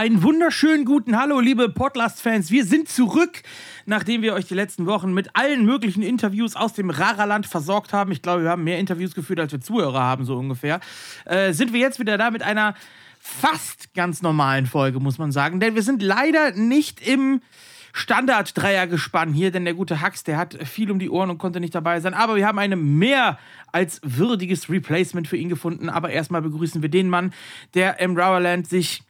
Einen wunderschönen guten Hallo, liebe Podcast-Fans. Wir sind zurück, nachdem wir euch die letzten Wochen mit allen möglichen Interviews aus dem Raraland versorgt haben. Ich glaube, wir haben mehr Interviews geführt, als wir Zuhörer haben, so ungefähr. Äh, sind wir jetzt wieder da mit einer fast ganz normalen Folge, muss man sagen. Denn wir sind leider nicht im Standard-Dreier-Gespann hier, denn der gute Hax, der hat viel um die Ohren und konnte nicht dabei sein. Aber wir haben ein mehr als würdiges Replacement für ihn gefunden. Aber erstmal begrüßen wir den Mann, der im Rowerland sich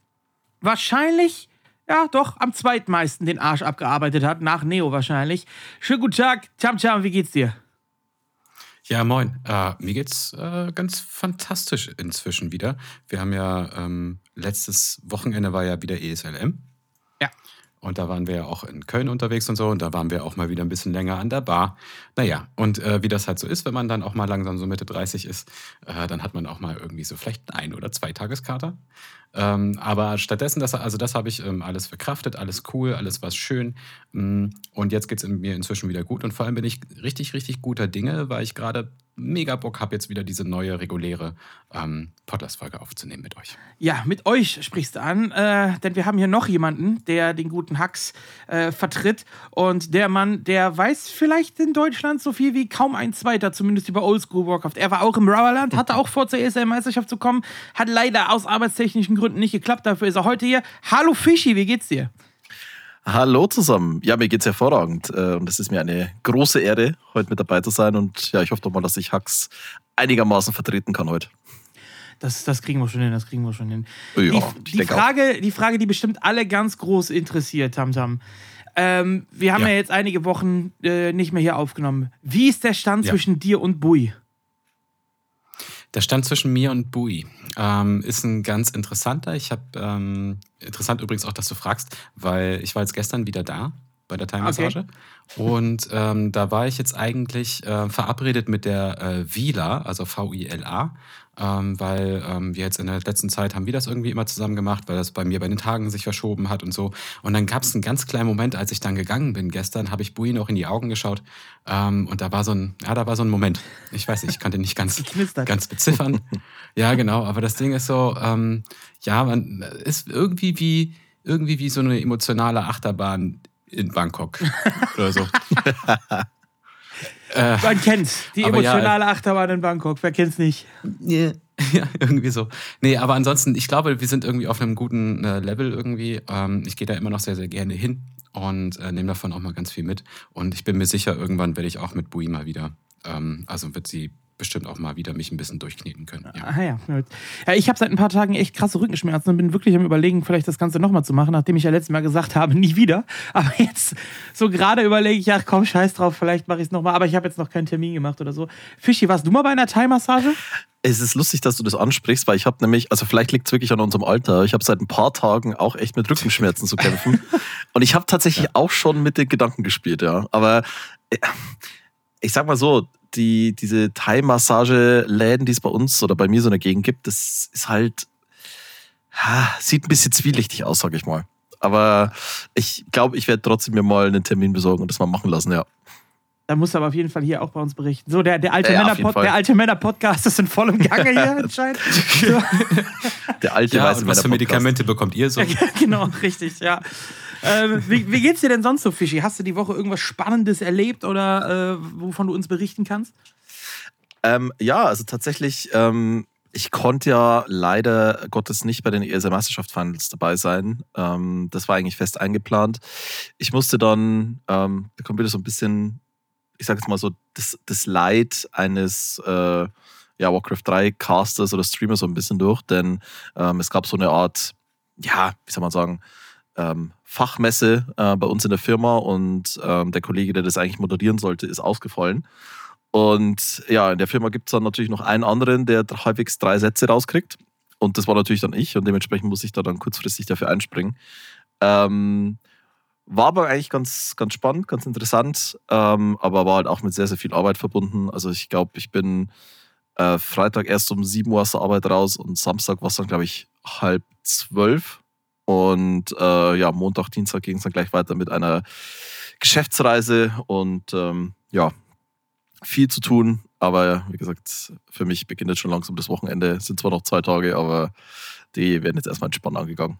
wahrscheinlich, ja doch, am zweitmeisten den Arsch abgearbeitet hat, nach Neo wahrscheinlich. Schönen guten Tag, Cham Cham, wie geht's dir? Ja, moin. Äh, mir geht's äh, ganz fantastisch inzwischen wieder. Wir haben ja ähm, letztes Wochenende war ja wieder ESLM. Ja. Und da waren wir ja auch in Köln unterwegs und so. Und da waren wir auch mal wieder ein bisschen länger an der Bar. Naja, und äh, wie das halt so ist, wenn man dann auch mal langsam so Mitte 30 ist, äh, dann hat man auch mal irgendwie so vielleicht ein- oder zwei Tageskater. Ähm, aber stattdessen, das, also das habe ich ähm, alles verkraftet, alles cool, alles war schön. Mm, Und jetzt geht es mir inzwischen wieder gut. Und vor allem bin ich richtig, richtig guter Dinge, weil ich gerade mega Bock habe, jetzt wieder diese neue reguläre ähm, Podcast-Folge aufzunehmen mit euch. Ja, mit euch sprichst du an, äh, denn wir haben hier noch jemanden, der den guten Hax äh, vertritt. Und der Mann, der weiß vielleicht in Deutschland so viel wie kaum ein Zweiter, zumindest über Oldschool Warcraft. Er war auch im Rowerland, hatte auch vor, zur ESL-Meisterschaft zu kommen, hat leider aus arbeitstechnischen Gründen nicht geklappt. Dafür ist er heute hier. Hallo Fischi, wie geht's dir? Hallo zusammen. Ja, mir geht's hervorragend. äh, Und es ist mir eine große Ehre, heute mit dabei zu sein. Und ja, ich hoffe doch mal, dass ich Hacks einigermaßen vertreten kann heute. Das, das kriegen wir schon hin, das kriegen wir schon hin. Ja, die, die, denke auch. Frage, die Frage, die bestimmt alle ganz groß interessiert, Tamtam. Ähm, wir haben ja. Ja. jetzt einige Wochen äh, nicht mehr hier aufgenommen. Wie ist der Stand Ja. zwischen dir und Bui? Der Stand zwischen mir und Bui ähm, ist ein ganz interessanter. Ich habe ähm, interessant übrigens auch, dass du fragst, weil ich war jetzt gestern wieder da bei der Thai-Massage. Und ähm, da war ich jetzt eigentlich äh, verabredet mit der äh, Vila, also V-I-L-A, ähm, weil ähm, wir jetzt in der letzten Zeit haben wir das irgendwie immer zusammen gemacht, weil das bei mir bei den Tagen sich verschoben hat und so. Und dann gab es einen ganz kleinen Moment, als ich dann gegangen bin gestern, habe ich Bui noch in die Augen geschaut ähm, und da war so ein, ja, da war so ein Moment. Ich weiß nicht, ich konnte nicht ganz, ganz beziffern. ja, genau. Aber das Ding ist so, ähm, ja, man ist irgendwie wie irgendwie wie so eine emotionale Achterbahn in Bangkok oder so. äh, Man kennt's. Die Aber ja, emotionale Achterbahn in Bangkok. Wer kennt's nicht? ja, irgendwie so. Nee, aber ansonsten, ich glaube, wir sind irgendwie auf einem guten äh, Level irgendwie. Ähm, ich gehe da immer noch sehr, sehr gerne hin und äh, nehme davon auch mal ganz viel mit. Und ich bin mir sicher, irgendwann werde ich auch mit Bui mal wieder, ähm, also wird sie bestimmt auch mal wieder mich ein bisschen durchkneten können. Ja. Ah ja. ja ich habe seit ein paar Tagen echt krasse Rückenschmerzen und bin wirklich am überlegen, vielleicht das Ganze nochmal zu machen, nachdem ich ja letztes Mal gesagt habe, nie wieder. Aber jetzt so gerade überlege ich, ach komm, scheiß drauf, vielleicht mache ich es nochmal. Aber ich habe jetzt noch keinen Termin gemacht oder so. Fischi, warst du mal bei einer Thai-Massage? Es ist lustig, dass du das ansprichst, weil ich habe nämlich, also vielleicht liegt es wirklich an unserem Alter, ich habe seit ein paar Tagen auch echt mit Rückenschmerzen zu kämpfen. Und ich habe tatsächlich auch schon mit den Gedanken gespielt, ja. Aber äh, ich sag mal so, die, diese Thai-Massage-Läden, die es bei uns oder bei mir so in der Gegend gibt, das ist halt, ha, sieht ein bisschen zwielichtig aus, sag ich mal. Aber ich glaube, ich werde trotzdem mir mal einen Termin besorgen und das mal machen lassen, ja. Da musst du aber auf jeden Fall hier auch bei uns berichten. So, der, der alte Ja, Männer der alte Männer-Podcast ist in vollem Gange hier anscheinend. So. Der alte Ja, weiße und was für. Medikamente bekommt ihr so? Ja, genau, richtig, ja. Ähm, wie, wie geht's dir denn sonst so, Fischi? Hast du die Woche irgendwas Spannendes erlebt oder äh, wovon du uns berichten kannst? Ähm, ja, also tatsächlich, ähm, ich konnte ja leider Gottes nicht bei den ESL Meisterschaft Finals dabei sein. Ähm, das war eigentlich fest eingeplant. Ich musste dann, ähm, da kommt wieder so ein bisschen, ich sag jetzt mal so, das, das Leid eines äh, ja, Warcraft 3 Casters oder Streamers so ein bisschen durch, denn ähm, es gab so eine Art, ja, wie soll man sagen, ähm, Fachmesse äh, bei uns in der Firma und ähm, der Kollege, der das eigentlich moderieren sollte, ist ausgefallen. Und ja, in der Firma gibt es dann natürlich noch einen anderen, der halbwegs drei Sätze rauskriegt. Und das war natürlich dann ich und dementsprechend muss ich da dann kurzfristig dafür einspringen. Ähm, war aber eigentlich ganz, ganz spannend, ganz interessant, ähm, aber war halt auch mit sehr, sehr viel Arbeit verbunden. Also ich glaube, ich bin äh, Freitag erst um 7 Uhr aus der Arbeit raus und Samstag war es dann, glaube ich, halb zwölf. Und äh, ja, Montag, Dienstag ging es dann gleich weiter mit einer Geschäftsreise und ähm, ja, viel zu tun. Aber wie gesagt, für mich beginnt jetzt schon langsam das Wochenende. Es sind zwar noch zwei Tage, aber die werden jetzt erstmal entspannt angegangen.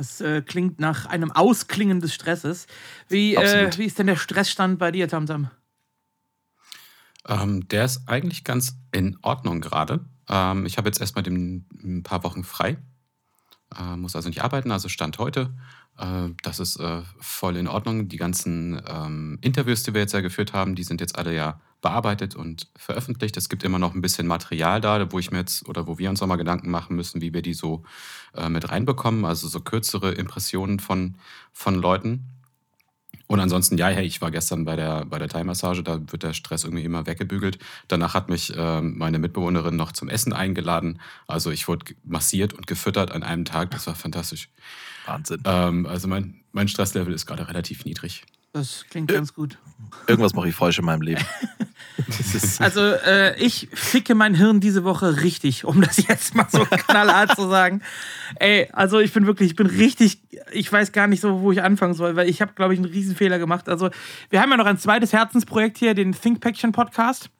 Das äh, klingt nach einem Ausklingen des Stresses. Wie, äh, wie ist denn der Stressstand bei dir, Tamtam? Ähm, der ist eigentlich ganz in Ordnung gerade. Ähm, ich habe jetzt erstmal den, ein paar Wochen frei. Äh, muss also nicht arbeiten, also Stand heute. Äh, das ist äh, voll in Ordnung. Die ganzen ähm, Interviews, die wir jetzt ja geführt haben, die sind jetzt alle ja bearbeitet und veröffentlicht. Es gibt immer noch ein bisschen Material da, wo ich mir jetzt oder wo wir uns nochmal Gedanken machen müssen, wie wir die so äh, mit reinbekommen. Also so kürzere Impressionen von, von Leuten. Und ansonsten, ja, hey, ich war gestern bei der, bei der Thai-Massage, da wird der Stress irgendwie immer weggebügelt. Danach hat mich äh, meine Mitbewohnerin noch zum Essen eingeladen. Also ich wurde massiert und gefüttert an einem Tag. Das war fantastisch. Wahnsinn. Ähm, also mein, mein Stresslevel ist gerade relativ niedrig. Das klingt ganz gut. Irgendwas mache ich falsch in meinem Leben. also äh, ich ficke mein Hirn diese Woche richtig, um das jetzt mal so knallhart zu sagen. Ey, also ich bin wirklich, ich bin richtig, ich weiß gar nicht so, wo ich anfangen soll, weil ich habe, glaube ich, einen Riesenfehler gemacht. Also wir haben ja noch ein zweites Herzensprojekt hier, den Think Paction Podcast.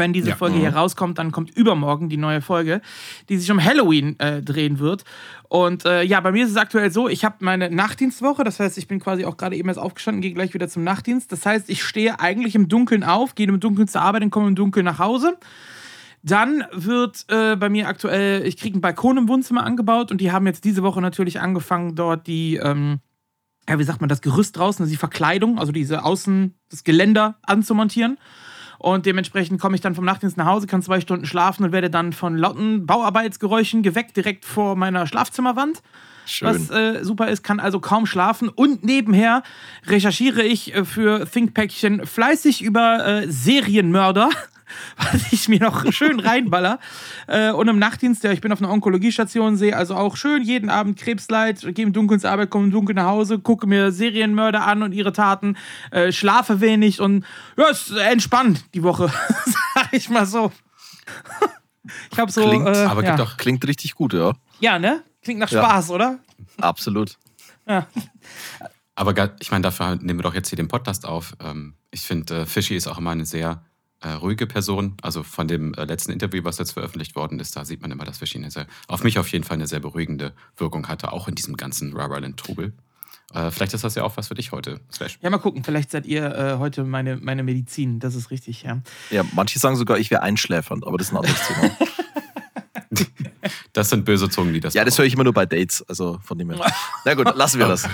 Wenn diese ja. Folge mhm. hier rauskommt, dann kommt übermorgen die neue Folge, die sich um Halloween äh, drehen wird. Und äh, ja, bei mir ist es aktuell so, ich habe meine Nachtdienstwoche, das heißt, ich bin quasi auch gerade eben erst aufgestanden, gehe gleich wieder zum Nachtdienst. Das heißt, ich stehe eigentlich im Dunkeln auf, gehe im Dunkeln zur Arbeit und komme im Dunkeln nach Hause. Dann wird äh, bei mir aktuell, ich kriege einen Balkon im Wohnzimmer angebaut und die haben jetzt diese Woche natürlich angefangen, dort die, ähm, ja, wie sagt man, das Gerüst draußen, also die Verkleidung, also diese Außen, das Geländer anzumontieren. Und dementsprechend komme ich dann vom Nachtdienst nach Hause, kann zwei Stunden schlafen und werde dann von lauten Bauarbeitsgeräuschen geweckt direkt vor meiner Schlafzimmerwand. Schön. Was äh, super ist, kann also kaum schlafen. Und nebenher recherchiere ich äh, für ThinkPackchen fleißig über äh, Serienmörder was ich mir noch schön reinballer. Äh, und im Nachtdienst, ja, ich bin auf einer Onkologiestation, sehe also auch schön jeden Abend Krebsleid, gehe im Dunkeln zur Arbeit, komme im Dunkeln nach Hause, gucke mir Serienmörder an und ihre Taten, äh, schlafe wenig und ja, ist entspannt die Woche, sag ich mal so. ich habe so. Klingt, äh, aber ja. doch, klingt richtig gut, ja. Ja, ne? Klingt nach Spaß, ja. oder? Absolut. Ja. Aber ich meine, dafür nehmen wir doch jetzt hier den Podcast auf. Ähm, ich finde, äh, Fischi ist auch immer eine sehr äh, ruhige Person. Also von dem äh, letzten Interview, was jetzt veröffentlicht worden ist, da sieht man immer, dass Fischi sehr, auf mich auf jeden Fall eine sehr beruhigende Wirkung hatte, auch in diesem ganzen Rubberland-Trubel. Äh, vielleicht ist das ja auch was für dich heute, Slash. Ja, mal gucken. Vielleicht seid ihr äh, heute meine, meine Medizin. Das ist richtig, ja. Ja, manche sagen sogar, ich wäre einschläfernd, aber das ist ein anderes Thema. Das sind böse Zungen, die das Ja, das höre ich immer nur bei Dates. Also von dem her. Na gut, lassen wir das.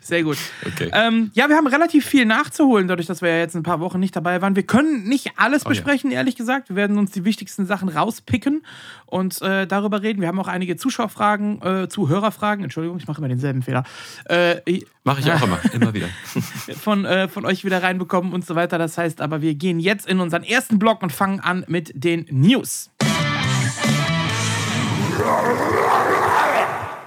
Sehr gut. Okay. Ähm, ja, wir haben relativ viel nachzuholen, dadurch, dass wir ja jetzt ein paar Wochen nicht dabei waren. Wir können nicht alles oh, besprechen, ja. ehrlich gesagt. Wir werden uns die wichtigsten Sachen rauspicken und äh, darüber reden. Wir haben auch einige Zuschauerfragen, äh, Zuhörerfragen. Entschuldigung, ich mache immer denselben Fehler. Äh, mache ich auch immer, immer wieder. von, äh, von euch wieder reinbekommen und so weiter. Das heißt aber, wir gehen jetzt in unseren ersten Blog und fangen an mit den News.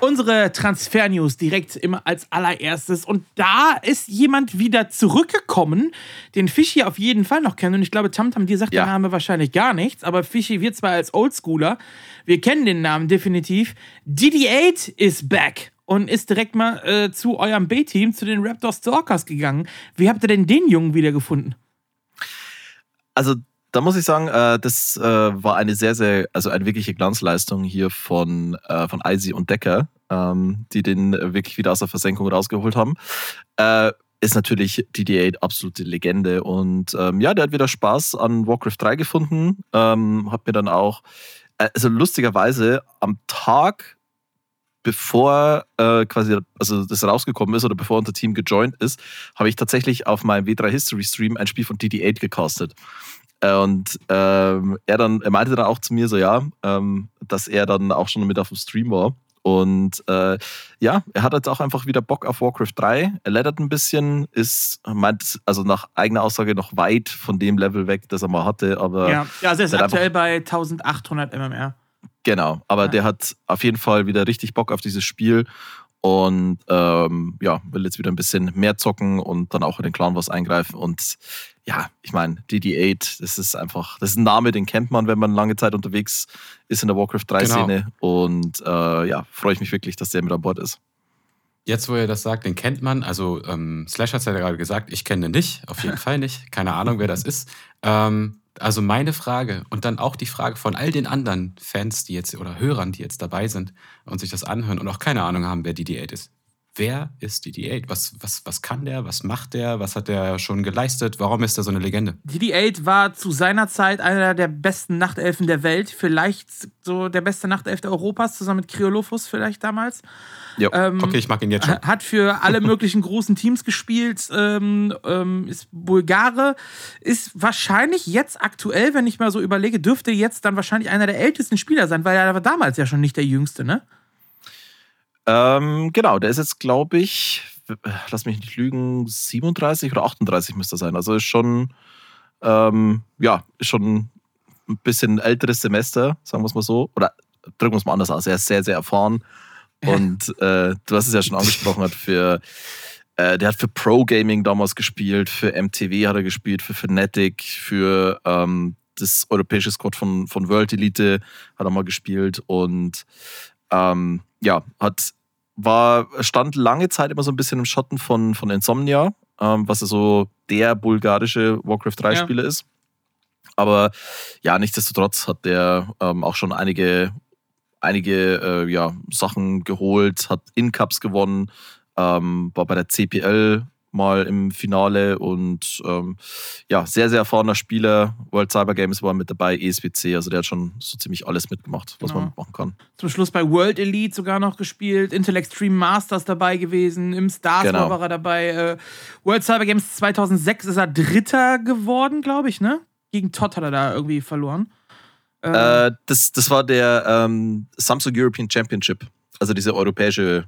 Unsere Transfer-News direkt immer als allererstes. Und da ist jemand wieder zurückgekommen, den Fischi auf jeden Fall noch kennen. Und ich glaube, Tamtam, dir sagt ja. der Name wahrscheinlich gar nichts. Aber Fischi, wir zwar als Oldschooler, wir kennen den Namen definitiv. DD8 is back und ist direkt mal äh, zu eurem B-Team, zu den Raptor Stalkers gegangen. Wie habt ihr denn den Jungen wiedergefunden? Also da muss ich sagen, äh, das äh, war eine sehr, sehr, also eine wirkliche Glanzleistung hier von, äh, von Eisi und Decker, ähm, die den wirklich wieder aus der Versenkung rausgeholt haben. Äh, ist natürlich DD8 absolute Legende und ähm, ja, der hat wieder Spaß an Warcraft 3 gefunden. Ähm, hat mir dann auch, äh, also lustigerweise am Tag bevor äh, quasi also das rausgekommen ist oder bevor unser Team gejoint ist, habe ich tatsächlich auf meinem W3 History Stream ein Spiel von DD8 gecastet. Äh, und ähm, er dann, er meinte dann auch zu mir so, ja, ähm, dass er dann auch schon mit auf dem Stream war. Und äh, ja, er hat jetzt auch einfach wieder Bock auf Warcraft 3. Er lettert ein bisschen, ist, meint, also nach eigener Aussage noch weit von dem Level weg, das er mal hatte. Aber ja, ja also er ist aktuell bei 1800 MMR. Genau, aber ja. der hat auf jeden Fall wieder richtig Bock auf dieses Spiel und ähm, ja, will jetzt wieder ein bisschen mehr zocken und dann auch in den Clan was eingreifen. Und ja, ich meine, DD8, das ist einfach, das ist ein Name, den kennt man, wenn man lange Zeit unterwegs ist in der Warcraft 3-Szene. Genau. Und äh, ja, freue ich mich wirklich, dass der mit an Bord ist. Jetzt, wo ihr das sagt, den kennt man. Also, ähm, Slash hat es ja gerade gesagt, ich kenne den nicht, auf jeden Fall nicht. Keine Ahnung, wer das ist. Ähm, Also meine Frage und dann auch die Frage von all den anderen Fans, die jetzt oder Hörern, die jetzt dabei sind und sich das anhören und auch keine Ahnung haben, wer DD8 ist. Wer ist DD8? Was, was, was kann der? Was macht der? Was hat der schon geleistet? Warum ist er so eine Legende? DD8 war zu seiner Zeit einer der besten Nachtelfen der Welt. Vielleicht so der beste Nachtelf Europas, zusammen mit Kriolofus vielleicht damals. Ja, ähm, okay, ich mag ihn jetzt schon. Hat für alle möglichen großen Teams gespielt, ähm, ähm, ist Bulgare, ist wahrscheinlich jetzt aktuell, wenn ich mal so überlege, dürfte jetzt dann wahrscheinlich einer der ältesten Spieler sein, weil er war damals ja schon nicht der Jüngste, ne? Ähm, genau, der ist jetzt, glaube ich, lass mich nicht lügen, 37 oder 38 müsste er sein. Also ist schon, ähm, ja, ist schon ein bisschen älteres Semester, sagen wir es mal so. Oder drücken wir es mal anders aus. Er ist sehr, sehr erfahren. Und äh, du hast es ja schon angesprochen, hat für, äh, der hat für Pro Gaming damals gespielt, für MTV hat er gespielt, für Fnatic, für ähm, das europäische Squad von, von World Elite hat er mal gespielt und ähm, ja, hat, war, stand lange Zeit immer so ein bisschen im Schatten von, von Insomnia, ähm, was ja so der bulgarische Warcraft 3-Spieler ja. ist. Aber ja, nichtsdestotrotz hat der ähm, auch schon einige, einige äh, ja, Sachen geholt, hat In-Cups gewonnen, ähm, war bei der CPL mal im Finale und ähm, ja, sehr, sehr erfahrener Spieler. World Cyber Games war mit dabei, ESWC, also der hat schon so ziemlich alles mitgemacht, was genau. man machen kann. Zum Schluss bei World Elite sogar noch gespielt, Intel Extreme Masters dabei gewesen, im Stars genau. war er dabei. Äh, World Cyber Games 2006 ist er Dritter geworden, glaube ich, ne? Gegen Todd hat er da irgendwie verloren. Äh, das, das war der ähm, Samsung European Championship, also diese europäische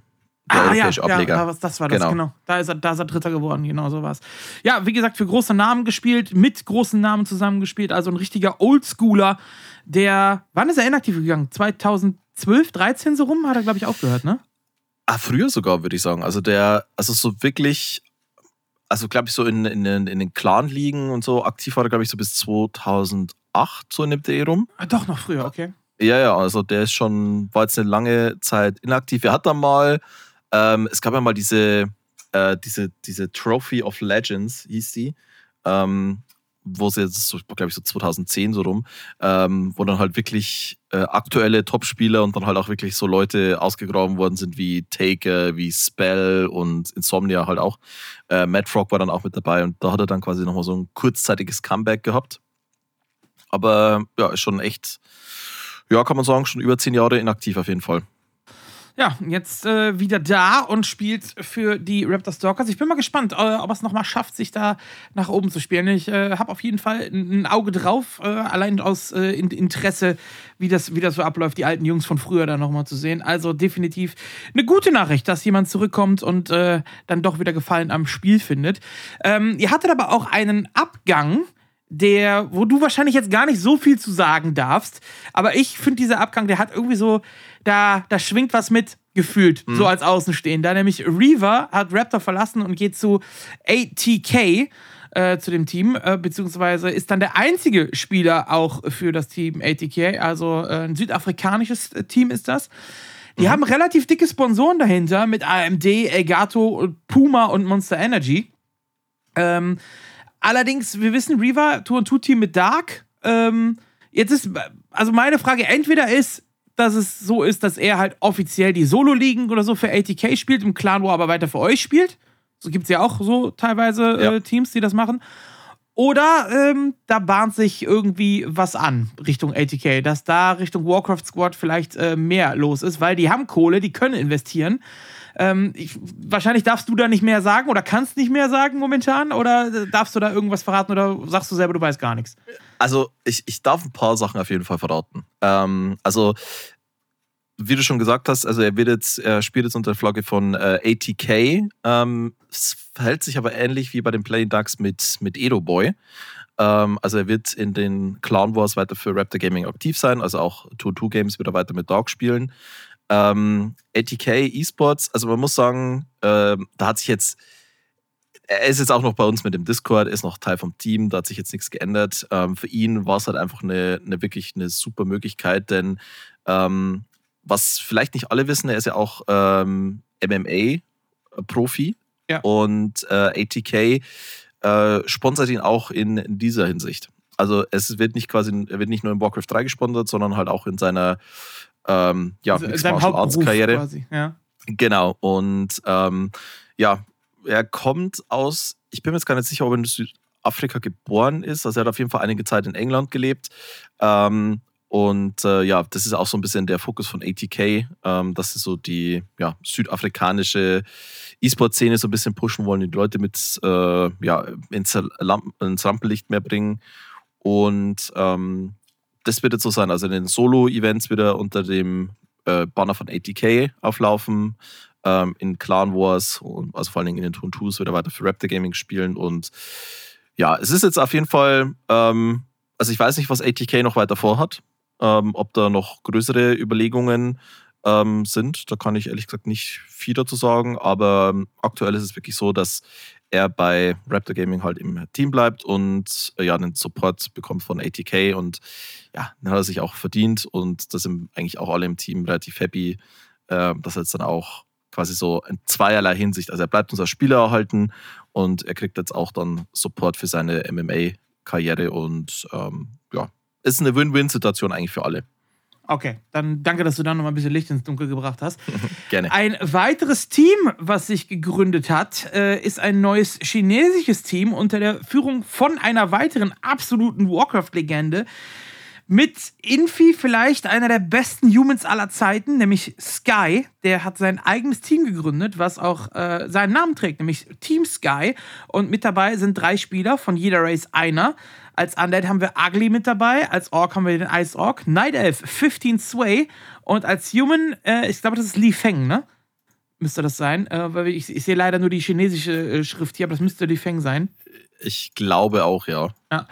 ah, ja, Ableger. Ja, das war das, genau. genau. Da, ist er, da ist er Dritter geworden, genau so was. Ja, wie gesagt, für große Namen gespielt, mit großen Namen zusammengespielt, also ein richtiger Oldschooler, der, wann ist er inaktiv gegangen? 2012, 13 so rum, hat er, glaube ich, aufgehört, ne? Ah, früher sogar, würde ich sagen. Also der, also so wirklich, also glaube ich, so in, in, in den Clan-Ligen und so, aktiv war er, glaube ich, so bis 2008, so in dem Dreh rum. Ah, doch, noch früher, okay. Ja, ja, also der ist schon, war jetzt eine lange Zeit inaktiv. Er hat dann mal ähm, es gab ja mal diese, äh, diese, diese Trophy of Legends, hieß die. Ähm, wo sie jetzt, so, glaube ich, so 2010 so rum, ähm, wo dann halt wirklich äh, aktuelle Topspieler und dann halt auch wirklich so Leute ausgegraben worden sind wie Taker, wie Spell und Insomnia halt auch. Äh, Matt Frog war dann auch mit dabei und da hat er dann quasi nochmal so ein kurzzeitiges Comeback gehabt. Aber ja, ist schon echt, ja, kann man sagen, schon über zehn Jahre inaktiv auf jeden Fall. Ja, jetzt äh, wieder da und spielt für die Raptor Stalkers. Ich bin mal gespannt, äh, ob er es nochmal schafft, sich da nach oben zu spielen. Ich äh, habe auf jeden Fall ein Auge drauf, äh, allein aus äh, Interesse, wie das, wie das so abläuft, die alten Jungs von früher da nochmal zu sehen. Also definitiv eine gute Nachricht, dass jemand zurückkommt und äh, dann doch wieder Gefallen am Spiel findet. Ähm, ihr hattet aber auch einen Abgang der, wo du wahrscheinlich jetzt gar nicht so viel zu sagen darfst, aber ich finde dieser Abgang, der hat irgendwie so, da, da schwingt was mit, gefühlt, mhm. so als Außenstehender. Nämlich Reaver hat Raptor verlassen und geht zu ATK. Äh, zu dem Team, äh, beziehungsweise ist dann der einzige Spieler auch für das Team ATK, also äh, ein südafrikanisches äh, Team ist das. Die mhm. haben relativ dicke Sponsoren dahinter mit AMD, Elgato, Puma und Monster Energy. Ähm, allerdings, wir wissen, Reaver, Tour und Team mit Dark. Ähm, jetzt ist, also meine Frage entweder ist, dass es so ist, dass er halt offiziell die Solo-Ligen oder so für ATK spielt, im Clan, wo er aber weiter für euch spielt. So gibt es ja auch so teilweise ja. äh, Teams, die das machen. Oder ähm, da bahnt sich irgendwie was an Richtung ATK, dass da Richtung Warcraft Squad vielleicht äh, mehr los ist, weil die haben Kohle, die können investieren. Ähm, ich, wahrscheinlich darfst du da nicht mehr sagen oder kannst nicht mehr sagen momentan oder darfst du da irgendwas verraten oder sagst du selber, du weißt gar nichts? Also ich, ich darf ein paar Sachen auf jeden Fall verraten. Ähm, also wie du schon gesagt hast, also er wird jetzt, er spielt jetzt unter der Flagge von äh, ATK. Ähm, es verhält sich aber ähnlich wie bei den Playing Ducks mit, mit Edo Boy. Ähm, also er wird in den Clown Wars weiter für Raptor Gaming aktiv sein, also auch 2-2 Games wird er weiter mit Dog spielen. Ähm, ATK Esports, also man muss sagen, äh, da hat sich jetzt, er ist jetzt auch noch bei uns mit dem Discord, ist noch Teil vom Team, da hat sich jetzt nichts geändert. Ähm, für ihn war es halt einfach eine, eine wirklich eine super Möglichkeit, denn ähm, was vielleicht nicht alle wissen, er ist ja auch ähm, MMA-Profi ja. und äh, ATK äh, sponsert ihn auch in, in dieser Hinsicht. Also es wird nicht quasi, er wird nicht nur in Warcraft 3 gesponsert, sondern halt auch in seiner ähm, ja, also Mixed Martial Arts Karriere. Quasi, ja. Genau. Und ähm, ja, er kommt aus, ich bin mir jetzt gar nicht sicher, ob er in Südafrika geboren ist. Also er hat auf jeden Fall einige Zeit in England gelebt. Ähm, und äh, ja, das ist auch so ein bisschen der Fokus von ATK, ähm, dass sie so die ja, südafrikanische E-Sport-Szene so ein bisschen pushen wollen, die Leute mit äh, ja, ins, ins Rampenlicht mehr bringen. Und ähm, das wird jetzt so sein. Also in den Solo-Events wird er unter dem äh, Banner von ATK auflaufen. Ähm, in Clan Wars und also vor allen Dingen in den Toon 2 wird er weiter für Raptor Gaming spielen. Und ja, es ist jetzt auf jeden Fall, ähm, also ich weiß nicht, was ATK noch weiter vorhat ähm, ob da noch größere Überlegungen ähm, sind. Da kann ich ehrlich gesagt nicht viel dazu sagen, aber ähm, aktuell ist es wirklich so, dass er bei Raptor Gaming halt im Team bleibt und äh, ja, den Support bekommt von ATK und ja, den hat er sich auch verdient und da sind eigentlich auch alle im Team relativ happy, äh, dass er jetzt dann auch quasi so in zweierlei Hinsicht, also er bleibt unser Spieler erhalten und er kriegt jetzt auch dann Support für seine MMA-Karriere und ähm, ja, ist eine Win-Win-Situation eigentlich für alle. Okay, dann danke, dass du da noch mal ein bisschen Licht ins Dunkel gebracht hast. Gerne. Ein weiteres Team, was sich gegründet hat, äh, ist ein neues chinesisches Team unter der Führung von einer weiteren absoluten Warcraft-Legende. Mit Infi vielleicht einer der besten Humans aller Zeiten, nämlich Sky. Der hat sein eigenes Team gegründet, was auch äh, seinen Namen trägt, nämlich Team Sky. Und mit dabei sind drei Spieler, von jeder Race einer. Als Undead haben wir Ugly mit dabei. Als Orc haben wir den Ice Orc. Night Elf, 15 Sway. Und als Human, äh, ich glaube, das ist Li Feng, ne? Müsste das sein. Äh, weil ich, ich sehe leider nur die chinesische äh, Schrift hier, aber das müsste Li Feng sein. Ich glaube auch, ja. Ja.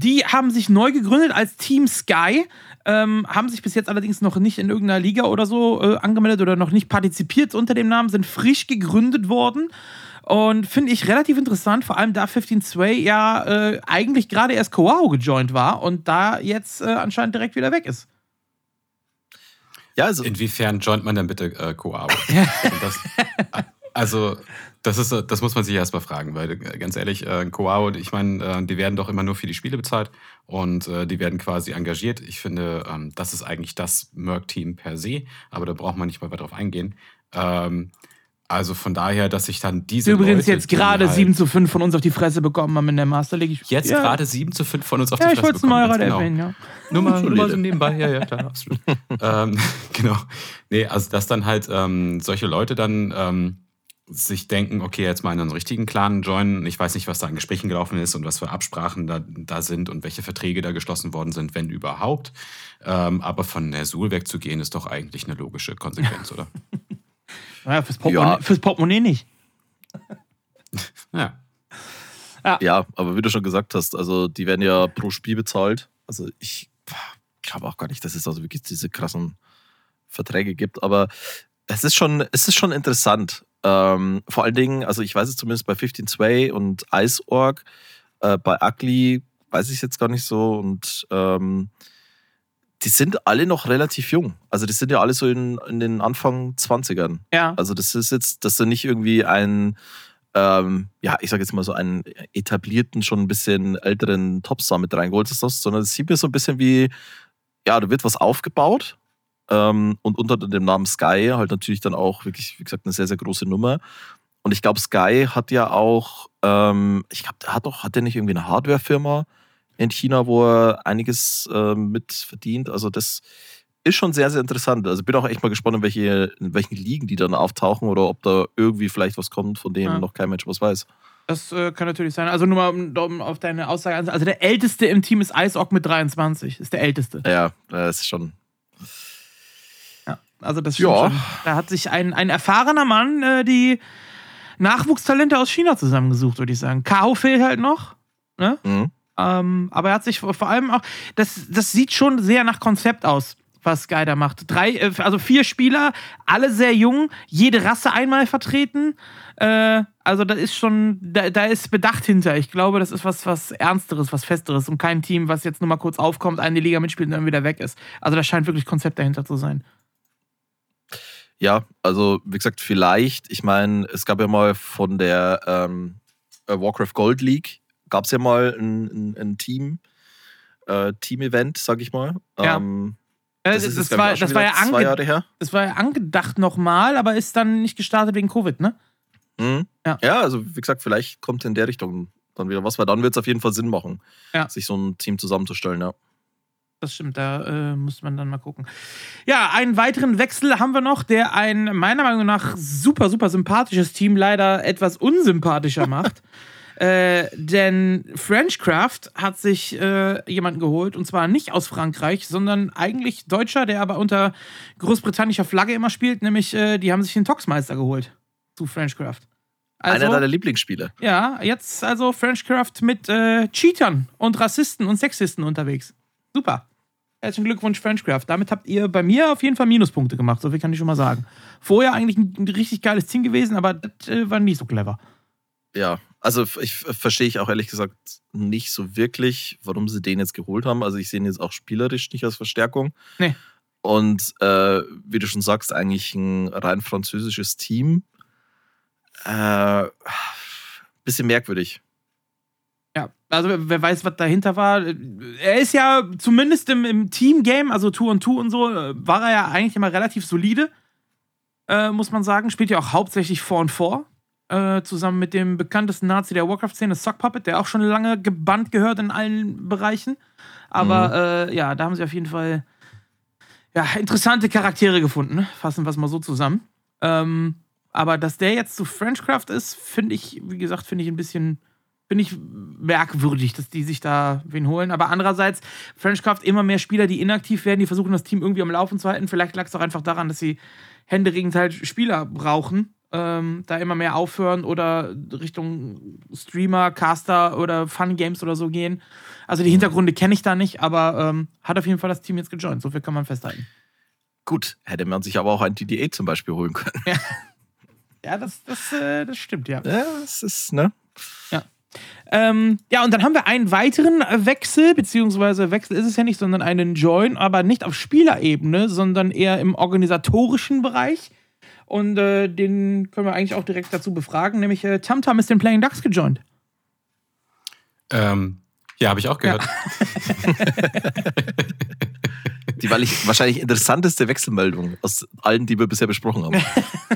Die haben sich neu gegründet als Team Sky. Ähm, haben sich bis jetzt allerdings noch nicht in irgendeiner Liga oder so äh, angemeldet oder noch nicht partizipiert unter dem Namen, sind frisch gegründet worden und finde ich relativ interessant, vor allem da 15 Sway ja äh, eigentlich gerade erst Koao gejoint war und da jetzt äh, anscheinend direkt wieder weg ist. Ja, also Inwiefern joint man denn bitte äh, das, also, das, ist, das muss man sich erstmal fragen, weil äh, ganz ehrlich, äh, Koao, ich meine, äh, die werden doch immer nur für die Spiele bezahlt und äh, die werden quasi engagiert. Ich finde, ähm, das ist eigentlich das Merc-Team per se, aber da braucht man nicht mal weiter drauf eingehen. Ähm, also von daher, dass ich dann diese. Übrigens Leute, jetzt gerade halt 7 zu 5 von uns auf die Fresse bekommen haben in der Master League. Jetzt ja. gerade 7 zu 5 von uns auf ja, die Fresse bekommen. Ja, ich wollte es mal gerade genau. erwähnen, ja. Nur mal, nur mal so nebenbei, ja, ja, klar, absolut. ähm, genau. Nee, also dass dann halt ähm, solche Leute dann ähm, sich denken, okay, jetzt mal in einen richtigen Clan joinen. Ich weiß nicht, was da an Gesprächen gelaufen ist und was für Absprachen da, da sind und welche Verträge da geschlossen worden sind, wenn überhaupt. Ähm, aber von Nersul wegzugehen, ist doch eigentlich eine logische Konsequenz, oder? Ja, fürs, Portemonnaie, ja. fürs Portemonnaie nicht. ja. ja. Ja, aber wie du schon gesagt hast, also die werden ja pro Spiel bezahlt. Also ich glaube auch gar nicht, dass es also wirklich diese krassen Verträge gibt, aber es ist schon, es ist schon interessant. Ähm, vor allen Dingen, also ich weiß es zumindest bei 15 Sway und Ice.org, äh, bei Ugly weiß ich es jetzt gar nicht so und ähm, die sind alle noch relativ jung. Also die sind ja alle so in, in den Anfang 20ern. Ja. Also das ist jetzt, dass du nicht irgendwie einen, ähm, ja, ich sag jetzt mal so einen etablierten, schon ein bisschen älteren Topstar mit reingeholt hast, sondern es sieht mir so ein bisschen wie, ja, da wird was aufgebaut ähm, und unter dem Namen Sky halt natürlich dann auch wirklich, wie gesagt, eine sehr, sehr große Nummer. Und ich glaube, Sky hat ja auch, ähm, ich glaube, der hat doch, hat der nicht irgendwie eine Hardwarefirma? in China, wo er einiges äh, mit verdient. Also das ist schon sehr, sehr interessant. Also bin auch echt mal gespannt, in, welche, in welchen Ligen die dann auftauchen oder ob da irgendwie vielleicht was kommt, von dem ja. noch kein Mensch was weiß. Das äh, kann natürlich sein. Also nur mal um, um auf deine Aussage Also der älteste im Team ist Iceock mit 23. Ist der älteste. Ja, das ist schon. Also das ja. Schon, da hat sich ein, ein erfahrener Mann äh, die Nachwuchstalente aus China zusammengesucht, würde ich sagen. Kao fehlt halt noch. Ne? Mhm. Ähm, aber er hat sich vor allem auch, das, das sieht schon sehr nach Konzept aus, was Sky da macht. Drei, äh, also vier Spieler, alle sehr jung, jede Rasse einmal vertreten. Äh, also da ist schon, da, da ist Bedacht hinter. Ich glaube, das ist was, was Ernsteres, was Festeres und kein Team, was jetzt nur mal kurz aufkommt, eine Liga mitspielt und dann wieder weg ist. Also da scheint wirklich Konzept dahinter zu sein. Ja, also wie gesagt, vielleicht, ich meine, es gab ja mal von der ähm, Warcraft Gold League gab es ja mal ein, ein, ein, Team, äh, Team-Event, sag ich mal. Ja. Ähm, Äh, das das, ist das, war, das, war ja zwei ange Jahre her. das war ja angedacht nochmal, aber ist dann nicht gestartet wegen Covid, ne? Mhm. Ja. Ja. also wie gesagt, vielleicht kommt in der Richtung dann wieder was, weil dann wird es auf jeden Fall Sinn machen, Ja. sich so ein Team zusammenzustellen, ja. Das stimmt, da äh, muss man dann mal gucken. Ja, einen weiteren Wechsel haben wir noch, der ein meiner Meinung nach super, super sympathisches Team leider etwas unsympathischer macht. Äh, denn Frenchcraft hat sich äh, jemanden geholt und zwar nicht aus Frankreich, sondern eigentlich Deutscher, der aber unter großbritannischer Flagge immer spielt, nämlich äh, die haben sich den Toxmeister geholt zu Frenchcraft. Also, Einer deiner Lieblingsspiele. ja, jetzt also Frenchcraft mit äh, Cheatern und Rassisten und Sexisten unterwegs. Super. Herzlichen Glückwunsch, Frenchcraft. Damit habt ihr bei mir auf jeden Fall Minuspunkte gemacht, so viel kann ich schon mal sagen. Vorher eigentlich ein, richtig geiles Team gewesen, aber das äh, war nicht so clever. Ja, also ich verstehe ich auch ehrlich gesagt nicht so wirklich, warum sie den jetzt geholt haben. Also ich sehe ihn jetzt auch spielerisch nicht als Verstärkung. Nee. Und äh, wie du schon sagst, eigentlich ein rein französisches Team. Äh, bisschen merkwürdig. Ja, also wer- weiß, was dahinter war. Er ist ja zumindest im, im Team-Game, also Two on Two und so, war er ja eigentlich immer relativ solide, äh, muss man sagen. Spielt ja auch hauptsächlich 4 und 4. Äh, zusammen mit dem bekanntesten Nazi der Warcraft-Szene, Sock Puppet, der auch schon lange gebannt gehört in allen Bereichen. Aber äh, ja, da haben sie auf jeden Fall ja, interessante Charaktere gefunden. ne? Fassen wir es mal so zusammen. Ähm, aber dass der jetzt zu Frenchcraft ist, finde ich, wie gesagt, finde ich ein bisschen finde ich merkwürdig, dass die sich da wen holen. Aber andererseits, Frenchcraft immer mehr Spieler, die inaktiv werden, die versuchen das Team irgendwie am Laufen zu halten. Vielleicht lag es auch einfach daran, dass sie händeringend halt Spieler brauchen, ähm, da immer mehr aufhören oder Richtung Streamer, Caster oder Fun Games oder so gehen. Also die Hintergründe kenne ich da nicht, aber ähm, hat auf jeden Fall das Team jetzt gejoint. So viel kann man festhalten. Gut, hätte man sich aber auch ein DDA zum Beispiel holen können. Ja, das, das, äh, das stimmt, ja. Ja, das ist, ne? Ähm, ja, und dann haben wir einen weiteren äh, Wechsel, beziehungsweise Wechsel ist es ja nicht, sondern einen Join, aber nicht auf Spielerebene, sondern eher im organisatorischen Bereich. Und äh, den können wir eigentlich auch direkt dazu befragen, nämlich äh, Tamtam ist den Playing Ducks gejoint. Ähm, ja, habe ich auch gehört. Die war wahrscheinlich interessanteste Wechselmeldung aus allen, die wir bisher besprochen haben.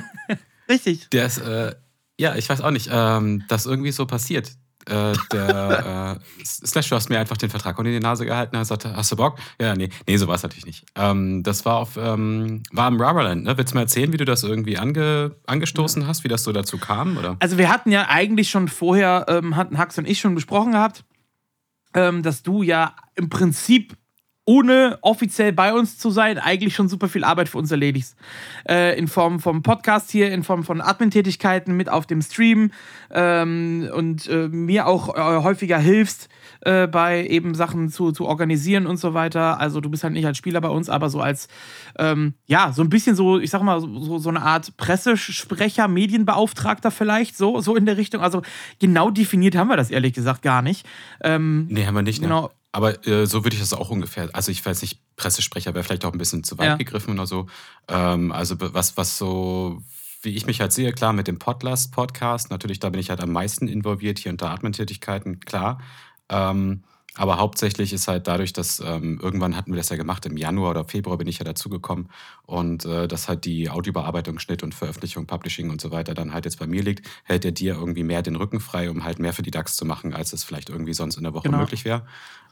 Richtig. Der ist, äh, ja, ich weiß auch nicht, ähm, dass irgendwie so passiert. Äh, der äh, Slash, du hast mir einfach den Vertrag unter die Nase gehalten, er sagte, hast du Bock? Ja, nee, nee, so war es natürlich nicht. Ähm, das war auf, ähm, war im Rubberland, ne? Willst du mal erzählen, wie du das irgendwie ange, angestoßen hast, wie das so dazu kam? Oder? Also wir hatten ja eigentlich schon vorher, ähm, hatten Hax und ich schon besprochen gehabt, ähm, dass du ja im Prinzip ohne offiziell bei uns zu sein, eigentlich schon super viel Arbeit für uns erledigst. Äh, in Form vom Podcast hier, in Form von Admin-Tätigkeiten mit auf dem Stream ähm, und äh, mir auch äh, häufiger hilfst äh, bei eben Sachen zu, zu organisieren und so weiter. Also du bist halt nicht als Spieler bei uns, aber so als, ähm, ja, so ein bisschen so, ich sag mal, so, so eine Art Pressesprecher, Medienbeauftragter vielleicht, so, so in der Richtung. Also genau definiert haben wir das ehrlich gesagt gar nicht. Ähm, Nee, haben wir nicht, ne? Genau. Aber äh, so würde ich das auch ungefähr. Also ich weiß nicht, Pressesprecher wäre vielleicht auch ein bisschen zu weit Ja. gegriffen oder so. Ähm, also was, was so, wie ich mich halt sehe, klar, mit dem Podlast-Podcast, natürlich, da bin ich halt am meisten involviert, hier unter Admin-Tätigkeiten, klar. Ähm, aber hauptsächlich ist halt dadurch, dass ähm, irgendwann hatten wir das ja gemacht, im Januar oder Februar bin ich ja dazugekommen und äh, dass halt die Audiobearbeitung, Schnitt und Veröffentlichung, Publishing und so weiter dann halt jetzt bei mir liegt, hält er dir irgendwie mehr den Rücken frei, um halt mehr für die DAX zu machen, als es vielleicht irgendwie sonst in der Woche Genau. möglich wäre.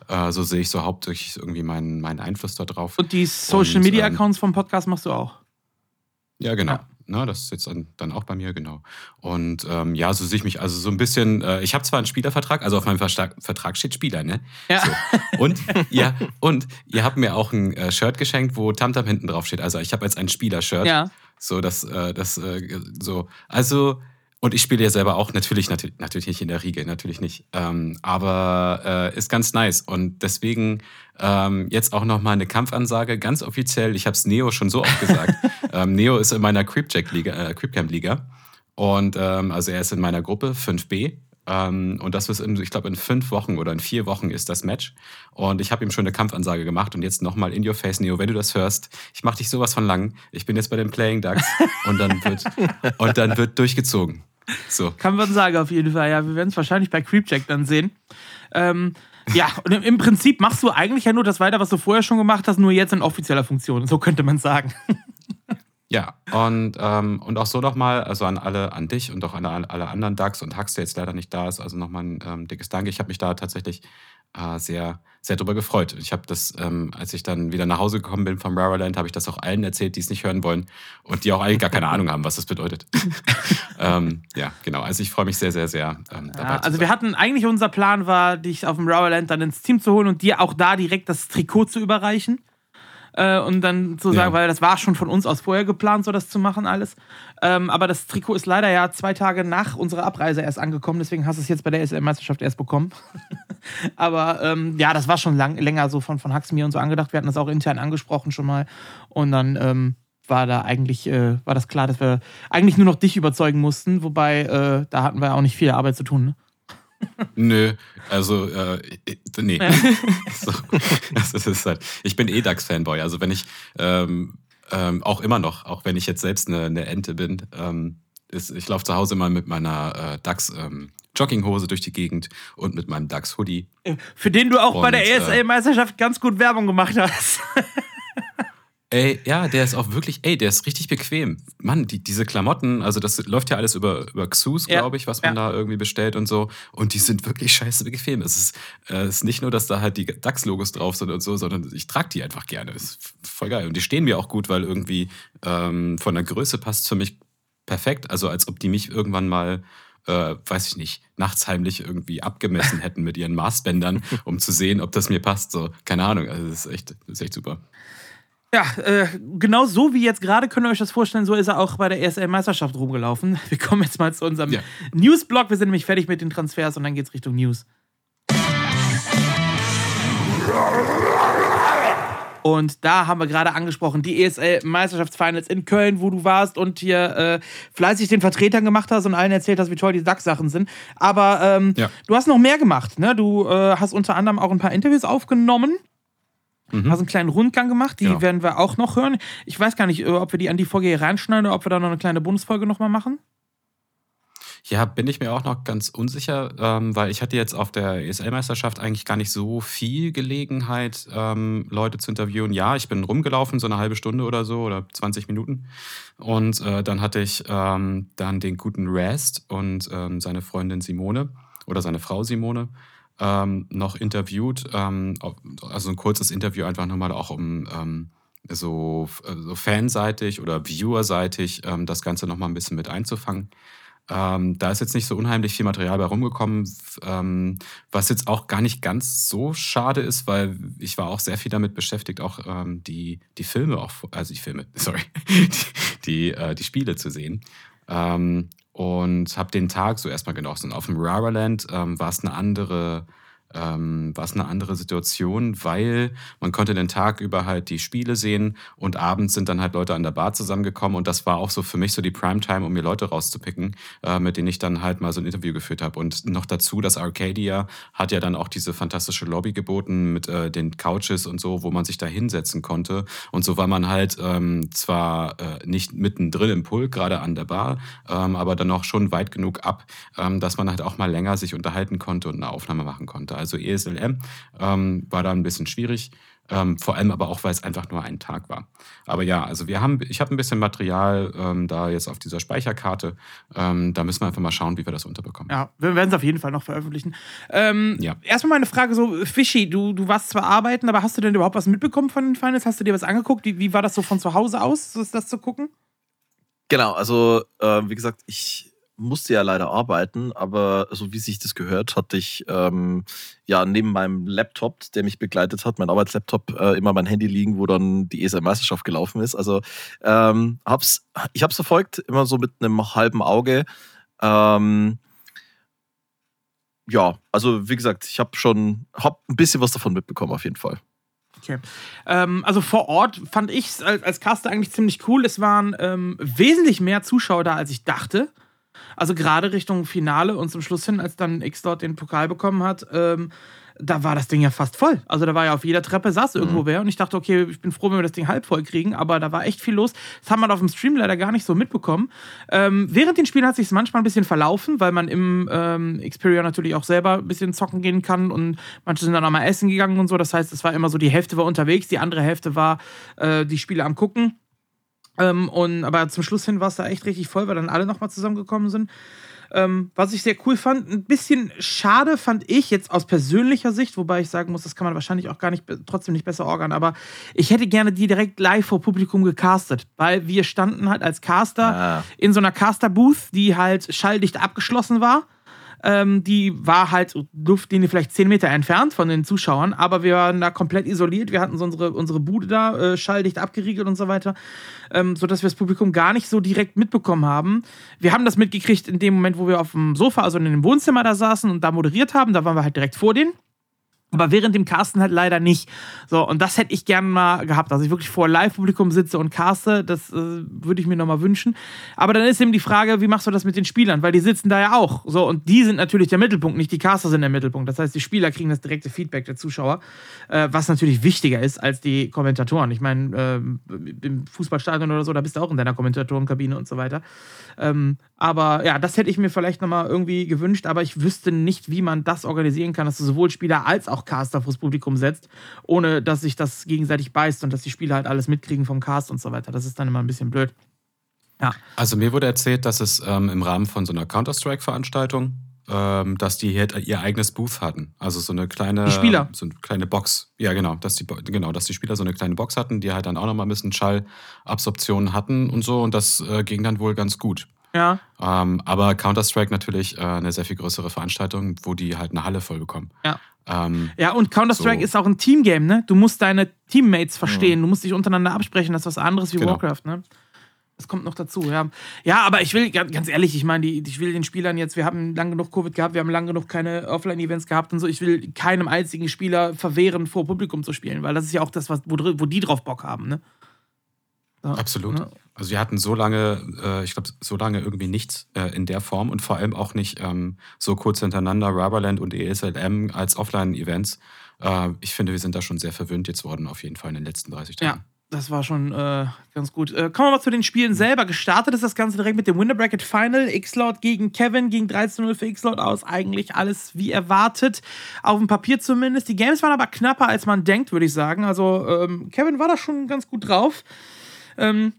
Äh, so sehe ich so hauptsächlich irgendwie meinen, meinen Einfluss da drauf. und die Social Media ähm, Accounts vom Podcast machst du auch. Ja, genau. Ja. Na, das ist jetzt dann, dann auch bei mir, genau. Und ähm, ja, so sehe ich mich, also so ein bisschen, äh, ich habe zwar einen Spielervertrag, also auf meinem Versta Vertrag steht Spieler, ne? Ja. So. Und, ja, und ihr habt mir auch ein äh, Shirt geschenkt, wo Tamtam hinten drauf steht. Also ich habe jetzt ein Spieler-Shirt. Ja. So, das, äh, das, äh, so. Also, und ich spiele ja selber auch, natürlich, natürlich, natürlich nicht in der Riege, natürlich nicht. Ähm, aber äh, ist ganz nice. Und deswegen ähm, jetzt auch nochmal eine Kampfansage, ganz offiziell. Ich habe es Neo schon so oft gesagt. ähm, Neo ist in meiner Creepjack-Liga, äh, Creepcamp-Liga. Und ähm, also er ist in meiner Gruppe 5b. Ähm, und das ist, in, ich glaube, in fünf Wochen oder in vier Wochen ist das Match. Und ich habe ihm schon eine Kampfansage gemacht. Und jetzt nochmal in your face, Neo, wenn du das hörst, ich mache dich sowas von lang. Ich bin jetzt bei den Playing Ducks. und dann wird, und dann wird durchgezogen. So. Kann man sagen, auf jeden Fall. Ja, wir werden es wahrscheinlich bei Creepjack dann sehen. Ähm, Ja, und im Prinzip machst du eigentlich ja nur das weiter, was du vorher schon gemacht hast, nur jetzt in offizieller Funktion. So könnte man sagen. Ja, und, ähm, und auch so nochmal, also an alle, an dich und auch an alle anderen DAX und Hux, der jetzt leider nicht da ist, also nochmal ein ähm, dickes Danke. Ich habe mich da tatsächlich äh, sehr, sehr drüber gefreut. Ich habe das, ähm, als ich dann wieder nach Hause gekommen bin vom Raraland, habe ich das auch allen erzählt, die es nicht hören wollen und die auch eigentlich gar keine Ahnung haben, was das bedeutet. ähm, ja, genau. Also ich freue mich sehr, sehr, sehr ähm, dabei. Ja, also wir hatten eigentlich unser Plan war, dich auf dem Raraland dann ins Team zu holen und dir auch da direkt das Trikot zu überreichen äh, und dann zu sagen, ja. weil das war schon von uns aus vorher geplant, so das zu machen alles. Ähm, aber das Trikot ist leider ja zwei Tage nach unserer Abreise erst angekommen, deswegen hast du es jetzt bei der SL-Meisterschaft erst bekommen. aber ähm, ja, das war schon lang, länger so von, von Hax mir und so angedacht. Wir hatten das auch intern angesprochen schon mal. Und dann ähm, war da eigentlich, äh, war das klar, dass wir eigentlich nur noch dich überzeugen mussten, wobei äh, da hatten wir auch nicht viel Arbeit zu tun. Ne? Nö, also äh, nee. Ja. so, das ist halt. Ich bin eh DAX-Fanboy. Also wenn ich ähm, ähm, auch immer noch, auch wenn ich jetzt selbst eine, eine Ente bin, ähm, ist, ich laufe zu Hause immer mit meiner äh, DAX ähm, Jogginghose durch die Gegend und mit meinem DAX Hoodie. Für den du auch und, bei der ESL-Meisterschaft ganz gut Werbung gemacht hast. Ey, ja, der ist auch wirklich, ey, der ist richtig bequem. Mann, die, diese Klamotten, also das läuft ja alles über, über Xus, ja. glaube ich, was man ja. da irgendwie bestellt und so. Und die sind wirklich scheiße bequem. Es ist, äh, ist nicht nur, dass da halt die DAX-Logos drauf sind und so, sondern ich trage die einfach gerne. Das ist voll geil. Und die stehen mir auch gut, weil irgendwie ähm, von der Größe passt für mich perfekt. Also als ob die mich irgendwann mal äh, weiß ich nicht, nachts heimlich irgendwie abgemessen hätten mit ihren Maßbändern, um zu sehen, ob das mir passt. So, keine Ahnung. Also das ist echt, das ist echt super. Ja, äh, genau so wie jetzt gerade könnt ihr euch das vorstellen, so ist er auch bei der ESL-Meisterschaft rumgelaufen. Wir kommen jetzt mal zu unserem ja. News-Blog. Wir sind nämlich fertig mit den Transfers und dann geht's Richtung News. Und da haben wir gerade angesprochen, die ESL-Meisterschaftsfinals in Köln, wo du warst und hier äh, fleißig den Vertretern gemacht hast und allen erzählt hast, wie toll die DAX-Sachen sind. Aber ähm, ja. du hast noch mehr gemacht. Ne? Du äh, hast unter anderem auch ein paar Interviews aufgenommen. Mhm. Hast einen kleinen Rundgang gemacht, die genau. werden wir auch noch hören. Ich weiß gar nicht, äh, ob wir die an die Folge hier reinschneiden oder ob wir da noch eine kleine Bundesfolge nochmal machen. Ja, bin ich mir auch noch ganz unsicher, ähm, weil ich hatte jetzt auf der ESL-Meisterschaft eigentlich gar nicht so viel Gelegenheit, ähm, Leute zu interviewen. Ja, ich bin rumgelaufen, so eine halbe Stunde oder so oder 20 Minuten. Und äh, dann hatte ich ähm, dann den guten Rest und ähm, seine Freundin Simone oder seine Frau Simone ähm, noch interviewt. Ähm, also ein kurzes Interview einfach nochmal auch um ähm, so, so fanseitig oder viewerseitig ähm, das Ganze nochmal ein bisschen mit einzufangen. Ähm, da ist jetzt nicht so unheimlich viel Material bei rumgekommen, ähm, was jetzt auch gar nicht ganz so schade ist, weil ich war auch sehr viel damit beschäftigt, auch ähm, die, die Filme, auch, also die Filme, sorry, die, die, äh, die Spiele zu sehen. Und habe den Tag so erstmal genossen. Auf dem Raraland ähm, war es eine andere ähm, war es eine andere Situation, weil man konnte den Tag über halt die Spiele sehen und abends sind dann halt Leute an der Bar zusammengekommen und das war auch so für mich so die Primetime, um mir Leute rauszupicken, äh, mit denen ich dann halt mal so ein Interview geführt habe. Und noch dazu, das Arcadia hat ja dann auch diese fantastische Lobby geboten mit äh, den Couches und so, wo man sich da hinsetzen konnte. Und so war man halt ähm, zwar äh, nicht mittendrin im Pulk, gerade an der Bar, ähm, aber dann noch schon weit genug ab, ähm, dass man halt auch mal länger sich unterhalten konnte und eine Aufnahme machen konnte also ESLM, ähm, war da ein bisschen schwierig. Ähm, vor allem aber auch, weil es einfach nur ein Tag war. Aber ja, also wir haben, ich habe ein bisschen Material ähm, da jetzt auf dieser Speicherkarte. Ähm, da müssen wir einfach mal schauen, wie wir das unterbekommen. Ja, wir werden es auf jeden Fall noch veröffentlichen. Ähm, ja. Erstmal meine Frage so, Fischi, du, du warst zwar arbeiten, aber hast du denn überhaupt was mitbekommen von den Finals? Hast du dir was angeguckt? Wie, wie war das so von zu Hause aus, das zu gucken? Genau, also äh, wie gesagt, ich musste ja leider arbeiten, aber so wie sich das gehört, hatte ich ähm, ja neben meinem Laptop, der mich begleitet hat, mein Arbeitslaptop, äh, immer mein Handy liegen, wo dann die ESL-Meisterschaft gelaufen ist. Also ähm, hab's, ich habe es verfolgt, immer so mit einem halben Auge. Ähm, ja, also wie gesagt, ich habe schon hab ein bisschen was davon mitbekommen, auf jeden Fall. Okay. Ähm, also vor Ort fand ich es als, als Caster eigentlich ziemlich cool. Es waren ähm, wesentlich mehr Zuschauer da, als ich dachte. Also gerade Richtung Finale und zum Schluss hin, als dann X-Dot den Pokal bekommen hat, ähm, da war das Ding ja fast voll. Also da war ja auf jeder Treppe saß irgendwo mhm. wer und ich dachte, okay, ich bin froh, wenn wir das Ding halb voll kriegen, aber da war echt viel los. Das haben wir auf dem Stream leider gar nicht so mitbekommen. Ähm, während den Spielen hat sich manchmal ein bisschen verlaufen, weil man im ähm, Xperia natürlich auch selber ein bisschen zocken gehen kann und manche sind dann auch mal essen gegangen und so. Das heißt, es war immer so, die Hälfte war unterwegs, die andere Hälfte war äh, die Spiele am gucken. Ähm, und, aber zum Schluss hin war es da echt richtig voll, weil dann alle nochmal zusammengekommen sind. Ähm, was ich sehr cool fand, ein bisschen schade fand ich jetzt aus persönlicher Sicht, wobei ich sagen muss, das kann man wahrscheinlich auch gar nicht, trotzdem nicht besser organ, aber ich hätte gerne die direkt live vor Publikum gecastet, weil wir standen halt als Caster ah. in so einer Caster-Booth, die halt schalldicht abgeschlossen war. Ähm, die war halt Luftlinie vielleicht 10 Meter entfernt von den Zuschauern, aber wir waren da komplett isoliert. Wir hatten so unsere, unsere Bude da, äh, schalldicht abgeriegelt und so weiter, ähm, sodass wir das Publikum gar nicht so direkt mitbekommen haben. Wir haben das mitgekriegt in dem Moment, wo wir auf dem Sofa, also in dem Wohnzimmer da saßen und da moderiert haben. Da waren wir halt direkt vor denen. Aber während dem Casten halt leider nicht. So, und das hätte ich gerne mal gehabt, dass ich wirklich vor Live-Publikum sitze und caste. Das äh, würde ich mir nochmal wünschen. Aber dann ist eben die Frage, wie machst du das mit den Spielern? Weil die sitzen da ja auch. So, und die sind natürlich der Mittelpunkt, nicht die Caster sind der Mittelpunkt. Das heißt, die Spieler kriegen das direkte Feedback der Zuschauer, äh, was natürlich wichtiger ist als die Kommentatoren. Ich meine, äh, im Fußballstadion oder so, da bist du auch in deiner Kommentatorenkabine und so weiter. Ähm, aber ja, das hätte ich mir vielleicht nochmal irgendwie gewünscht, aber ich wüsste nicht, wie man das organisieren kann, dass du sowohl Spieler als auch Caster fürs Publikum setzt, ohne dass sich das gegenseitig beißt und dass die Spieler halt alles mitkriegen vom Cast und so weiter. Das ist dann immer ein bisschen blöd. Ja. Also mir wurde erzählt, dass es ähm, im Rahmen von so einer Counter-Strike-Veranstaltung, ähm, dass die halt ihr eigenes Booth hatten. Also so eine kleine, die Spieler. so eine kleine Box. Ja, genau, dass die, genau, dass die Spieler so eine kleine Box hatten, die halt dann auch nochmal ein bisschen Schallabsorption hatten und so. Und das äh, ging dann wohl ganz gut. Ja. Ähm, aber Counter-Strike natürlich äh, eine sehr viel größere Veranstaltung, wo die halt eine Halle voll bekommen. Ja. Ähm, ja, und Counter-Strike so. ist auch ein Teamgame, ne? Du musst deine Teammates verstehen, mhm. du musst dich untereinander absprechen, das ist was anderes wie genau. Warcraft, ne? Das kommt noch dazu, ja. Ja, aber ich will, ganz ehrlich, ich meine, ich will den Spielern jetzt, wir haben lang genug Covid gehabt, wir haben lang genug keine Offline-Events gehabt und so. Ich will keinem einzigen Spieler verwehren, vor Publikum zu spielen, weil das ist ja auch das, was, wo, wo die drauf Bock haben, ne? Ja, Absolut. Ne? Also wir hatten so lange, äh, ich glaube, so lange irgendwie nichts äh, in der Form und vor allem auch nicht ähm, so kurz hintereinander Rubberland und ESLM als Offline-Events. Äh, ich finde, wir sind da schon sehr verwöhnt jetzt worden, auf jeden Fall in den letzten 30 Tagen. Ja, das war schon äh, ganz gut. Äh, kommen wir mal zu den Spielen selber. Gestartet ist das Ganze direkt mit dem Winter Bracket Final. X-Lord gegen Kevin, gegen 13-0 für X-Lord aus. Eigentlich alles wie erwartet. Auf dem Papier zumindest. Die Games waren aber knapper, als man denkt, würde ich sagen. Also ähm, Kevin war da schon ganz gut drauf. Ähm,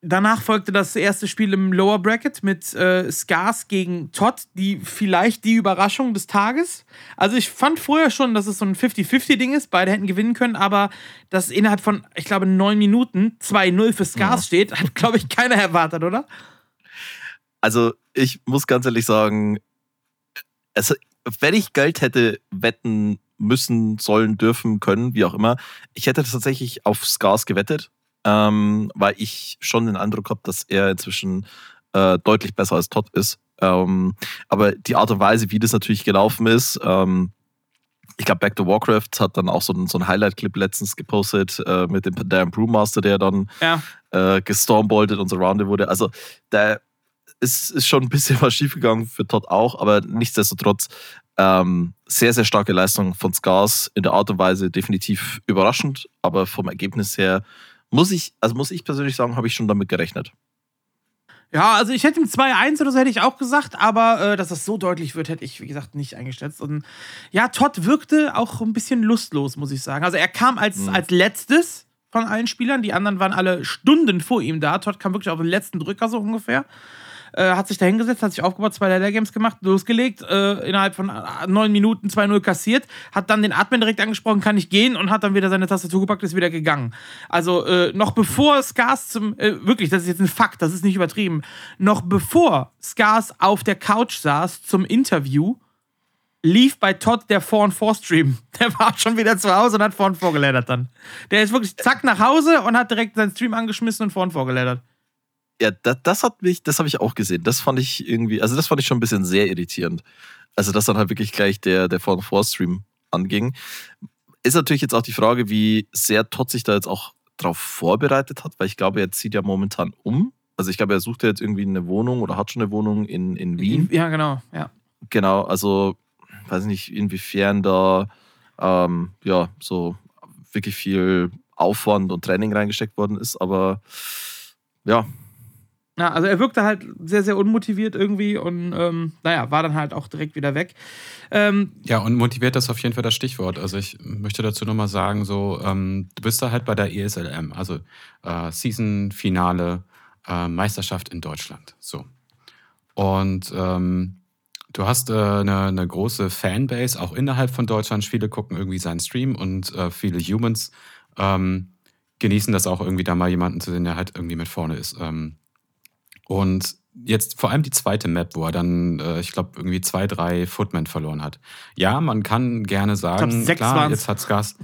Danach folgte das erste Spiel im Lower Bracket mit äh, Scars gegen Todd, die vielleicht die Überraschung des Tages. Also ich fand vorher schon, dass es so ein 50-50-Ding ist, beide hätten gewinnen können, aber dass innerhalb von, ich glaube, neun Minuten 2-0 für Scars ja. steht, hat, glaube ich, keiner erwartet, oder? Also ich muss ganz ehrlich sagen, also, wenn ich Geld hätte wetten müssen, sollen, dürfen, können, wie auch immer, ich hätte tatsächlich auf Scars gewettet ähm, weil ich schon den Eindruck habe, dass er inzwischen äh, deutlich besser als Todd ist. Ähm, aber die Art und Weise, wie das natürlich gelaufen ist, ähm, ich glaube, Back to Warcraft hat dann auch so ein, so ein Highlight-Clip letztens gepostet äh, mit dem Dan Brewmaster, der dann ja. äh, gestormbolted und surrounded wurde. Also, da ist, ist schon ein bisschen was schiefgegangen für Todd auch, aber nichtsdestotrotz ähm, sehr, sehr starke Leistung von Scars in der Art und Weise definitiv überraschend, aber vom Ergebnis her muss ich, also muss ich persönlich sagen, habe ich schon damit gerechnet. Ja, also ich hätte ihm 2-1 oder so hätte ich auch gesagt, aber äh, dass das so deutlich wird, hätte ich, wie gesagt, nicht eingeschätzt. Und ja, Todd wirkte auch ein bisschen lustlos, muss ich sagen. Also er kam als, mhm. als letztes von allen Spielern, die anderen waren alle Stunden vor ihm da. Todd kam wirklich auf den letzten Drücker so ungefähr äh, hat sich da hingesetzt, hat sich aufgebaut, zwei Leather Games gemacht, losgelegt, äh, innerhalb von äh, neun Minuten 2-0 kassiert, hat dann den Admin direkt angesprochen, kann ich gehen und hat dann wieder seine Tastatur gepackt, ist wieder gegangen. Also äh, noch bevor Scars zum, äh, wirklich, das ist jetzt ein Fakt, das ist nicht übertrieben, noch bevor Scars auf der Couch saß zum Interview, lief bei Todd der 4-4-Stream. Der war schon wieder zu Hause und hat 4-4 gelädert dann. Der ist wirklich zack nach Hause und hat direkt seinen Stream angeschmissen und 4-4 gelädert. Ja, das, das hat mich, das habe ich auch gesehen. Das fand ich irgendwie, also das fand ich schon ein bisschen sehr irritierend. Also, dass dann halt wirklich gleich der, der 4-4-Stream anging. Ist natürlich jetzt auch die Frage, wie sehr Todd sich da jetzt auch drauf vorbereitet hat, weil ich glaube, er zieht ja momentan um Also ich glaube, er sucht jetzt irgendwie eine Wohnung oder hat schon eine Wohnung in, in Wien. Ja, genau, ja. Genau, also weiß nicht, inwiefern da ähm, ja so wirklich viel Aufwand und Training reingesteckt worden ist, aber ja. Ja, also er wirkte halt sehr, sehr unmotiviert irgendwie und ähm, naja, war dann halt auch direkt wieder weg. Ähm, ja, und motiviert ist auf jeden Fall das Stichwort. Also ich möchte dazu nochmal sagen, so, ähm, du bist da halt bei der ESLM, also äh, Season-Finale, äh, Meisterschaft in Deutschland. So. Und ähm, du hast äh, eine, eine, große Fanbase, auch innerhalb von Deutschland. Viele gucken irgendwie seinen Stream und äh, viele Humans ähm, genießen das auch irgendwie da mal jemanden zu sehen, der halt irgendwie mit vorne ist. Ähm, und jetzt vor allem die zweite Map, wo er dann, äh, ich glaube, irgendwie zwei, drei Footmen verloren hat. Ja, man kann gerne sagen, klar, waren's. jetzt hat's Gas.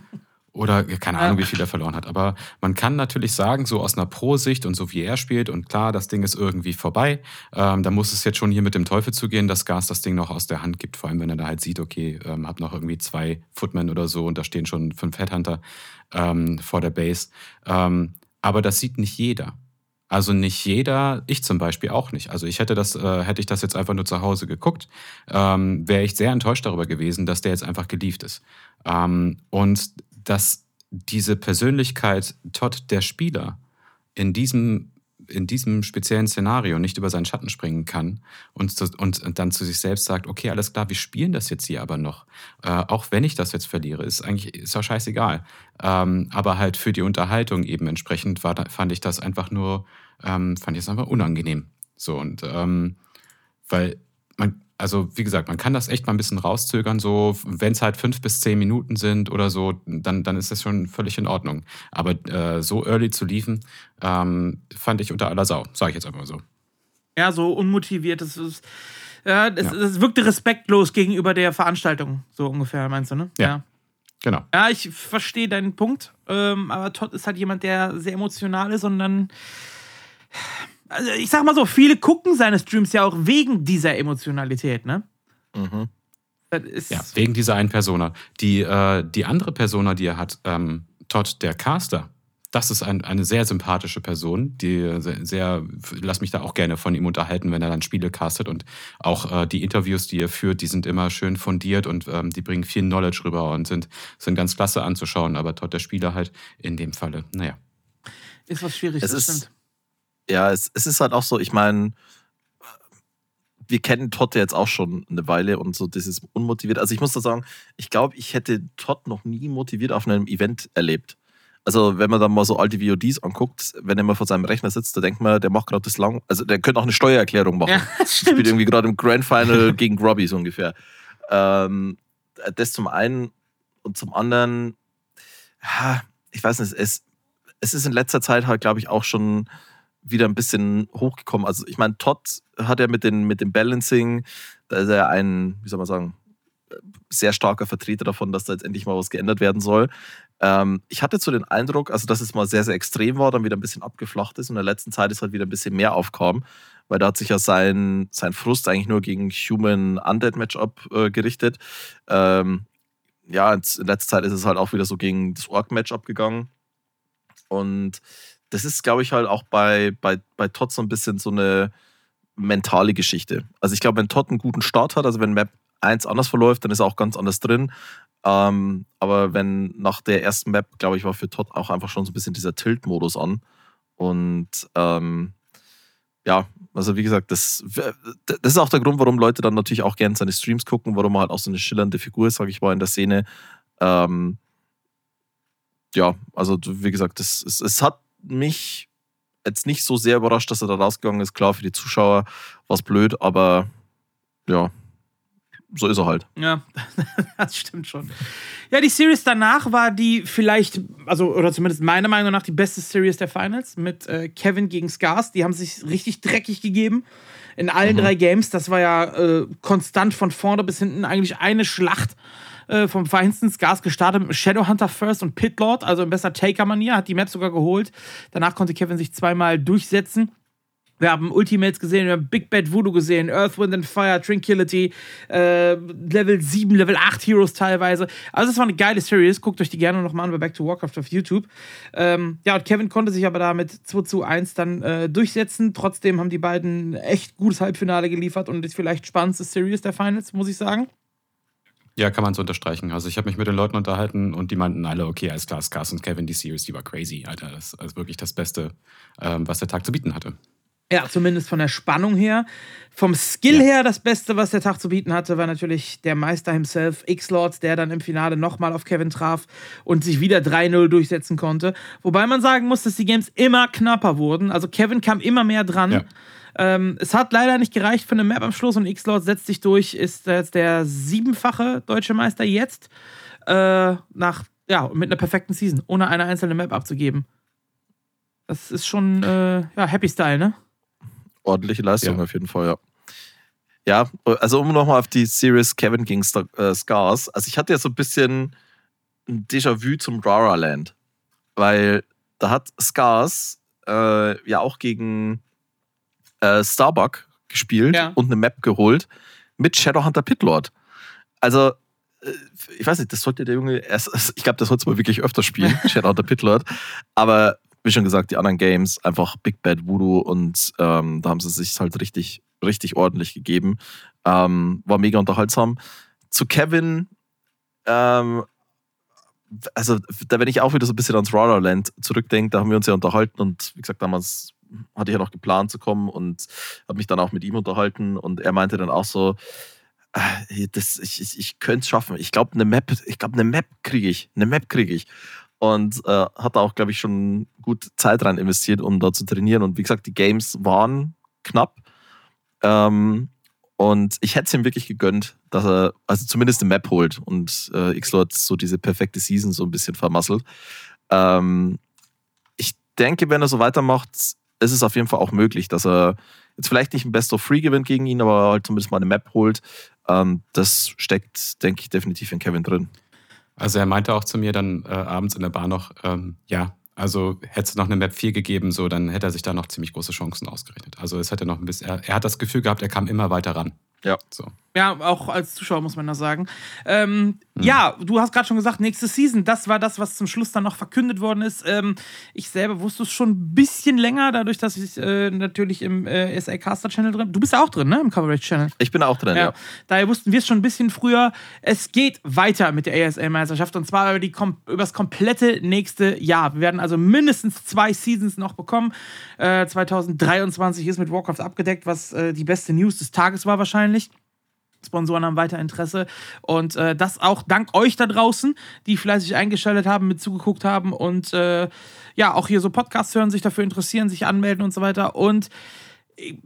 Oder keine Ahnung, wie viel er verloren hat. Aber man kann natürlich sagen, so aus einer Pro-Sicht und so wie er spielt, und klar, das Ding ist irgendwie vorbei. Ähm, da muss es jetzt schon hier mit dem Teufel zugehen, dass Gas das Ding noch aus der Hand gibt. Vor allem, wenn er da halt sieht, okay, ähm, hab noch irgendwie zwei Footmen oder so und da stehen schon fünf Headhunter ähm, vor der Base. Ähm, aber das sieht nicht jeder. Also nicht jeder, ich zum Beispiel auch nicht. Also ich hätte das, äh, hätte ich das jetzt einfach nur zu Hause geguckt, ähm, wäre ich sehr enttäuscht darüber gewesen, dass der jetzt einfach gelieft ist. Ähm, und dass diese Persönlichkeit Todd der Spieler in diesem in diesem speziellen Szenario nicht über seinen Schatten springen kann und, und, und dann zu sich selbst sagt, okay, alles klar, wir spielen das jetzt hier aber noch. Äh, auch wenn ich das jetzt verliere, ist eigentlich ist auch scheißegal. Ähm, aber halt für die Unterhaltung eben entsprechend war, fand ich das einfach nur, ähm, fand ich es einfach unangenehm. So und ähm, weil man, also wie gesagt, man kann das echt mal ein bisschen rauszögern, so wenn es halt fünf bis zehn Minuten sind oder so, dann, dann ist das schon völlig in Ordnung. Aber äh, so early zu liefen, ähm, fand ich unter aller Sau, sage ich jetzt einfach mal so. Ja, so unmotiviert, das ist, ja, das, ja. wirkte respektlos gegenüber der Veranstaltung, so ungefähr, meinst du, ne? Ja. ja. Genau. Ja, ich verstehe deinen Punkt, ähm, aber Todd ist halt jemand, der sehr emotional ist und dann also ich sag mal so, viele gucken seine Streams ja auch wegen dieser Emotionalität, ne? Mhm. ja, wegen dieser einen Persona. Die, äh, die andere Persona, die er hat, ähm, Todd, der Caster, das ist ein, eine sehr sympathische Person, die sehr, sehr, lass mich da auch gerne von ihm unterhalten, wenn er dann Spiele castet und auch äh, die Interviews, die er führt, die sind immer schön fundiert und ähm, die bringen viel Knowledge rüber und sind, sind ganz klasse anzuschauen, aber Todd, der Spieler halt in dem Falle, naja. Ist was schwierig, es ist, stimmt ja, es, es ist halt auch so, ich meine, wir kennen Todd jetzt auch schon eine Weile und so dieses unmotiviert. Also ich muss da sagen, ich glaube, ich hätte Todd noch nie motiviert auf einem Event erlebt. Also wenn man dann mal so alte VODs anguckt, wenn er mal vor seinem Rechner sitzt, da denkt man, der macht gerade das lang, also der könnte auch eine Steuererklärung machen. Ja. Spielt irgendwie gerade im Grand Final gegen Robbie so ungefähr. Ähm, das zum einen und zum anderen, ich weiß nicht, es, es ist in letzter Zeit halt, glaube ich, auch schon wieder ein bisschen hochgekommen. Also ich meine, Todd hat ja mit, den, mit dem Balancing, da ist er ein, wie soll man sagen, sehr starker Vertreter davon, dass da jetzt endlich mal was geändert werden soll. Ähm, ich hatte so den Eindruck, also dass es mal sehr, sehr extrem war, dann wieder ein bisschen abgeflacht ist und in der letzten Zeit ist halt wieder ein bisschen mehr aufkam, weil da hat sich ja sein, sein Frust eigentlich nur gegen Human Undead Matchup äh, gerichtet. Ähm, ja, in letzter Zeit ist es halt auch wieder so gegen das Orc Matchup gegangen. Und das ist, glaube ich, halt auch bei, bei, bei Todd so ein bisschen so eine mentale Geschichte. Also ich glaube, wenn Todd einen guten Start hat, also wenn Map 1 anders verläuft, dann ist er auch ganz anders drin. Ähm, aber wenn nach der ersten Map, glaube ich, war für Todd auch einfach schon so ein bisschen dieser Tilt-Modus an. Und ähm, ja, also wie gesagt, das, das ist auch der Grund, warum Leute dann natürlich auch gerne seine Streams gucken, warum er halt auch so eine schillernde Figur ist, sage ich mal, in der Szene. Ähm, ja, also wie gesagt, es, es, es hat mich jetzt nicht so sehr überrascht, dass er da rausgegangen ist. Klar, für die Zuschauer war es blöd, aber ja, so ist er halt. Ja, das stimmt schon. Ja, die Series danach war die vielleicht, also, oder zumindest meiner Meinung nach, die beste Series der Finals mit äh, Kevin gegen Scars. Die haben sich richtig dreckig gegeben in allen mhm. drei Games. Das war ja äh, konstant von vorne bis hinten eigentlich eine Schlacht äh, vom feinsten Scars gestartet mit Shadowhunter First und Pitlord, also in besser Taker-Manier, hat die Map sogar geholt. Danach konnte Kevin sich zweimal durchsetzen. Wir haben Ultimates gesehen, wir haben Big Bad Voodoo gesehen, Earth, Wind and Fire, Tranquility, äh, Level 7, Level 8 Heroes teilweise. Also, es war eine geile Series. Guckt euch die gerne nochmal an bei Back to Warcraft auf YouTube. Ähm, ja, und Kevin konnte sich aber da mit 2 zu 1 dann äh, durchsetzen. Trotzdem haben die beiden echt gutes Halbfinale geliefert und ist vielleicht spannendste Series der Finals, muss ich sagen. Ja, kann man so unterstreichen. Also ich habe mich mit den Leuten unterhalten und die meinten alle, okay, alles klar, Scars und Kevin, die Series, die war crazy, Alter. Das ist wirklich das Beste, ähm, was der Tag zu bieten hatte. Ja, zumindest von der Spannung her. Vom Skill ja. her, das Beste, was der Tag zu bieten hatte, war natürlich der Meister himself, X-Lords, der dann im Finale nochmal auf Kevin traf und sich wieder 3-0 durchsetzen konnte. Wobei man sagen muss, dass die Games immer knapper wurden. Also Kevin kam immer mehr dran. Ja. Ähm, es hat leider nicht gereicht für eine Map am Schluss und X-Lord setzt sich durch, ist jetzt der siebenfache deutsche Meister jetzt. Äh, nach, ja, mit einer perfekten Season, ohne eine einzelne Map abzugeben. Das ist schon, äh, ja, Happy Style, ne? Ordentliche Leistung ja. auf jeden Fall, ja. Ja, also um nochmal auf die Series Kevin gegen Star äh, Scars. Also ich hatte ja so ein bisschen ein Déjà-vu zum Rara Land. Weil da hat Scars äh, ja auch gegen äh, Starbuck gespielt ja. und eine Map geholt mit Shadowhunter Pitlord. Also, äh, ich weiß nicht, das sollte der Junge erst, ich glaube, das sollte mal wirklich öfter spielen, Shadowhunter Pitlord. Aber wie schon gesagt, die anderen Games, einfach Big Bad Voodoo und ähm, da haben sie sich halt richtig, richtig ordentlich gegeben. Ähm, war mega unterhaltsam. Zu Kevin, ähm, also da wenn ich auch wieder so ein bisschen ans Land zurückdenke, da haben wir uns ja unterhalten und wie gesagt, damals hatte ich ja noch geplant zu kommen und habe mich dann auch mit ihm unterhalten und er meinte dann auch so, äh, das, ich, ich, ich könnte es schaffen. Ich glaube, eine Map, ich glaube, eine Map kriege ich. Eine Map kriege ich. Und äh, hat da auch, glaube ich, schon gut Zeit rein investiert, um da zu trainieren. Und wie gesagt, die Games waren knapp. Ähm, und ich hätte es ihm wirklich gegönnt, dass er also zumindest eine Map holt und äh, X-Lord so diese perfekte Season so ein bisschen vermasselt. Ähm, ich denke, wenn er so weitermacht, ist es auf jeden Fall auch möglich, dass er jetzt vielleicht nicht ein Best of Free gewinnt gegen ihn, aber halt zumindest mal eine Map holt. Ähm, das steckt, denke ich, definitiv in Kevin drin. Also er meinte auch zu mir dann äh, abends in der Bar noch, ähm, ja, also hätte es noch eine Map 4 gegeben, so, dann hätte er sich da noch ziemlich große Chancen ausgerechnet. Also es hätte noch ein bisschen, er, er hat das Gefühl gehabt, er kam immer weiter ran. Ja. So. Ja, auch als Zuschauer muss man das sagen. Ähm, mhm. Ja, du hast gerade schon gesagt, nächste Season, das war das, was zum Schluss dann noch verkündet worden ist. Ähm, ich selber wusste es schon ein bisschen länger, dadurch, dass ich äh, natürlich im äh, SA Caster Channel drin Du bist ja auch drin, ne? Im Coverage Channel. Ich bin auch drin, ja. ja. Daher wussten wir es schon ein bisschen früher. Es geht weiter mit der ASL-Meisterschaft und zwar über, die, über das komplette nächste Jahr. Wir werden also mindestens zwei Seasons noch bekommen. Äh, 2023 ist mit Warcraft abgedeckt, was äh, die beste News des Tages war wahrscheinlich. Sponsoren haben weiter Interesse. Und äh, das auch dank euch da draußen, die fleißig eingeschaltet haben, mit zugeguckt haben und äh, ja, auch hier so Podcasts hören, sich dafür interessieren, sich anmelden und so weiter. Und ein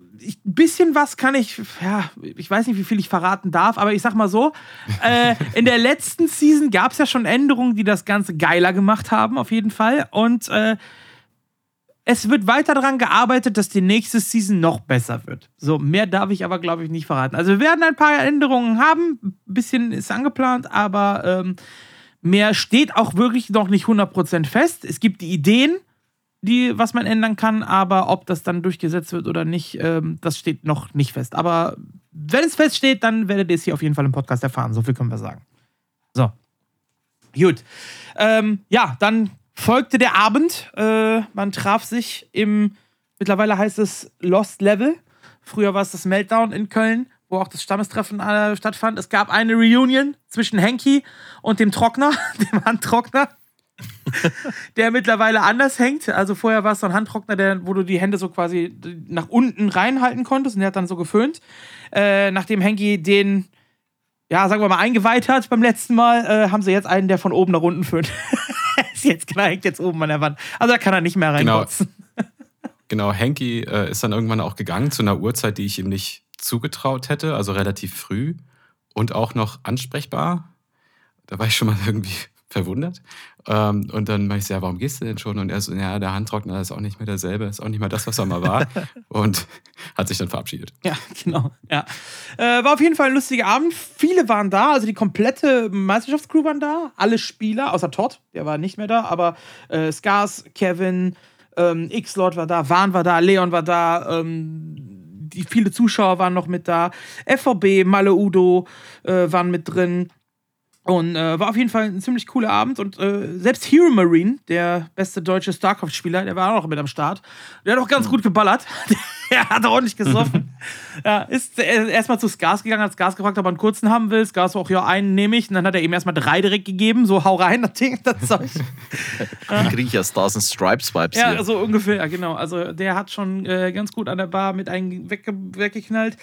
bisschen was kann ich, ja, ich weiß nicht, wie viel ich verraten darf, aber ich sag mal so: äh, In der letzten Season gab es ja schon Änderungen, die das Ganze geiler gemacht haben, auf jeden Fall. Und äh, es wird weiter daran gearbeitet, dass die nächste Season noch besser wird. So, mehr darf ich aber, glaube ich, nicht verraten. Also, wir werden ein paar Änderungen haben. Ein bisschen ist angeplant, aber ähm, mehr steht auch wirklich noch nicht 100% fest. Es gibt die Ideen, die, was man ändern kann, aber ob das dann durchgesetzt wird oder nicht, ähm, das steht noch nicht fest. Aber wenn es feststeht, dann werdet ihr es hier auf jeden Fall im Podcast erfahren. So viel können wir sagen. So. Gut. Ähm, ja, dann folgte der Abend. Äh, man traf sich im, mittlerweile heißt es Lost Level. Früher war es das Meltdown in Köln, wo auch das Stammestreffen äh, stattfand. Es gab eine Reunion zwischen Henki und dem Trockner, dem Handtrockner. der mittlerweile anders hängt. Also vorher war es so ein Handtrockner, der, wo du die Hände so quasi nach unten reinhalten konntest und der hat dann so geföhnt. Äh, nachdem Henki den, ja, sagen wir mal, eingeweiht hat beim letzten Mal, äh, haben sie jetzt einen, der von oben nach unten föhnt. ist jetzt hängt jetzt oben an der Wand. Also da kann er nicht mehr reinkotzen. Genau, genau Henky äh, ist dann irgendwann auch gegangen zu einer Uhrzeit, die ich ihm nicht zugetraut hätte, also relativ früh und auch noch ansprechbar. Da war ich schon mal irgendwie verwundert. Ähm, und dann meinte ich so, ja, warum gehst du denn schon? Und er so, ja, der Handtrockner ist auch nicht mehr derselbe, ist auch nicht mehr das, was er mal war. und hat sich dann verabschiedet. Ja, genau. Ja. Äh, war auf jeden Fall ein lustiger Abend. Viele waren da, also die komplette Meisterschaftscrew waren da. Alle Spieler, außer Todd, der war nicht mehr da, aber äh, Scars, Kevin, Ähm, X-Lord war da, Wahn war da, Leon war da, ähm, die viele Zuschauer waren noch mit da, FVB, Malle Udo äh, waren mit drin. Und äh, war auf jeden Fall ein ziemlich cooler Abend. Und äh, selbst Hero Marine, der beste deutsche StarCraft-Spieler, der war auch noch mit am Start. Der hat auch ganz gut geballert. der hat ordentlich gesoffen. ja, ist erstmal zu Skars gegangen, hat Skars gefragt, ob er einen kurzen haben will. Skars auch, ja, einen nehme ich. Und dann hat er ihm erstmal drei direkt gegeben. So, hau rein, das Ding, das Zeug. ja. Kriege ich ja Stars and Stripes Vibes Ja, hier. so ungefähr, genau. Also der hat schon äh, ganz gut an der Bar mit einem wegge weggeknallt.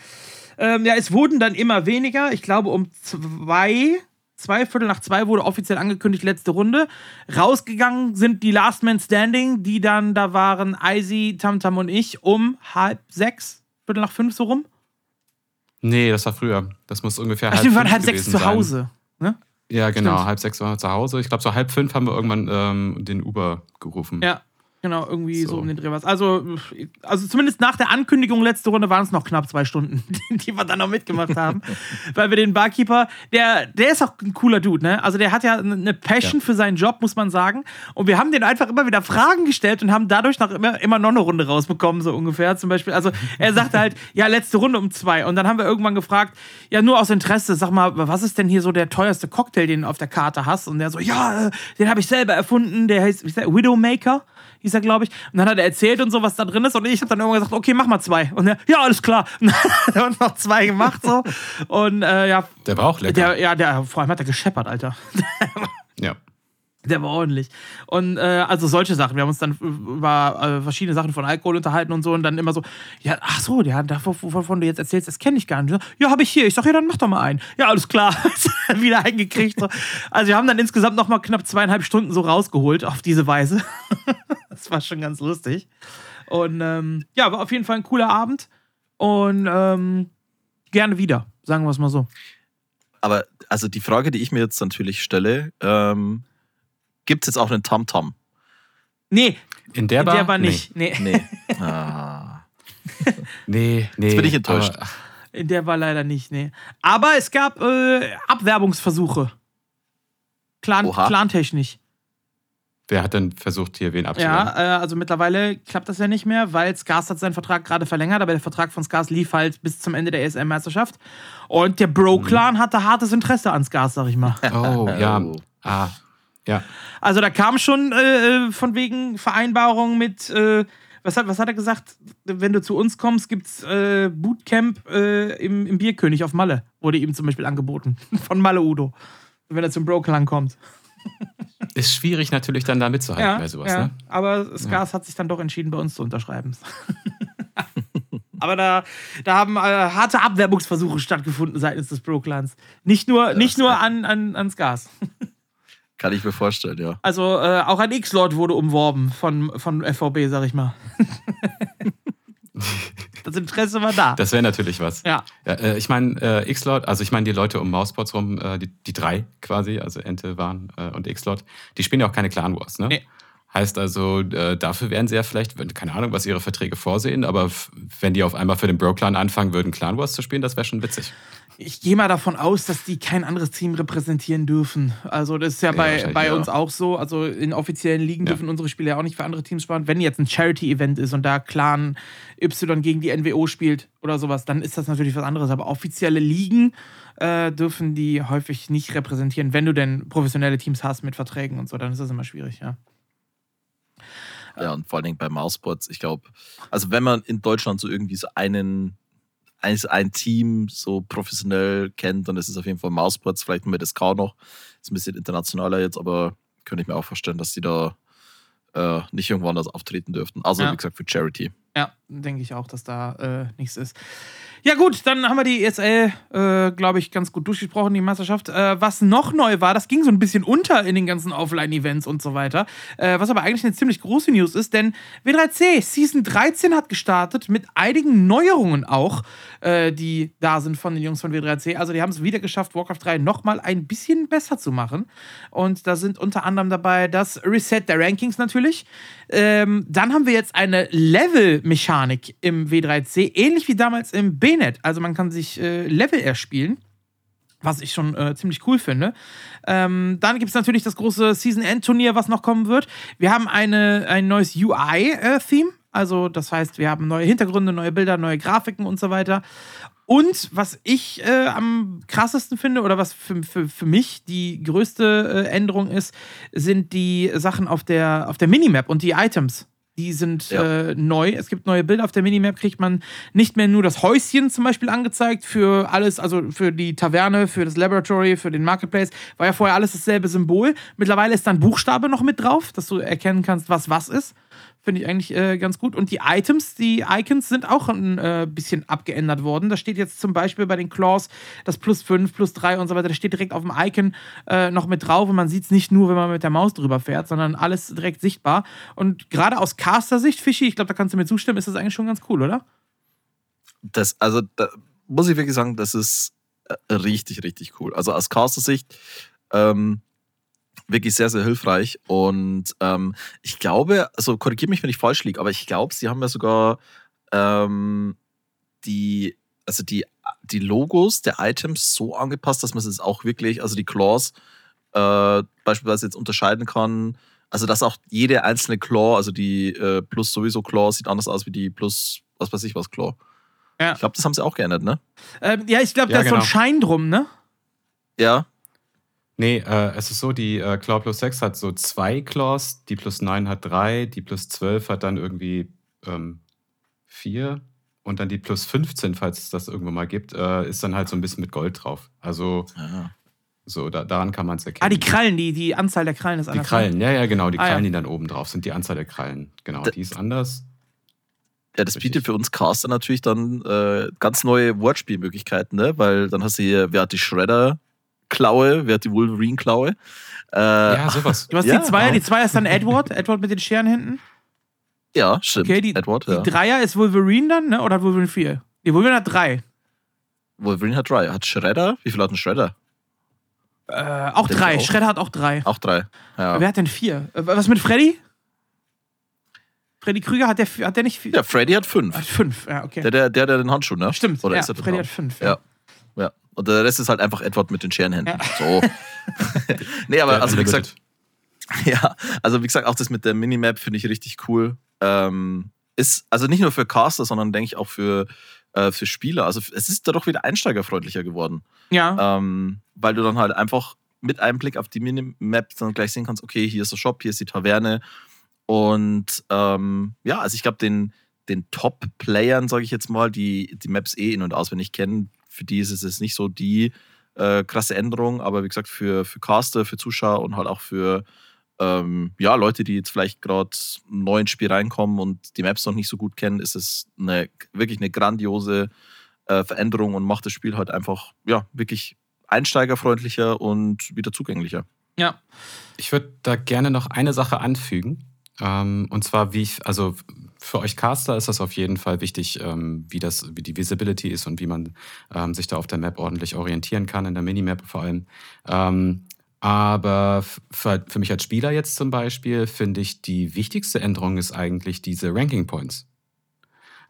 Ähm, ja, es wurden dann immer weniger. Ich glaube, um zwei zwei Viertel nach zwei wurde offiziell angekündigt, letzte Runde. Rausgegangen sind die Last Man Standing, die dann, da waren Icy, Tamtam und ich um halb sechs, Viertel nach fünf so rum. Nee, das war früher. Das muss ungefähr Ach, halb wir waren halb sechs zu Hause. Ne? Ja, genau. Stimmt. Halb sechs waren wir zu Hause. Ich glaube, so halb fünf haben wir irgendwann ähm, den Uber gerufen. Ja, Genau, irgendwie so, so um den Dreh was. Also, also zumindest nach der Ankündigung letzte Runde waren es noch knapp zwei Stunden, die wir dann noch mitgemacht haben. Weil wir den Barkeeper, der, der ist auch ein cooler Dude, ne? Also der hat ja eine Passion ja. für seinen Job, muss man sagen. Und wir haben den einfach immer wieder Fragen gestellt und haben dadurch noch immer, immer noch eine Runde rausbekommen, so ungefähr. Zum Beispiel, also er sagte halt, ja, letzte Runde um zwei. Und dann haben wir irgendwann gefragt, ja, nur aus Interesse, sag mal, was ist denn hier so der teuerste Cocktail, den du auf der Karte hast? Und der so, ja, äh, den habe ich selber erfunden, der heißt Widowmaker hieß er, glaube ich. Und dann hat er erzählt und so, was da drin ist. Und ich habe dann irgendwann gesagt, okay, mach mal zwei. Und er, ja, alles klar. Und dann hat noch zwei gemacht so. Und äh, ja. Der war auch lecker. Der, ja, der, vor allem hat er gescheppert, Alter. ja. Der war ordentlich. Und äh, also solche Sachen. Wir haben uns dann über äh, verschiedene Sachen von Alkohol unterhalten und so und dann immer so, ja, ach so, der, wovon du jetzt erzählst, das kenne ich gar nicht. Ja, habe ich hier. Ich sag, ja, dann mach doch mal einen. Ja, alles klar. Wieder eingekriegt. So. Also wir haben dann insgesamt noch mal knapp zweieinhalb Stunden so rausgeholt auf diese Weise. das war schon ganz lustig. Und ähm, ja, war auf jeden Fall ein cooler Abend. Und ähm, gerne wieder, sagen wir es mal so. Aber also die Frage, die ich mir jetzt natürlich stelle, ähm, gibt es jetzt auch einen Tamtam? -Tam? Nee. In der, Bar? In der Bar nicht. Nee. Nee. nee. Ah. nee, nee. Jetzt bin ich enttäuscht. in der war leider nicht, nee. Aber es gab äh, Abwerbungsversuche. Clan, Clantechnisch. Wer hat denn versucht, hier wen abzuwerben? Ja, äh, also mittlerweile klappt das ja nicht mehr, weil Skars hat seinen Vertrag gerade verlängert, aber der Vertrag von Skars lief halt bis zum Ende der ESM-Meisterschaft. Und der Bro-Clan mhm. hatte hartes Interesse an Skars, sag ich mal. Oh, ja. Ah, ja. Also da kam schon äh, äh, von wegen Vereinbarungen mit, äh, was, hat, was hat er gesagt? Wenn du zu uns kommst, gibt's äh, Bootcamp äh, im, im Bierkönig auf Malle. Wurde ihm zum Beispiel angeboten. Von Malle Udo. Wenn er zum Broklang kommt. Ist schwierig natürlich dann da mitzuhalten ja, bei sowas, ja. ne? Aber Skars ja. hat sich dann doch entschieden, bei uns zu unterschreiben. Aber da, da haben äh, harte Abwerbungsversuche stattgefunden seitens des Broklans. Nicht nur, nicht nur an, an, an Skars. Kann ich mir vorstellen, ja. Also äh, auch ein X-Lord wurde umworben von, von FVB, sag ich mal. das Interesse war da. Das wäre natürlich was. Ja. ja äh, ich meine, äh, X-Lord, also ich meine die Leute um Mousebots rum, äh, die, die drei quasi, also Ente, Warn äh, und X-Lord, die spielen ja auch keine Clan Wars, ne? Nee. Heißt also, äh, dafür wären sie ja vielleicht, keine Ahnung, was ihre Verträge vorsehen, aber wenn die auf einmal für den Bro-Clan anfangen würden, Clan Wars zu spielen, das wäre schon witzig. Ich gehe mal davon aus, dass die kein anderes Team repräsentieren dürfen. Also, das ist ja, ja bei, bei uns auch so. Also, in offiziellen Ligen ja. dürfen unsere Spieler ja auch nicht für andere Teams spielen. Wenn jetzt ein Charity-Event ist und da Clan Y gegen die NWO spielt oder sowas, dann ist das natürlich was anderes. Aber offizielle Ligen äh, dürfen die häufig nicht repräsentieren. Wenn du denn professionelle Teams hast mit Verträgen und so, dann ist das immer schwierig, ja. Ja, und vor allen Dingen bei Mousebots, ich glaube, also wenn man in Deutschland so irgendwie so einen, ein, ein Team so professionell kennt, ist es auf jeden Fall Mousebots, vielleicht mit SK noch. Ist ein bisschen internationaler jetzt, aber könnte ich mir auch vorstellen, dass die da äh, nicht irgendwo anders auftreten dürften. Also, ja. wie gesagt, für Charity. Ja, denke ich auch, dass da äh, nichts ist. Ja, gut, dann haben wir die ESL, äh, glaube ich, ganz gut durchgesprochen, die Meisterschaft. Äh, was noch neu war, das ging so ein bisschen unter in den ganzen Offline-Events und so weiter. Äh, was aber eigentlich eine ziemlich große News ist, denn W3C Season 13 hat gestartet mit einigen Neuerungen auch, äh, die da sind von den Jungs von W3C. Also, die haben es wieder geschafft, Warcraft 3 nochmal ein bisschen besser zu machen. Und da sind unter anderem dabei das Reset der Rankings natürlich. Ähm, dann haben wir jetzt eine Level-Mechanik im W3C, ähnlich wie damals im B-Net. Also man kann sich äh, Level erspielen was ich schon äh, ziemlich cool finde. Ähm, dann gibt es natürlich das große Season-End-Turnier, was noch kommen wird. Wir haben eine, ein neues UI-Theme. Äh, also, das heißt, wir haben neue Hintergründe, neue Bilder, neue Grafiken und so weiter. Und was ich äh, am krassesten finde oder was für, für, für mich die größte äh, Änderung ist, sind die Sachen auf der, auf der Minimap und die Items. Die sind ja. äh, neu. Es gibt neue Bilder. Auf der Minimap kriegt man nicht mehr nur das Häuschen zum Beispiel angezeigt für alles, also für die Taverne, für das Laboratory, für den Marketplace. War ja vorher alles dasselbe Symbol. Mittlerweile ist dann Buchstabe noch mit drauf, dass du erkennen kannst, was was ist. Finde ich eigentlich äh, ganz gut. Und die Items, die Icons sind auch ein äh, bisschen abgeändert worden. Da steht jetzt zum Beispiel bei den Claws das plus 5, plus 3 und so weiter. Das steht direkt auf dem Icon äh, noch mit drauf und man sieht es nicht nur, wenn man mit der Maus drüber fährt, sondern alles direkt sichtbar. Und gerade aus Caster-Sicht, Fischi, ich glaube, da kannst du mir zustimmen, ist das eigentlich schon ganz cool, oder? Das, also, da muss ich wirklich sagen, das ist äh, richtig, richtig cool. Also aus Caster-Sicht, ähm, wirklich sehr, sehr hilfreich. Und ähm, ich glaube, also korrigiere mich, wenn ich falsch liege, aber ich glaube, sie haben ja sogar ähm, die, also die, die Logos der Items so angepasst, dass man es auch wirklich, also die Claws äh, beispielsweise jetzt unterscheiden kann. Also, dass auch jede einzelne Claw, also die äh, Plus sowieso Claw, sieht anders aus wie die Plus, was weiß ich was, Claw. Ja. Ich glaube, das haben sie auch geändert, ne? Ähm, ja, ich glaube, ja, da ist genau. so ein genau. Schein drum, ne? Ja. Nee, äh, es ist so, die äh, Claw plus 6 hat so zwei Claws, die plus 9 hat drei, die plus 12 hat dann irgendwie ähm, vier und dann die plus 15, falls es das irgendwo mal gibt, äh, ist dann halt so ein bisschen mit Gold drauf. Also ja. so, da, daran kann man es erkennen. Ah, die Krallen, die, die Anzahl der Krallen ist anders. Die Krallen, ja, ja, genau, die ah, Krallen, ja. die dann oben drauf sind, die Anzahl der Krallen. Genau, da, die ist anders. Ja, das bietet für uns Caster natürlich dann äh, ganz neue Wortspielmöglichkeiten, ne? Weil dann hast du hier, wer hat die Shredder Klaue, wer hat die Wolverine-Klaue? Äh, ja, sowas. Du hast ja, die Zweier, die Zweier ist dann Edward, Edward mit den Scheren hinten. Ja, stimmt. Okay, die, Edward, ja. die Dreier ist Wolverine dann, ne? Oder hat Wolverine 4? Die Wolverine hat drei. Wolverine hat drei. Hat Shredder? Wie viel hat ein Shredder? Äh, auch drei. Auch? Shredder hat auch drei. Auch drei. Ja. Wer hat denn vier? Äh, was mit Freddy? Freddy Krüger hat der, hat der nicht vier? Ja, Freddy hat fünf. Hat fünf, ja, okay. Der, der, der, der den Handschuh, ne? Stimmt. Oder ja, ist er Freddy hat fünf. Ja. ja. Und der Rest ist halt einfach Edward mit den Scherenhänden. Ja. So. nee, aber also wie gesagt, ja, also wie gesagt, auch das mit der Minimap finde ich richtig cool. Ähm, ist also nicht nur für Caster, sondern denke ich auch für, äh, für Spieler. Also es ist da doch wieder einsteigerfreundlicher geworden. Ja. Ähm, weil du dann halt einfach mit einem Blick auf die Minimap dann gleich sehen kannst, okay, hier ist der Shop, hier ist die Taverne. Und ähm, ja, also ich glaube, den, den Top-Playern, sage ich jetzt mal, die die Maps eh in- und auswendig kennen, für die ist es jetzt nicht so die äh, krasse Änderung, aber wie gesagt, für, für Caster, für Zuschauer und halt auch für ähm, ja, Leute, die jetzt vielleicht gerade neu ins Spiel reinkommen und die Maps noch nicht so gut kennen, ist es eine, wirklich eine grandiose äh, Veränderung und macht das Spiel halt einfach ja, wirklich einsteigerfreundlicher und wieder zugänglicher. Ja. Ich würde da gerne noch eine Sache anfügen. Ähm, und zwar, wie ich, also für euch Caster ist das auf jeden Fall wichtig, ähm, wie, das, wie die Visibility ist und wie man ähm, sich da auf der Map ordentlich orientieren kann, in der Minimap vor allem. Ähm, aber für, mich als Spieler jetzt zum Beispiel finde ich, die wichtigste Änderung ist eigentlich diese Ranking Points.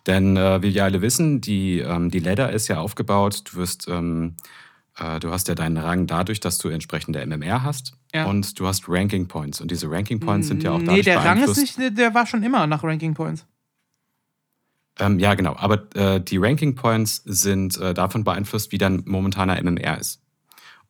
Denn äh, wie wir alle wissen, die, ähm, die Ladder ist ja aufgebaut. Du wirst ähm, äh, du hast ja deinen Rang dadurch, dass du entsprechende MMR hast. Ja. Und du hast Ranking Points. Und diese Ranking Points sind ja auch dadurch Nee, der Rang ist nicht, der war schon immer nach Ranking Points. Ähm, ja, genau. Aber äh, die Ranking Points sind äh, davon beeinflusst, wie dein momentaner MMR ist.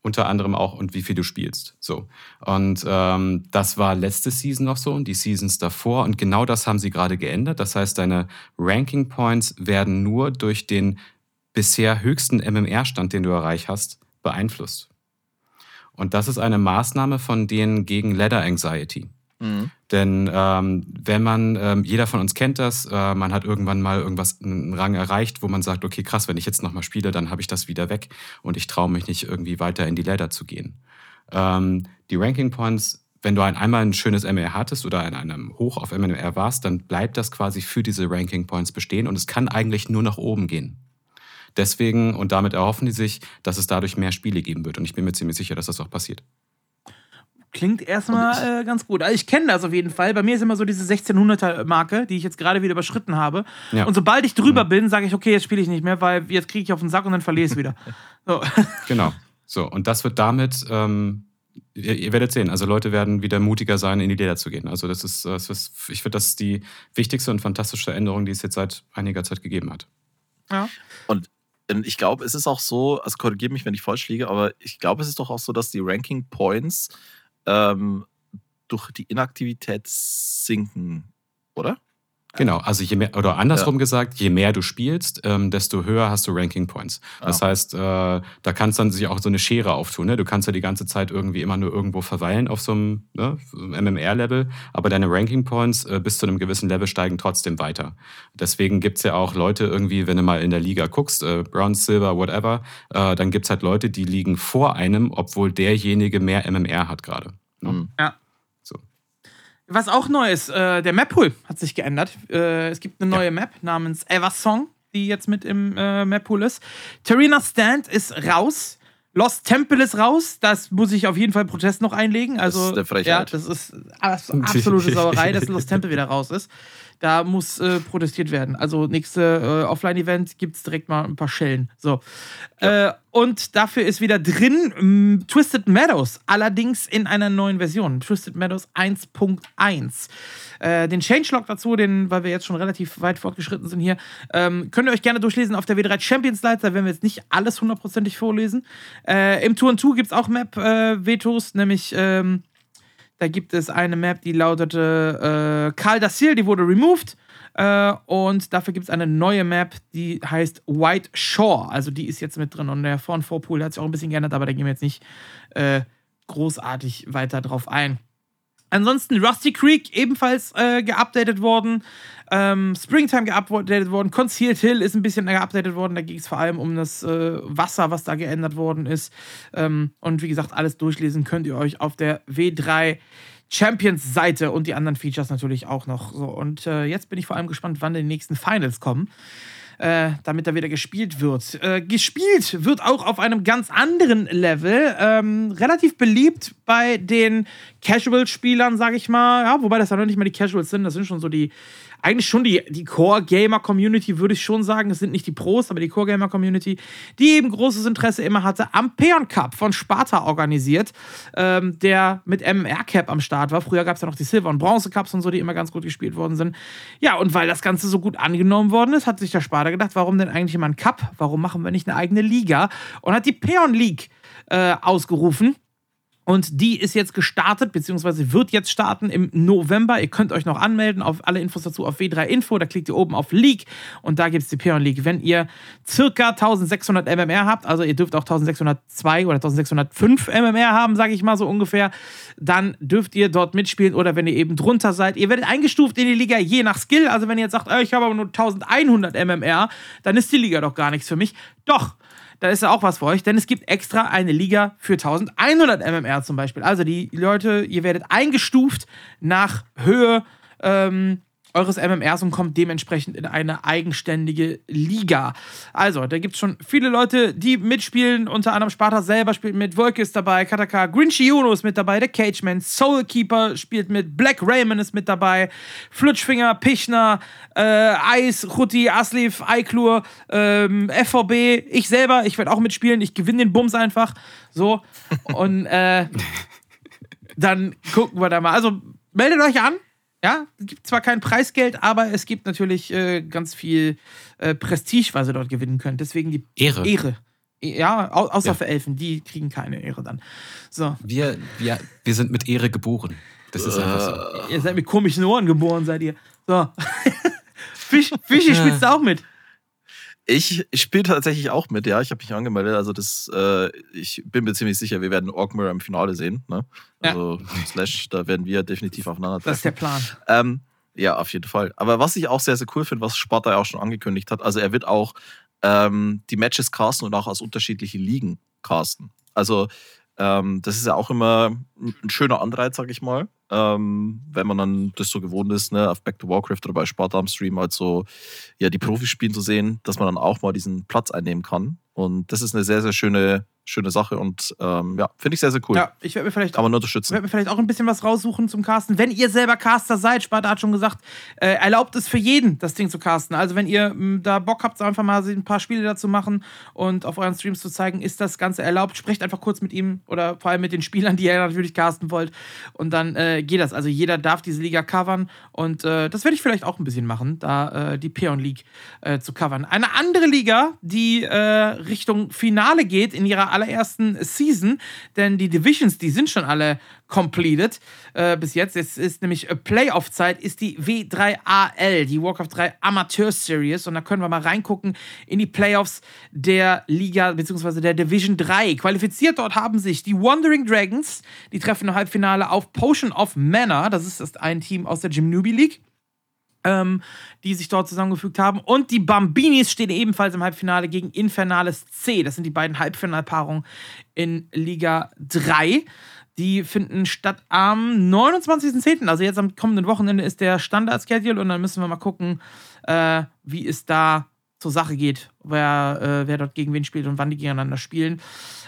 Unter anderem auch und wie viel du spielst. So. Und ähm, das war letzte Season noch so und die Seasons davor. Und genau das haben sie gerade geändert. Das heißt, deine Ranking Points werden nur durch den bisher höchsten MMR-Stand, den du erreicht hast, beeinflusst. Und das ist eine Maßnahme von denen gegen Ladder Anxiety. Mhm. Denn ähm, wenn man, ähm, jeder von uns kennt das, äh, man hat irgendwann mal irgendwas, einen Rang erreicht, wo man sagt, okay, krass, wenn ich jetzt nochmal spiele, dann habe ich das wieder weg und ich traue mich nicht irgendwie weiter in die Ladder zu gehen. Ähm, die Ranking Points, wenn du ein, einmal ein schönes MR hattest oder in einem Hoch auf MR warst, dann bleibt das quasi für diese Ranking Points bestehen und es kann eigentlich nur nach oben gehen. Deswegen und damit erhoffen die sich, dass es dadurch mehr Spiele geben wird. Und ich bin mir ziemlich sicher, dass das auch passiert. Klingt erstmal äh, ganz gut. Also ich kenne das auf jeden Fall. Bei mir ist immer so diese 1600er-Marke, die ich jetzt gerade wieder überschritten habe. Ja. Und sobald ich drüber mhm. bin, sage ich, okay, jetzt spiele ich nicht mehr, weil jetzt kriege ich auf den Sack und dann verliere ich es wieder. So. Genau. So, und das wird damit, ähm, ihr, ihr, werdet sehen, also Leute werden wieder mutiger sein, in die Leder zu gehen. Also das ist, das ist ich finde, das ist die wichtigste und fantastische Änderung, die es jetzt seit einiger Zeit gegeben hat. Ja. Und ich glaube, es ist auch so, also korrigiere mich, wenn ich falsch liege, aber ich glaube, es ist doch auch so, dass die Ranking Points ähm, durch die Inaktivität sinken, oder? Genau, also je mehr, oder andersrum ja. gesagt, je mehr du spielst, ähm, desto höher hast du Ranking Points. Das ah. heißt, äh, da kannst dann sich auch so eine Schere auftun. Ne? Du kannst ja die ganze Zeit irgendwie immer nur irgendwo verweilen auf so einem ne, MMR-Level, aber deine Ranking Points äh, bis zu einem gewissen Level steigen trotzdem weiter. Deswegen gibt's ja auch Leute irgendwie, wenn du mal in der Liga guckst, äh, Bronze, Silver, whatever, äh, dann gibt's halt Leute, die liegen vor einem, obwohl derjenige mehr MMR hat gerade. Ne? Mhm. Ja. Was auch neu ist, äh, der Map-Pool hat sich geändert. Äh, es gibt eine neue ja. Map namens Eversong, die jetzt mit im äh, Map-Pool ist. Tarina Stand ist raus. Lost Temple ist raus. Das muss ich auf jeden Fall Protest noch einlegen. Also, das ist eine Frechheit. Ja, das ist absolute Sauerei, dass Lost Temple wieder raus ist. Da muss äh, protestiert werden. Also nächste äh, Offline-Event gibt es direkt mal ein paar Schellen. So. Ja. Äh, und dafür ist wieder drin ähm, Twisted Meadows, allerdings in einer neuen Version. Twisted Meadows 1.1. Äh, den Changelog dazu, den, weil wir jetzt schon relativ weit fortgeschritten sind hier, ähm, könnt ihr euch gerne durchlesen auf der W3 Champions Light. Da werden wir jetzt nicht alles hundertprozentig vorlesen. Äh, Im Tour 2 gibt es auch Map-Vetos, äh, nämlich. Ähm, da gibt es eine Map, die lautete äh, Karl Dassil, die wurde removed. Äh, und dafür gibt es eine neue Map, die heißt White Shore. Also die ist jetzt mit drin. Und der Vor- und Vorpool hat sich auch ein bisschen geändert, aber da gehen wir jetzt nicht äh, großartig weiter drauf ein. Ansonsten Rusty Creek ebenfalls äh, geupdatet worden. Ähm, Springtime geupdatet worden. Concealed Hill ist ein bisschen geupdatet worden. Da ging es vor allem um das äh, Wasser, was da geändert worden ist. Ähm, und wie gesagt, alles durchlesen könnt ihr euch auf der W3 Champions Seite und die anderen Features natürlich auch noch. So, und äh, jetzt bin ich vor allem gespannt, wann die nächsten Finals kommen äh, damit da wieder gespielt wird. Äh, gespielt wird auch auf einem ganz anderen Level. Ähm, relativ beliebt bei den Casual-Spielern, sag ich mal. Ja, wobei das ja noch nicht mal die Casuals sind, das sind schon so die eigentlich schon die, die Core-Gamer-Community, würde ich schon sagen. Es sind nicht die Pros, aber die Core-Gamer-Community, die eben großes Interesse immer hatte, am Peon Cup von Sparta organisiert, ähm, der mit MMR-Cap am Start war. Früher gab es ja noch die Silber- und Bronze-Cups und so, die immer ganz gut gespielt worden sind. Ja, und weil das Ganze so gut angenommen worden ist, hat sich der Sparta gedacht, warum denn eigentlich immer ein Cup? Warum machen wir nicht eine eigene Liga? Und hat die Peon League äh, ausgerufen und die ist jetzt gestartet, beziehungsweise wird jetzt starten im November. Ihr könnt euch noch anmelden auf alle Infos dazu auf W3 Info. Da klickt ihr oben auf League und da gibt es die Peon League. Wenn ihr circa 1600 MMR habt, also ihr dürft auch 1602 oder 1605 MMR haben, sage ich mal so ungefähr, dann dürft ihr dort mitspielen oder wenn ihr eben drunter seid. Ihr werdet eingestuft in die Liga je nach Skill. Also wenn ihr jetzt sagt, oh, ich habe aber nur 1100 MMR, dann ist die Liga doch gar nichts für mich. Doch, da ist ja auch was für euch, denn es gibt extra eine Liga für 1100 MMR zum Beispiel. Also die Leute, ihr werdet eingestuft nach Höhe ähm, eures MMRs und kommt dementsprechend in eine eigenständige Liga. Also, da gibt es schon viele Leute, die mitspielen. Unter anderem Sparta selber spielt mit, Wolke ist dabei, Kataka, Grinchy Uno ist mit dabei, der Cageman, Soulkeeper spielt mit, Black Raymond ist mit dabei, Flutschfinger, Pichner, äh, Eis, Ruti, Aslif, Eiklur, ähm, FVB, ich selber, ich werde auch mitspielen, ich gewinne den Bums einfach. So. Und äh, dann gucken wir da mal. Also meldet euch an. Ja, es gibt zwar kein Preisgeld, aber es gibt natürlich äh, ganz viel äh, Prestige, was ihr dort gewinnen könnt. Deswegen die Ehre. Ehre. E, ja, au außer ja. für Elfen, die kriegen keine Ehre dann. So. Wir, wir, wir sind mit Ehre geboren. Das ist einfach so. Ihr seid mit komischen Ohren geboren, seid ihr. So. Fisch, Fischi spielst du auch mit. Ich, ich spiele tatsächlich auch mit, ja. Ich habe mich angemeldet. Also das, äh, ich bin mir ziemlich sicher, wir werden Orkmir im Finale sehen. Ne? Also ja. Slash, da werden wir definitiv aufeinander treffen. Das ist der Plan. Ähm, ja, auf jeden Fall. Aber was ich auch sehr, sehr cool finde, was Sparta ja auch schon angekündigt hat, also er wird auch ähm, die Matches casten und auch aus unterschiedlichen Ligen casten. Also ähm, das ist ja auch immer ein schöner Anreiz, sag ich mal ähm, wenn man dann das so gewohnt ist, ne, auf Back to Warcraft oder bei Sparta am Stream halt so, ja, die Profis spielen zu sehen, dass man dann auch mal diesen Platz einnehmen kann. Und das ist eine sehr, sehr schöne schöne Sache und ähm, ja, finde ich sehr, sehr cool. Ja, ich werde mir vielleicht man nur unterstützen. werde mir vielleicht auch ein bisschen was raussuchen zum Casten. Wenn ihr selber Caster seid, Sparta hat schon gesagt, äh, erlaubt es für jeden, das Ding zu casten. Also wenn ihr mh, da Bock habt, einfach mal ein paar Spiele dazu machen und auf euren Streams zu zeigen, ist das Ganze erlaubt. Sprecht einfach kurz mit ihm oder vor allem mit den Spielern, die ihr natürlich casten wollt. Und dann äh, geht das. Also jeder darf diese Liga covern und äh, das werde ich vielleicht auch ein bisschen machen, da äh, die Peon League äh, zu covern. Eine andere Liga, die äh, Richtung Finale geht in ihrer allerersten Season, denn die Divisions, die sind schon alle completed äh, bis jetzt. Jetzt ist nämlich äh, Playoff-Zeit, ist die W3AL, die Warcraft 3 Amateur Series. Und da können wir mal reingucken in die Playoffs der Liga bzw. der Division 3. Qualifiziert dort haben sich die Wandering Dragons, die treffen im Halbfinale auf Potion of Mana. Das ist das ein Team aus der Newbie League ähm, die sich dort zusammengefügt haben. Und die Bambinis stehen ebenfalls im Halbfinale gegen Infernales C. Das sind die beiden Halbfinalpaarungen in Liga 3. Die finden statt am 29.10., also jetzt am kommenden Wochenende, ist der Standard-Schedule und dann müssen wir mal gucken, äh, wie es da zur Sache geht, wer, äh, wer dort gegen wen spielt und wann die gegeneinander spielen.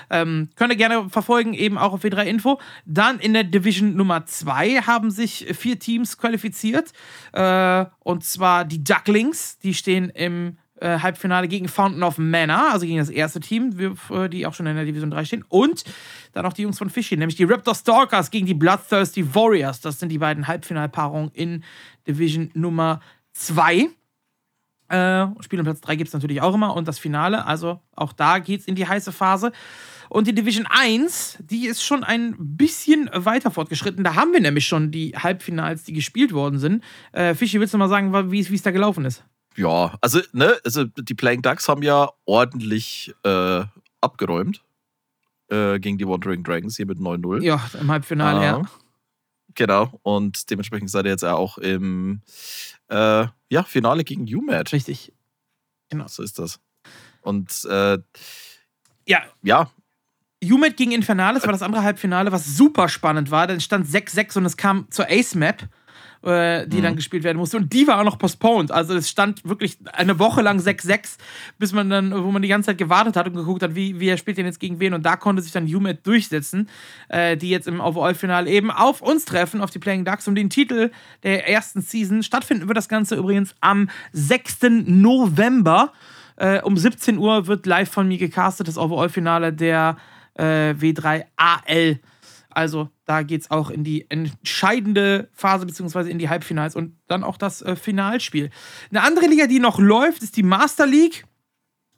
Ähm, könnt ihr gerne verfolgen, eben auch auf W3 Info. Dann in der Division Nummer 2 haben sich vier Teams qualifiziert. Äh, und zwar die Ducklings, die stehen im äh, Halbfinale gegen Fountain of Mana, also gegen das erste Team, wir, die auch schon in der Division 3 stehen. Und dann noch die Jungs von Fishy, nämlich die Raptor Stalkers gegen die Bloodthirsty Warriors. Das sind die beiden Halbfinalpaarungen in Division Nummer 2. Äh, Spiel um Platz 3 gibt es natürlich auch immer. Und das Finale, also auch da geht es in die heiße Phase. Und die Division 1, die ist schon ein bisschen weiter fortgeschritten. Da haben wir nämlich schon die Halbfinals, die gespielt worden sind. Äh, Fischi, willst du mal sagen, wie es da gelaufen ist? Ja, also, ne, also die Playing Ducks haben ja ordentlich äh, abgeräumt äh, gegen die Wandering Dragons hier mit 9-0. Ja, im Halbfinale, ja. Genau, und dementsprechend seid ihr jetzt auch im äh, ja, Finale gegen UMAT. Richtig. Genau. So ist das. Und äh, ja. Ja. UMAT gegen Infernales war das andere Halbfinale, was super spannend war. Dann stand 6-6 und es kam zur Ace-Map äh, die mhm. dann gespielt werden musste. Und die war auch noch postponed. Also es stand wirklich eine Woche lang 6-6, bis man dann, wo man die ganze Zeit gewartet hat und geguckt hat, wie, wie er spielt denn jetzt gegen wen. Und da konnte sich dann UMAT durchsetzen, äh, die jetzt im Overall-Finale eben auf uns treffen, auf die Playing Ducks, um den Titel der ersten Season. Stattfinden wird das Ganze übrigens am 6. November. Äh, um 17 Uhr wird live von mir gecastet, das Overall-Finale der äh, W3AL. Also da geht es auch in die entscheidende Phase, beziehungsweise in die Halbfinals und dann auch das äh, Finalspiel. Eine andere Liga, die noch läuft, ist die Master League.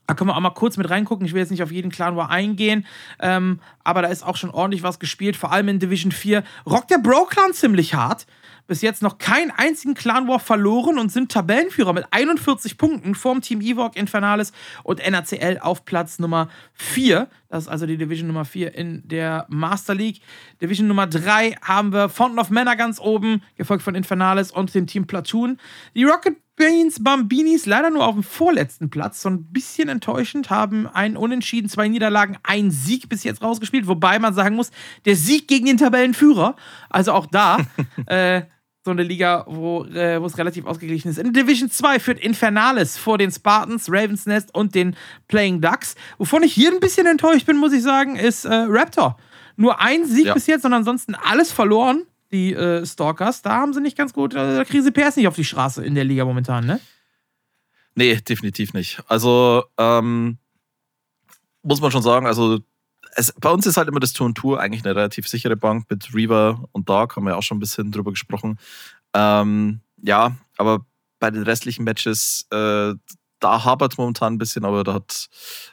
Da können wir auch mal kurz mit reingucken. Ich will jetzt nicht auf jeden Clan War eingehen, ähm, aber da ist auch schon ordentlich was gespielt, vor allem in Division 4. Rockt der Bro-Clan ziemlich hart bis jetzt noch keinen einzigen Clan War verloren und sind Tabellenführer mit 41 Punkten vorm Team Evoc Infernales und NACL auf Platz Nummer 4. Das ist also die Division Nummer 4 in der Master League. Division Nummer 3 haben wir Fountain of Manor ganz oben, gefolgt von Infernales und dem Team Platoon. Die Rocket Beans Bambinis leider nur auf dem vorletzten Platz. So ein bisschen enttäuschend, haben einen Unentschieden, zwei Niederlagen, einen Sieg bis jetzt rausgespielt. Wobei man sagen muss, der Sieg gegen den Tabellenführer. Also auch da äh, so eine Liga, wo äh, es relativ ausgeglichen ist. In Division 2 führt Infernales vor den Spartans, Ravens Nest und den Playing Ducks. Wovon ich hier ein bisschen enttäuscht bin, muss ich sagen, ist äh, Raptor. Nur ein Sieg ja. bis jetzt, sondern ansonsten alles verloren, die äh, Stalkers. Da haben sie nicht ganz gut, äh, da kriegen sie PS nicht auf die Straße in der Liga momentan, ne? Nee, definitiv nicht. Also, ähm, muss man schon sagen, also es, bei uns ist halt immer das Tour und Tour eigentlich eine relativ sichere Bank mit Reaver und Dark, haben wir auch schon ein bisschen drüber gesprochen. Ähm, ja, aber bei den restlichen Matches, äh, da hapert es momentan ein bisschen, aber da hat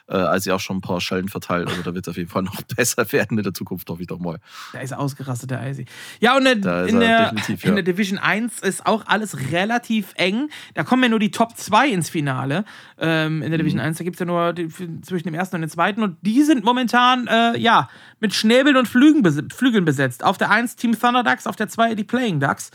äh, also auch schon ein paar Schellen verteilt. Also da wird es auf jeden Fall noch besser werden in der Zukunft, hoffe ich doch mal. Da ist ausgerastet, der Icy. Ja, und in, in der, in ja. der Division 1 ist auch alles relativ eng. Da kommen ja nur die Top 2 ins Finale. Ähm, in der Division mhm. 1, da gibt es ja nur die, zwischen dem ersten und dem zweiten. Und die sind momentan, äh, ja, mit Schnäbeln und Flügen Flügeln besetzt. Auf der 1 Team Thunder Ducks, auf der 2 die Playing Ducks.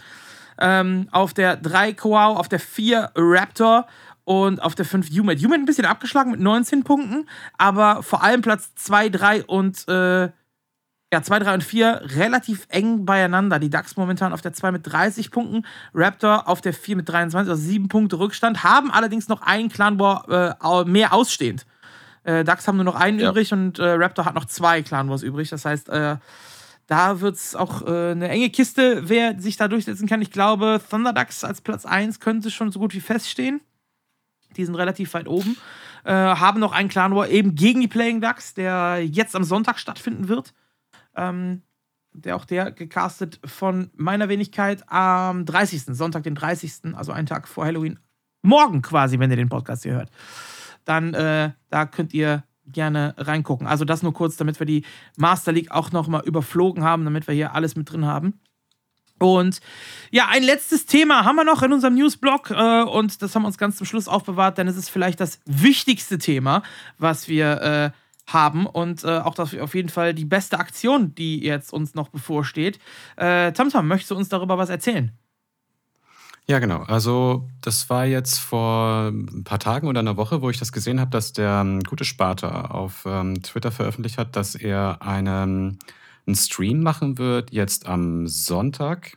Ähm, auf der 3 Koau, auf der 4 Raptor und auf der 5 Humet. Humet ein bisschen abgeschlagen mit 19 Punkten, aber vor allem Platz 2, 3 und äh, ja, 2, 3 und 4 relativ eng beieinander. Die DAX momentan auf der 2 mit 30 Punkten, Raptor auf der 4 mit 23, also 7 Punkte Rückstand, haben allerdings noch einen Clan War äh, mehr ausstehend. Äh, Ducks haben nur noch einen ja. übrig und äh, Raptor hat noch zwei Clan Wars übrig. Das heißt, äh, da wird es auch äh, eine enge Kiste, wer sich da durchsetzen kann. Ich glaube, Thunder Ducks als Platz 1 könnte schon so gut wie feststehen. Die sind relativ weit oben. Äh, haben noch einen Clan War eben gegen die Playing Ducks, der jetzt am Sonntag stattfinden wird. Ähm, der auch der gecastet von meiner Wenigkeit am 30. Sonntag, den 30., also einen Tag vor Halloween. Morgen quasi, wenn ihr den Podcast hier hört. Dann, äh, da könnt ihr gerne reingucken. Also das nur kurz, damit wir die Master League auch nochmal überflogen haben, damit wir hier alles mit drin haben. Und ja, ein letztes Thema haben wir noch in unserem Newsblog äh, und das haben wir uns ganz zum Schluss aufbewahrt, denn es ist vielleicht das wichtigste Thema, was wir äh, haben und äh, auch das auf jeden Fall die beste Aktion, die jetzt uns noch bevorsteht. Äh, Tamtam, möchtest du uns darüber was erzählen? Ja, genau. Also das war jetzt vor ein paar Tagen oder einer Woche, wo ich das gesehen habe, dass der ähm, gute Sparta auf ähm, Twitter veröffentlicht hat, dass er einen, einen Stream machen wird, jetzt am Sonntag,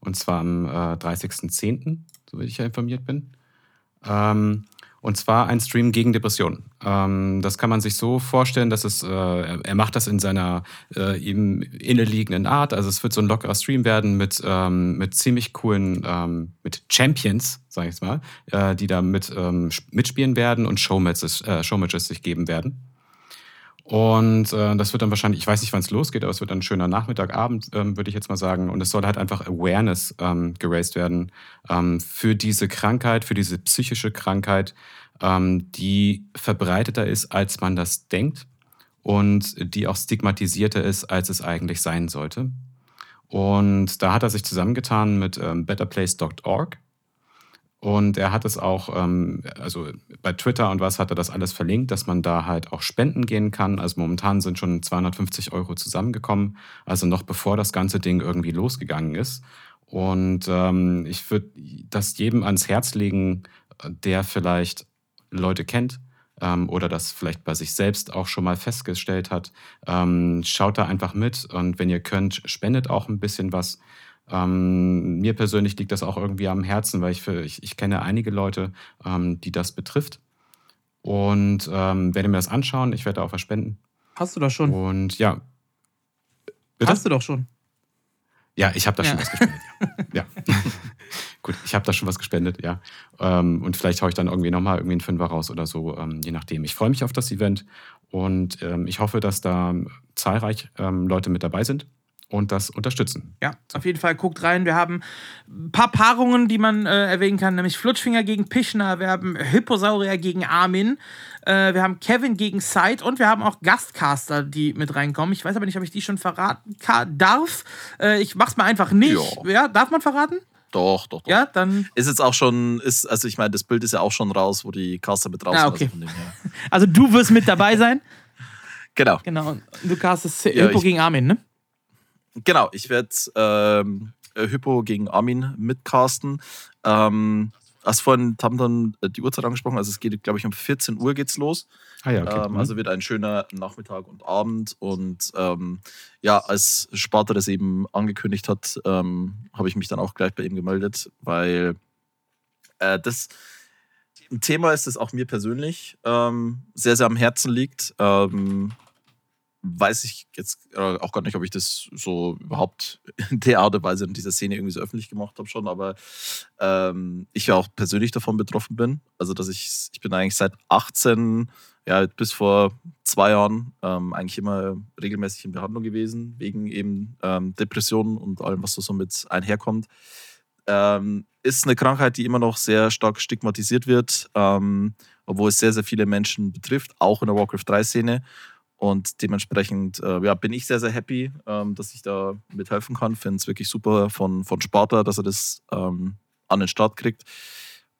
und zwar am äh, 30.10., so wie ich ja informiert bin. Ähm, und zwar ein Stream gegen Depressionen. Ähm, das kann man sich so vorstellen, dass es, äh, er macht das in seiner äh, ihm inneliegenden Art. Also es wird so ein lockerer Stream werden mit, ähm, mit ziemlich coolen, ähm, mit Champions, sag ich mal, äh, die da mit, ähm, mitspielen werden und Showmatches, äh, Showmatches sich geben werden. Und äh, das wird dann wahrscheinlich, ich weiß nicht, wann es losgeht, aber es wird dann ein schöner Nachmittag, Abend, ähm, würde ich jetzt mal sagen. Und es soll halt einfach Awareness ähm, geraced werden ähm, für diese Krankheit, für diese psychische Krankheit, ähm, die verbreiteter ist, als man das denkt und die auch stigmatisierter ist, als es eigentlich sein sollte. Und da hat er sich zusammengetan mit ähm, betterplace.org und er hat es auch, ähm, also bei Twitter und was hat er das alles verlinkt, dass man da halt auch spenden gehen kann. Also momentan sind schon 250 Euro zusammengekommen, also noch bevor das ganze Ding irgendwie losgegangen ist. Und ähm, ich würde das jedem ans Herz legen, der vielleicht Leute kennt ähm, oder das vielleicht bei sich selbst auch schon mal festgestellt hat. Ähm, schaut da einfach mit und wenn ihr könnt, spendet auch ein bisschen was. Ähm, mir persönlich liegt das auch irgendwie am Herzen, weil ich, für, ich, ich kenne einige Leute, ähm, die das betrifft. Und ähm, werde mir das anschauen. Ich werde auch was spenden. Hast du das schon? Und ja. Bitte? Hast du doch schon. Ja, ich habe da ja. schon was gespendet. Ja. ja. Gut, ich habe da schon was gespendet, ja. Ähm, und vielleicht haue ich dann irgendwie nochmal irgendwie einen Fünfer raus oder so, ähm, je nachdem. Ich freue mich auf das Event und ähm, ich hoffe, dass da zahlreich Leute mit dabei sind und das unterstützen. Ja, auf jeden Fall guckt rein. Wir haben ein paar Paarungen, die man äh, erwähnen kann, nämlich Flutschfinger gegen Pischner, wir haben Hipposaurier gegen Armin, äh, wir haben Kevin gegen Side und wir haben auch Gastcaster, die mit reinkommen. Ich weiß aber nicht, ob ich die schon verraten darf. Äh, ich mach's mal einfach nicht. Ja. ja, darf man verraten? Doch, doch, doch. Ja, dann. Ist jetzt auch schon, ist, also ich meine, das Bild ist ja auch schon raus, wo die Caster mit draußen ah, okay. Also, also du wirst mit dabei sein? genau. Genau. Du castest ja, Hippo gegen Armin, ne? Genau, ich werde ähm, äh, Hypo gegen Armin mitcasten. Ähm, hast vorhin haben dann äh, die Uhrzeit angesprochen, also es geht, glaube ich, um 14 Uhr geht's los. Ah ja, okay. ähm, also wird ein schöner Nachmittag und Abend. Und ähm, ja, als Sparta das eben angekündigt hat, ähm, habe ich mich dann auch gleich bei ihm gemeldet, weil äh, das ein Thema ist, das auch mir persönlich ähm, sehr, sehr am Herzen liegt. Ähm, weiß ich jetzt äh, auch gar nicht, ob ich das so überhaupt in der Art und Weise in dieser Szene irgendwie so öffentlich gemacht habe schon, aber ähm, ich ja auch persönlich davon betroffen bin. Also, dass ich, ich bin eigentlich seit 18, ja, bis vor zwei Jahren ähm, eigentlich immer regelmäßig in Behandlung gewesen, wegen eben ähm, Depressionen und allem, was so mit einherkommt. Ähm, ist eine Krankheit, die immer noch sehr stark stigmatisiert wird, ähm, obwohl es sehr, sehr viele Menschen betrifft, auch in der Warcraft 3-Szene. Und dementsprechend äh, ja, bin ich sehr, sehr happy, ähm, dass ich da mithelfen kann. Finde es wirklich super von, von Sparta, dass er das ähm, an den Start kriegt.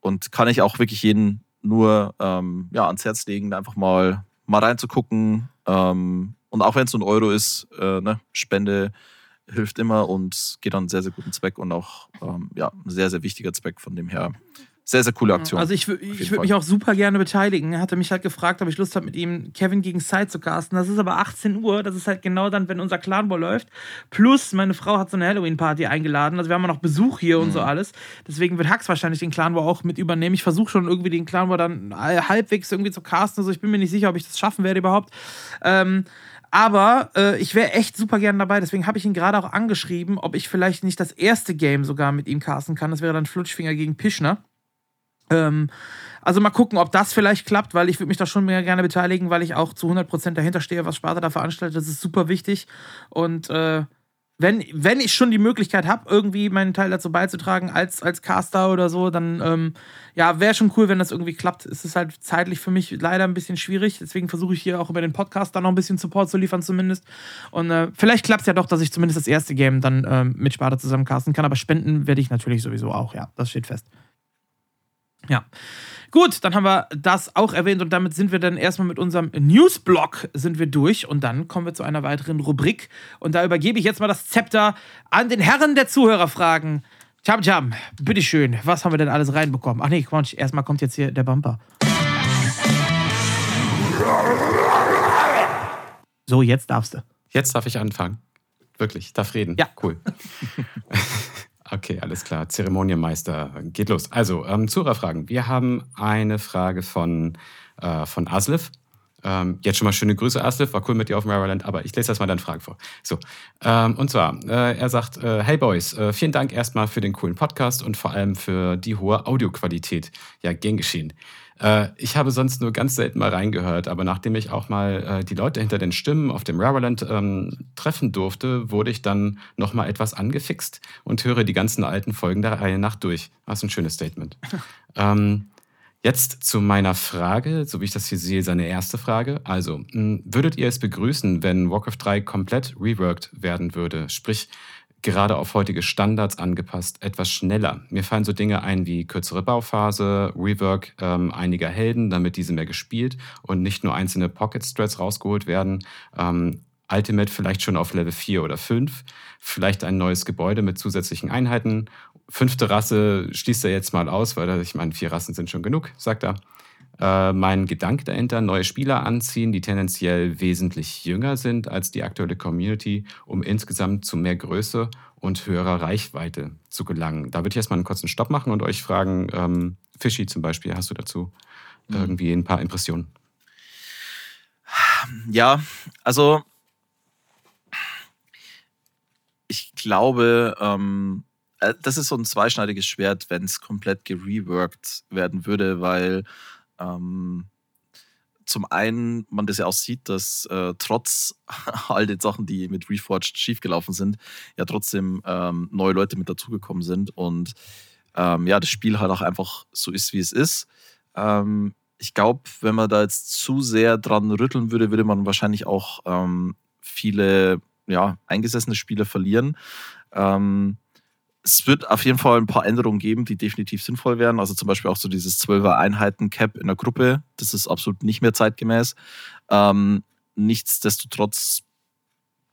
Und kann ich auch wirklich jeden nur ähm, ja, ans Herz legen, einfach mal, mal reinzugucken. Ähm, und auch wenn es so ein Euro ist, äh, ne, Spende hilft immer und geht an einen sehr, sehr guten Zweck und auch ähm, ja, ein sehr, sehr wichtiger Zweck. Von dem her sehr, sehr coole Aktion. Also ich, ich würde mich auch super gerne beteiligen. Er hatte mich halt gefragt, ob ich Lust habe, mit ihm Kevin gegen Side zu casten. Das ist aber 18 Uhr. Das ist halt genau dann, wenn unser Clanball läuft. Plus, meine Frau hat so eine Halloween-Party eingeladen. Also wir haben auch noch Besuch hier mhm. und so mhm. alles. Deswegen wird Hax wahrscheinlich den Clanball auch mit übernehmen. Ich versuche schon irgendwie den Clanball dann halbwegs irgendwie zu casten. Also ich bin mir nicht sicher, ob ich das schaffen werde überhaupt. Ähm, aber äh, ich wäre echt super gern dabei. Deswegen habe ich ihn gerade auch angeschrieben, ob ich vielleicht nicht das erste Game sogar mit ihm casten kann. Das wäre dann Flutschfinger gegen Pischner. Ähm, also mal gucken, ob das vielleicht klappt, weil ich würde mich da schon mehr gerne beteiligen, weil ich auch zu 100% dahinter stehe, was Sparta da veranstaltet. Das ist super wichtig. Und äh, wenn, wenn ich schon die Möglichkeit habe, irgendwie meinen Teil dazu beizutragen als, als Caster oder so, dann ähm, ja, wäre schon cool, wenn das irgendwie klappt. Es ist halt zeitlich für mich leider ein bisschen schwierig. Deswegen versuche ich hier auch über den Podcast dann noch ein bisschen Support zu liefern, zumindest. Und äh, vielleicht klappt es ja doch, dass ich zumindest das erste Game dann ähm, mit Sparta zusammen casten kann. Aber spenden werde ich natürlich sowieso auch, ja. Das steht fest. Ja. Gut, dann haben wir das auch erwähnt und damit sind wir dann erstmal mit unserem Newsblock sind wir durch und dann kommen wir zu einer weiteren Rubrik und da übergebe ich jetzt mal das Zepter an den Herren der Zuhörerfragen. Cham Cham, bitteschön, was haben wir denn alles reinbekommen? Ach nee, Quatsch, erstmal kommt jetzt hier der Bumper. So, jetzt darfst du. Jetzt darf ich anfangen. Wirklich, darf reden. Ja. Cool. Okay, alles klar. Zeremonienmeister, geht los. Also, ähm, Zuhörerfragen. Wir haben eine Frage von, äh, von Aslif. Ähm, jetzt schon mal schöne Grüße, Aslif. War cool mit dir auf Maryland, aber ich lese erstmal deine Frage vor. So, ähm, und zwar, äh, er sagt: äh, Hey Boys, äh, vielen Dank erstmal für den coolen Podcast und vor allem für die hohe Audioqualität. Ja, gern geschehen. Äh, ich habe sonst nur ganz selten mal reingehört, aber nachdem ich auch mal äh, die Leute hinter den Stimmen auf dem Raraland ähm, treffen durfte, wurde ich dann nochmal etwas angefixt und höre die ganzen alten Folgen der Reihe nach durch. Das ist ein schönes Statement. ähm, Jetzt zu meiner Frage, so wie ich das hier sehe, seine erste Frage. Also, würdet ihr es begrüßen, wenn Warcraft 3 komplett reworked werden würde? Sprich, gerade auf heutige Standards angepasst, etwas schneller. Mir fallen so Dinge ein wie kürzere Bauphase, Rework ähm, einiger Helden, damit diese mehr gespielt und nicht nur einzelne Pocket-Strats rausgeholt werden. Ähm, Ultimate vielleicht schon auf Level 4 oder 5, vielleicht ein neues Gebäude mit zusätzlichen Einheiten. Fünfte Rasse schließt er jetzt mal aus, weil ich meine, vier Rassen sind schon genug, sagt er äh, mein Gedanke dahinter, neue Spieler anziehen, die tendenziell wesentlich jünger sind als die aktuelle Community, um insgesamt zu mehr Größe und höherer Reichweite zu gelangen. Da würde ich erstmal einen kurzen Stopp machen und euch fragen, ähm, Fischi zum Beispiel, hast du dazu mhm. irgendwie ein paar Impressionen? Ja, also ich glaube, ähm, äh, das ist so ein zweischneidiges Schwert, wenn es komplett gereworked werden würde, weil ähm, zum einen man das ja auch sieht, dass äh, trotz all den Sachen, die mit Reforged schiefgelaufen sind, ja trotzdem ähm, neue Leute mit dazugekommen sind und ähm, ja, das Spiel halt auch einfach so ist, wie es ist. Ähm, ich glaube, wenn man da jetzt zu sehr dran rütteln würde, würde man wahrscheinlich auch ähm, viele ja, eingesessene Spieler verlieren. Ähm, es wird auf jeden Fall ein paar Änderungen geben, die definitiv sinnvoll wären. Also zum Beispiel auch so dieses 12er Einheiten-Cap in der Gruppe. Das ist absolut nicht mehr zeitgemäß. Ähm, nichtsdestotrotz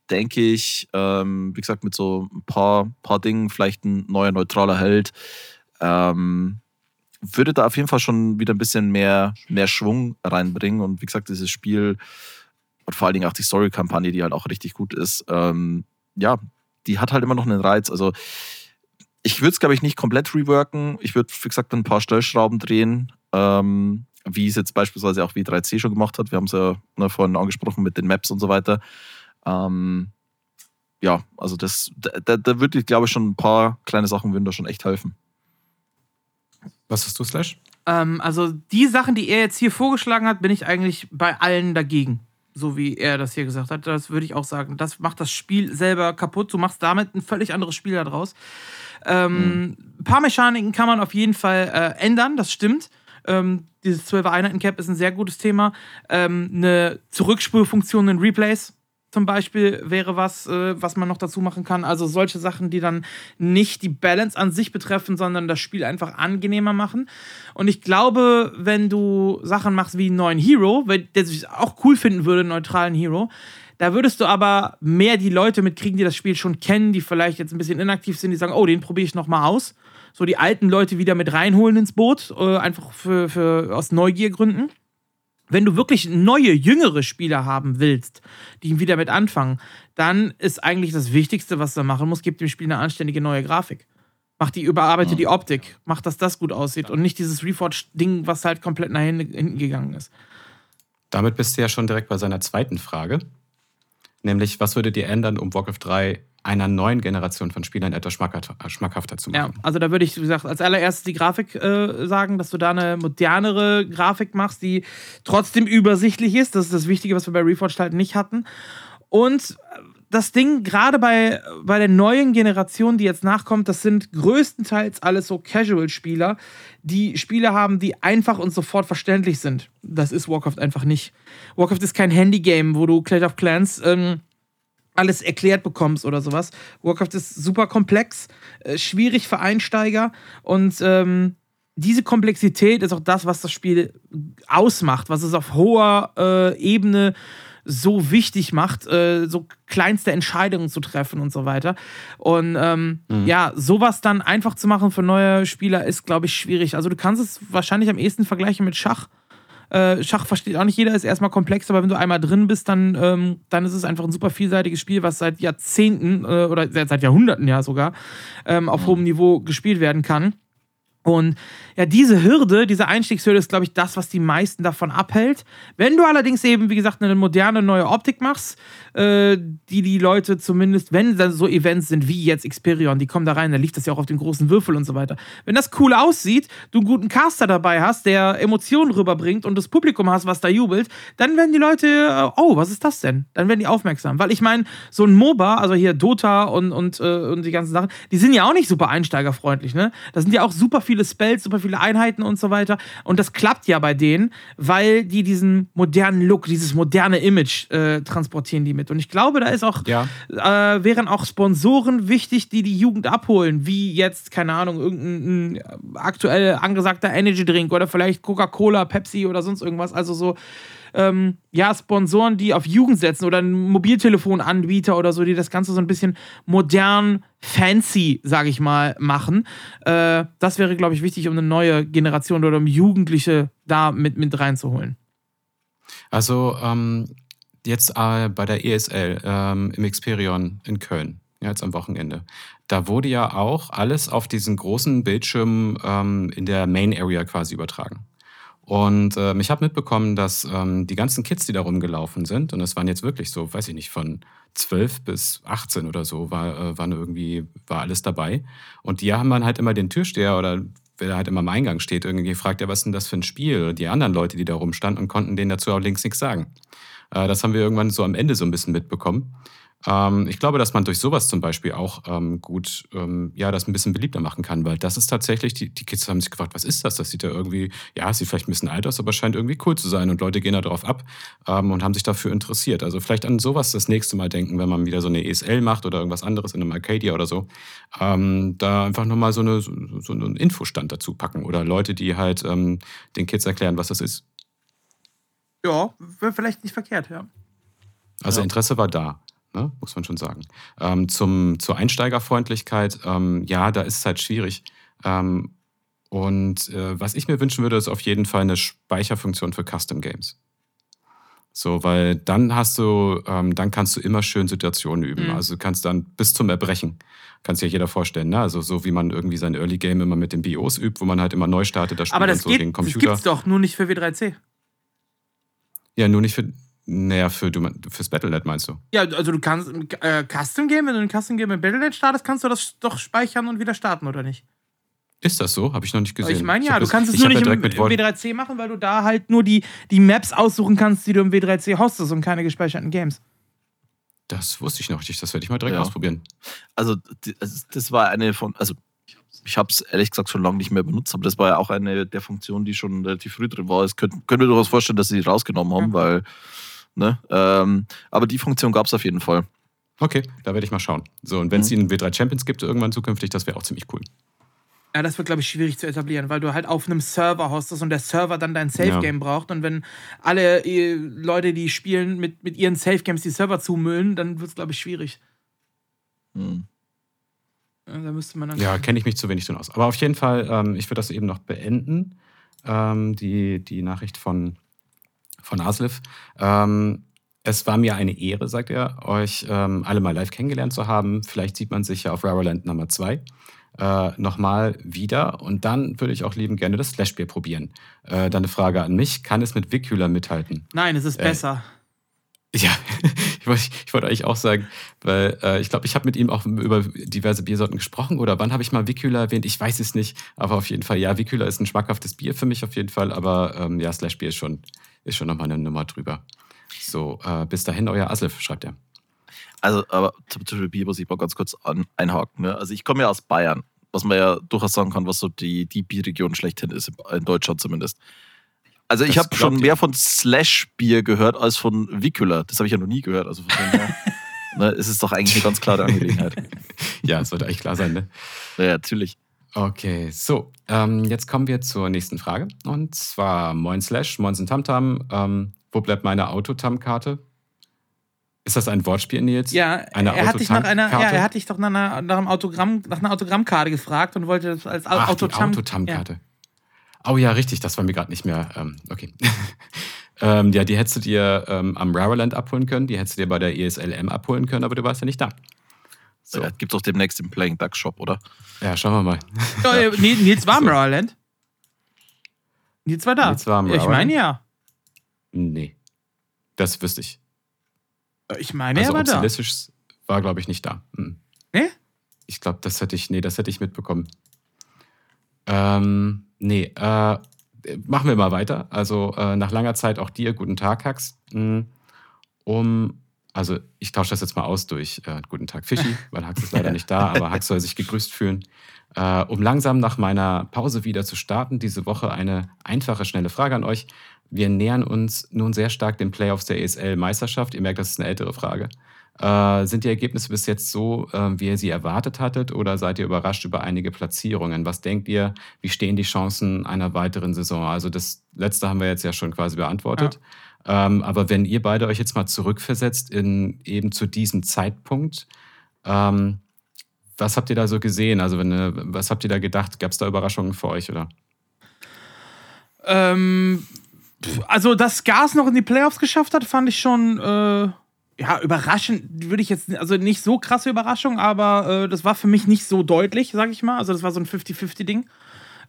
denke ich, ähm, wie gesagt, mit so ein paar, paar Dingen, vielleicht ein neuer neutraler Held, ähm, würde da auf jeden Fall schon wieder ein bisschen mehr, mehr Schwung reinbringen. Und wie gesagt, dieses Spiel und vor allen Dingen auch die Story-Kampagne, die halt auch richtig gut ist, ähm, ja, die hat halt immer noch einen Reiz. Also ich würde es, glaube ich, nicht komplett reworken. Ich würde, wie gesagt, ein paar Stellschrauben drehen, ähm, wie es jetzt beispielsweise auch W3C schon gemacht hat. Wir haben es ja ne, vorhin angesprochen mit den Maps und so weiter. Ähm, ja, also das, da, da würde ich, glaube ich, schon ein paar kleine Sachen würden da schon echt helfen. Was hast du, Slash? Ähm, also die Sachen, die er jetzt hier vorgeschlagen hat, bin ich eigentlich bei allen dagegen. So wie er das hier gesagt hat. Das würde ich auch sagen. Das macht das Spiel selber kaputt. Du machst damit ein völlig anderes Spiel daraus. Ähm, mhm. Ein paar Mechaniken kann man auf jeden Fall äh, ändern, das stimmt. Ähm, dieses 12er Einheiten-Cap ist ein sehr gutes Thema. Ähm, eine Zurückspulfunktion in Replays zum Beispiel wäre was, äh, was man noch dazu machen kann. Also solche Sachen, die dann nicht die Balance an sich betreffen, sondern das Spiel einfach angenehmer machen. Und ich glaube, wenn du Sachen machst wie einen neuen Hero, der sich auch cool finden würde, einen neutralen Hero, da würdest du aber mehr die Leute mitkriegen, die das Spiel schon kennen, die vielleicht jetzt ein bisschen inaktiv sind, die sagen, oh, den probiere ich nochmal aus. so die alten Leute wieder mit reinholen ins Boot, äh, einfach für, für, aus Neugiergründen. Wenn du wirklich neue, jüngere Spieler haben willst, die wieder mit anfangen, dann ist eigentlich das Wichtigste, was du machen musst, gib dem Spiel eine anständige neue Grafik. Mach die, überarbeite ja. die Optik, mach, dass das gut aussieht und nicht dieses Reforged-Ding, was halt komplett nach hinten gegangen ist. Damit bist du ja schon direkt bei seiner zweiten Frage. Nämlich, was würdet ihr ändern, um Warcraft 3 einer neuen Generation von Spielern etwas schmackhafter zu machen? Ja, also da würde ich, wie gesagt, als allererstes die Grafik äh, sagen, dass du da eine modernere Grafik machst, die trotzdem übersichtlich ist. Das ist das Wichtige, was wir bei Reforged halt nicht hatten. Und das Ding, gerade bei, bei der neuen Generation, die jetzt nachkommt, das sind größtenteils alles so Casual-Spieler, die Spiele haben, die einfach und sofort verständlich sind. Das ist Warcraft einfach nicht. Warcraft ist kein Handy-Game, wo du Clash of Clans ähm, alles erklärt bekommst oder sowas. Warcraft ist super komplex, äh, schwierig für Einsteiger und ähm, diese Komplexität ist auch das, was das Spiel ausmacht, was es auf hoher äh, Ebene so wichtig macht, äh, so kleinste Entscheidungen zu treffen und so weiter. Und ähm, mhm. ja, sowas dann einfach zu machen für neue Spieler ist, glaube ich, schwierig. Also du kannst es wahrscheinlich am ehesten vergleichen mit Schach. Äh, Schach versteht auch nicht jeder, ist erstmal komplex, aber wenn du einmal drin bist, dann, ähm, dann ist es einfach ein super vielseitiges Spiel, was seit Jahrzehnten äh, oder seit Jahrhunderten ja sogar ähm, auf mhm. hohem Niveau gespielt werden kann. Und ja, diese Hürde, diese Einstiegshürde ist, glaube ich, das, was die meisten davon abhält. Wenn du allerdings eben, wie gesagt, eine moderne neue Optik machst, äh, die die Leute zumindest, wenn dann so Events sind wie jetzt Xperion, die kommen da rein, dann liegt das ja auch auf dem großen Würfel und so weiter. Wenn das cool aussieht, du einen guten Caster dabei hast, der Emotionen rüberbringt und das Publikum hast, was da jubelt, dann werden die Leute, äh, oh, was ist das denn? Dann werden die aufmerksam. Weil ich meine, so ein MOBA, also hier Dota und, und, äh, und die ganzen Sachen, die sind ja auch nicht super einsteigerfreundlich, ne? Da sind ja auch super viele Spells, super viele Einheiten und so weiter. Und das klappt ja bei denen, weil die diesen modernen Look, dieses moderne Image äh, transportieren die mit. Und ich glaube, da ist auch, ja. äh, wären auch Sponsoren wichtig, die die Jugend abholen, wie jetzt, keine Ahnung, irgendein aktuell angesagter Energy Drink oder vielleicht Coca-Cola, Pepsi oder sonst irgendwas. Also so ähm, ja, Sponsoren, die auf Jugend setzen oder ein Mobiltelefonanbieter oder so, die das Ganze so ein bisschen modern, fancy, sage ich mal, machen. Äh, das wäre, glaube ich, wichtig, um eine neue Generation oder um Jugendliche da mit, mit reinzuholen. Also ähm, jetzt äh, bei der ESL ähm, im Experion in Köln, ja, jetzt am Wochenende. Da wurde ja auch alles auf diesen großen Bildschirm ähm, in der Main Area quasi übertragen. Und ähm, ich habe mitbekommen, dass ähm, die ganzen Kids, die da rumgelaufen sind, und es waren jetzt wirklich so, weiß ich nicht, von 12 bis 18 oder so, war, äh, waren irgendwie, war alles dabei. Und die haben dann halt immer den Türsteher oder wer halt immer am Eingang steht, irgendwie gefragt, ja, was ist denn das für ein Spiel? Die anderen Leute, die da rumstanden und konnten denen dazu auch links nichts sagen. Äh, das haben wir irgendwann so am Ende so ein bisschen mitbekommen. Ähm, ich glaube, dass man durch sowas zum Beispiel auch ähm, gut, ähm, ja, das ein bisschen beliebter machen kann, weil das ist tatsächlich, die, die Kids haben sich gefragt, was ist das? Das sieht ja irgendwie, ja, sieht vielleicht ein bisschen alt aus, aber scheint irgendwie cool zu sein und Leute gehen da drauf ab ähm, und haben sich dafür interessiert. Also vielleicht an sowas das nächste Mal denken, wenn man wieder so eine ESL macht oder irgendwas anderes in einem Arcadia oder so, ähm, da einfach nochmal so, eine, so, so einen Infostand dazu packen oder Leute, die halt ähm, den Kids erklären, was das ist. Ja, wäre vielleicht nicht verkehrt, ja. Also Interesse war da ne? muss man schon sagen. Ähm, zum, zur Einsteigerfreundlichkeit, ähm, ja, da ist es halt schwierig. Ähm, und äh, was ich mir wünschen würde, ist auf jeden Fall eine Speicherfunktion für Custom Games. So, weil dann hast du, ähm, dann kannst du immer schön Situationen üben. Mhm. Also du kannst dann bis zum Erbrechen, kann sich ja jeder vorstellen, ne? Also so wie man irgendwie sein Early Game immer mit den BIOS übt, wo man halt immer neu startet, das Spiel Aber das so geht, gegen Computer. Das gibt's doch nur nicht für W3C. Ja, nur nicht für. Naja, für, du, fürs Battlenet meinst du? Ja, also du kannst äh, Custom Game, wenn du ein Custom Game mit Battlenet startest, kannst du das doch speichern und wieder starten, oder nicht? Ist das so? Habe ich noch nicht gesehen. Ich meine ja, ich du kannst es nur nicht im, im W3C machen, weil du da halt nur die, die Maps aussuchen kannst, die du im W3C hostest und keine gespeicherten Games. Das wusste ich noch nicht. Das werde ich mal direkt ja. ausprobieren. Also, das war eine von, also ich habe es ehrlich gesagt schon lange nicht mehr benutzt, aber das war ja auch eine der Funktionen, die schon relativ früh drin war. Es können, können wir durchaus vorstellen, dass sie die rausgenommen haben, mhm. weil Ne? Ähm, aber die Funktion gab es auf jeden Fall. Okay, da werde ich mal schauen. So, und wenn es mhm. ihnen W3 Champions gibt, irgendwann zukünftig, das wäre auch ziemlich cool. Ja, das wird, glaube ich, schwierig zu etablieren, weil du halt auf einem Server hostest und der Server dann dein Safe-Game ja. braucht. Und wenn alle äh, Leute, die spielen, mit, mit ihren Safe-Games die Server zumüllen, dann wird es, glaube ich, schwierig. Hm. Da müsste man dann Ja, kenne ich mich zu wenig drin aus. Aber auf jeden Fall, ähm, ich würde das eben noch beenden, ähm, die, die Nachricht von, von Aslif. Ähm, es war mir eine Ehre, sagt er, euch ähm, alle mal live kennengelernt zu haben. Vielleicht sieht man sich ja auf Raraland Nummer 2 äh, nochmal wieder. Und dann würde ich auch lieben gerne das Slashbier probieren. Äh, dann eine Frage an mich. Kann es mit Vicula mithalten? Nein, es ist Äh, besser. Ja, ich wollte ich wollte eigentlich auch sagen, weil äh, ich glaube, ich habe mit ihm auch über diverse Biersorten gesprochen oder wann habe ich mal Vicula erwähnt? Ich weiß es nicht, aber auf jeden Fall, ja, Vicula ist ein schmackhaftes Bier für mich auf jeden Fall, aber ähm, ja, Slash Bier ist schon, ist schon nochmal eine Nummer drüber. So, äh, bis dahin, euer Aslef, schreibt er. Also, aber zum Beispiel Bier muss ich mal ganz kurz an, einhaken. Ne? Also, ich komme ja aus Bayern, was man ja durchaus sagen kann, was so die, die Bierregion schlechthin ist, in Deutschland zumindest. Also, ich habe schon mehr von Slash-Bier gehört als von Vicula. Das habe ich ja noch nie gehört. Also, von dem her, ne, es ist doch eigentlich eine ganz klare Angelegenheit. Ja, es sollte eigentlich klar sein, ne? Ja, natürlich. Okay, so, ähm, jetzt kommen wir zur nächsten Frage. Und zwar Moin Slash, Moinsen Tamtam. Ähm, wo bleibt meine Autotam-Karte? Ist das ein Wortspiel, Nils? Ja, eine er hat dich nach einer, ja, er hat dich doch nach einer, nach einem Autogramm, nach einer Autogrammkarte gefragt und wollte das als Ach, Autotam. Autotam-Karte. Oh ja, richtig, das war mir gerade nicht mehr. Ähm, okay. ähm, ja, die hättest du dir ähm, am Raraland abholen können, die hättest du dir bei der ESLM abholen können, aber du warst ja nicht da. So, Ja, Gibt es auch demnächst im Playing Duck Shop, oder? ja, schauen wir mal. Ja, Nils war im So. Rowland. Nils war da. Nils war im Ja, ich meine ja. Nee, das wüsste ich. Ich meine, also er war da. War, glaube ich, nicht da. Hm. Nee? Ich glaube, das hätte ich, nee, das hätte ich mitbekommen. Ähm, nee, äh, machen wir mal weiter. Also äh, nach langer Zeit auch dir, guten Tag, Hax. Hm, Um, also ich tausche das jetzt mal aus durch äh, guten Tag, Fischi, weil Hax ist leider nicht da, aber Hax soll sich gegrüßt fühlen. Äh, um langsam nach meiner Pause wieder zu starten, diese Woche eine einfache, schnelle Frage an euch. Wir nähern uns nun sehr stark den Playoffs der ESL-Meisterschaft. Ihr merkt, das ist eine ältere Frage. Äh, sind die Ergebnisse bis jetzt so, äh, wie ihr sie erwartet hattet, oder seid ihr überrascht über einige Platzierungen? Was denkt ihr, wie stehen die Chancen einer weiteren Saison? Also das letzte haben wir jetzt ja schon quasi beantwortet. Ähm, aber wenn ihr beide euch jetzt mal zurückversetzt in eben zu diesem Zeitpunkt, ähm, was habt ihr da so gesehen? Also wenn, äh, was habt ihr da gedacht? Gab es da Überraschungen für euch oder? Ähm, also, dass Gas noch in die Playoffs geschafft hat, fand ich schon, äh, ja, überraschend, würde ich jetzt, also nicht so krasse Überraschung, aber äh, das war für mich nicht so deutlich, sag ich mal. Also, das war so ein 50-50-Ding,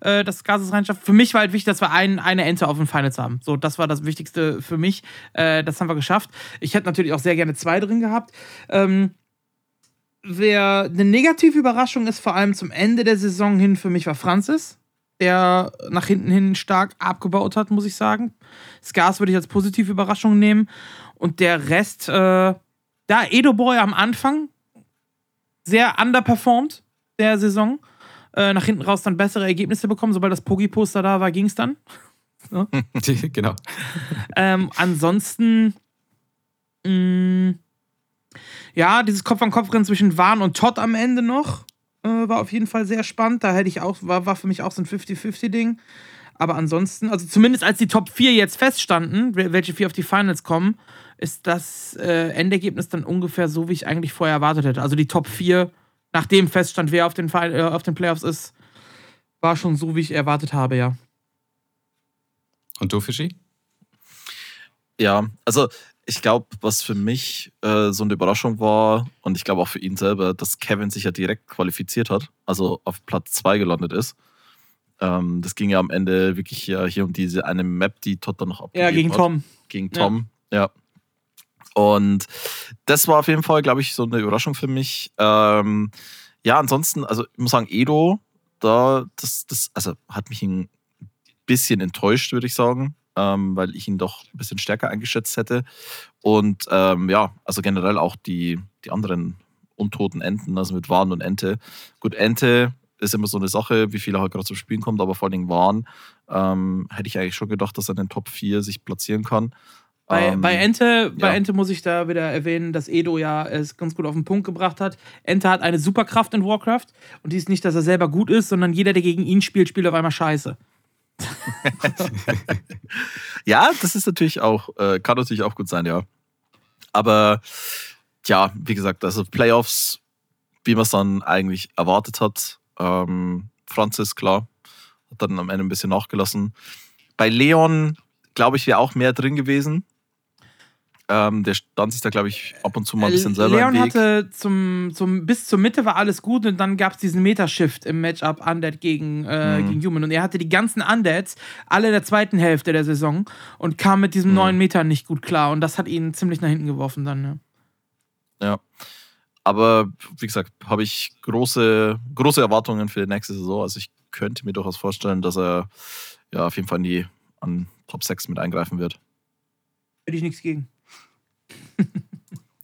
äh, dass Gas es reinschafft. Für mich war halt wichtig, dass wir ein, eine Ente auf den Finals haben. So, das war das Wichtigste für mich. Äh, das haben wir geschafft. Ich hätte natürlich auch sehr gerne zwei drin gehabt. Ähm, wer eine negative Überraschung ist, vor allem zum Ende der Saison hin, für mich war Francis, der nach hinten hin stark abgebaut hat, muss ich sagen. Skars würde ich als positive Überraschung nehmen. Und der Rest, äh, da Edo Boy am Anfang sehr underperformed der Saison. Äh, nach hinten raus dann bessere Ergebnisse bekommen. Sobald das Pogi-Poster da war, ging es dann. genau. Ähm, ansonsten, mh, ja, dieses Kopf-an-Kopf-Rennen zwischen Wahn und Todd am Ende noch äh, war auf jeden Fall sehr spannend. Da hätte ich auch, war, war für mich auch so ein 50-50-Ding. Aber ansonsten, also zumindest als die Top 4 jetzt feststanden, wel- welche vier auf die Finals kommen, ist das äh, Endergebnis dann ungefähr so, wie ich eigentlich vorher erwartet hätte. Also die Top 4, nachdem feststand, wer auf den, äh, auf den Playoffs ist, war schon so, wie ich erwartet habe, ja. Und du, Fischi? Ja, also ich glaube, was für mich äh, so eine Überraschung war und ich glaube auch für ihn selber, dass Kevin sich ja direkt qualifiziert hat, also auf Platz 2 gelandet ist. Ähm, das ging ja am Ende wirklich ja hier um diese eine Map, die Todd dann noch abgegeben Ja, gegen hat. Tom. Gegen Tom, ja. Und das war auf jeden Fall, glaube ich, so eine Überraschung für mich. Ähm, ja, ansonsten, also ich muss sagen, Edo, da, das, das, also hat mich ein bisschen enttäuscht, würde ich sagen, ähm, weil ich ihn doch ein bisschen stärker eingeschätzt hätte. Und ähm, ja, also generell auch die, die anderen untoten Enten, also mit Wahn und Ente. Gut, Ente ist immer so eine Sache, wie viel er halt gerade zum Spielen kommt, aber vor allen Dingen Wahn ähm, hätte ich eigentlich schon gedacht, dass er in den Top 4 sich platzieren kann. Bei, Ähm, bei, Ente, bei ja. Ente muss ich da wieder erwähnen, dass Edo ja es ganz gut auf den Punkt gebracht hat. Ente hat eine Superkraft in Warcraft und die ist nicht, dass er selber gut ist, sondern jeder, der gegen ihn spielt, spielt auf einmal scheiße. Ja, das ist natürlich auch, äh, kann natürlich auch gut sein, ja. Aber ja, wie gesagt, also Playoffs wie man es dann eigentlich erwartet hat. Ähm, Francis, klar, hat dann am Ende ein bisschen nachgelassen. Bei Leon, glaube ich, wäre auch mehr drin gewesen. Ähm, der stand sich da, glaube ich, ab und zu mal ein bisschen selber Leon im Weg. hatte zum, zum, bis zur Mitte war alles gut und dann gab es diesen Metashift im Matchup Undead gegen, äh, Mhm. gegen Human. Und er hatte die ganzen Undeads alle in der zweiten Hälfte der Saison und kam mit diesem Mhm. neuen Meter nicht gut klar. Und das hat ihn ziemlich nach hinten geworfen dann. Ne? Ja. Aber wie gesagt, habe ich große, große Erwartungen für die nächste Saison. Also ich könnte mir durchaus vorstellen, dass er ja auf jeden Fall in die an Top 6 mit eingreifen wird. Hätte ich nichts gegen.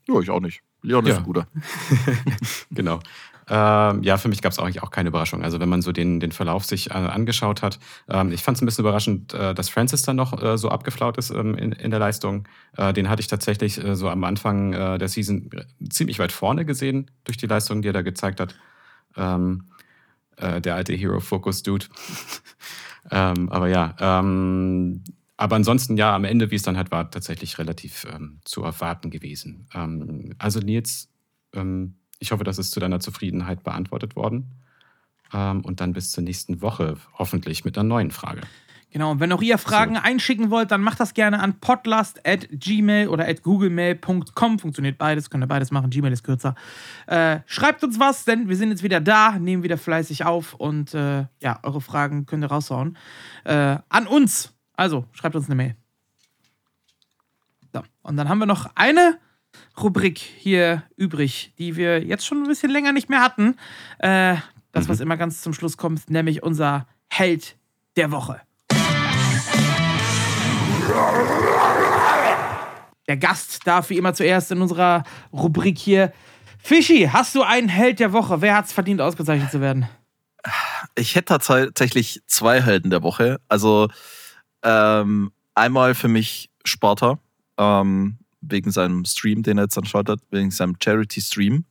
Ja, ich auch nicht. Leon ist Ja. ein guter. Genau. Ähm, ja, für mich gab es eigentlich auch keine Überraschung. Also wenn man so den, den Verlauf sich äh, angeschaut hat, ähm, ich fand es ein bisschen überraschend, äh, dass Francis dann noch äh, so abgeflaut ist ähm, in, in der Leistung. Äh, den hatte ich tatsächlich äh, so am Anfang äh, der Season ziemlich weit vorne gesehen durch die Leistung, die er da gezeigt hat. Ähm, äh, der alte Hero-Focus-Dude. ähm, aber ja, ähm, aber ansonsten ja, am Ende, wie es dann halt war, tatsächlich relativ ähm, zu erwarten gewesen. Ähm, also Nils, ähm, ich hoffe, das ist zu deiner Zufriedenheit beantwortet worden. Ähm, und dann bis zur nächsten Woche hoffentlich mit einer neuen Frage. Genau, und wenn auch ihr Fragen einschicken wollt, dann macht das gerne an podlast at gmail oder at googlemail.com. Funktioniert beides, könnt ihr beides machen. Gmail ist kürzer. Äh, schreibt uns was, denn wir sind jetzt wieder da, nehmen wieder fleißig auf und äh, ja, eure Fragen könnt ihr raushauen. Äh, an uns. Also, schreibt uns eine Mail. So, und dann haben wir noch eine Rubrik hier übrig, die wir jetzt schon ein bisschen länger nicht mehr hatten. Äh, das, was immer ganz zum Schluss kommt, nämlich unser Held der Woche. Der Gast darf wie immer zuerst in unserer Rubrik hier. Fischi, hast du einen Held der Woche? Wer hat es verdient, ausgezeichnet zu werden? Ich hätte tatsächlich zwei Helden der Woche. Also ähm, einmal für mich Sparta, ähm, wegen seinem Stream, den er jetzt dann schaltet, wegen seinem Charity-Stream.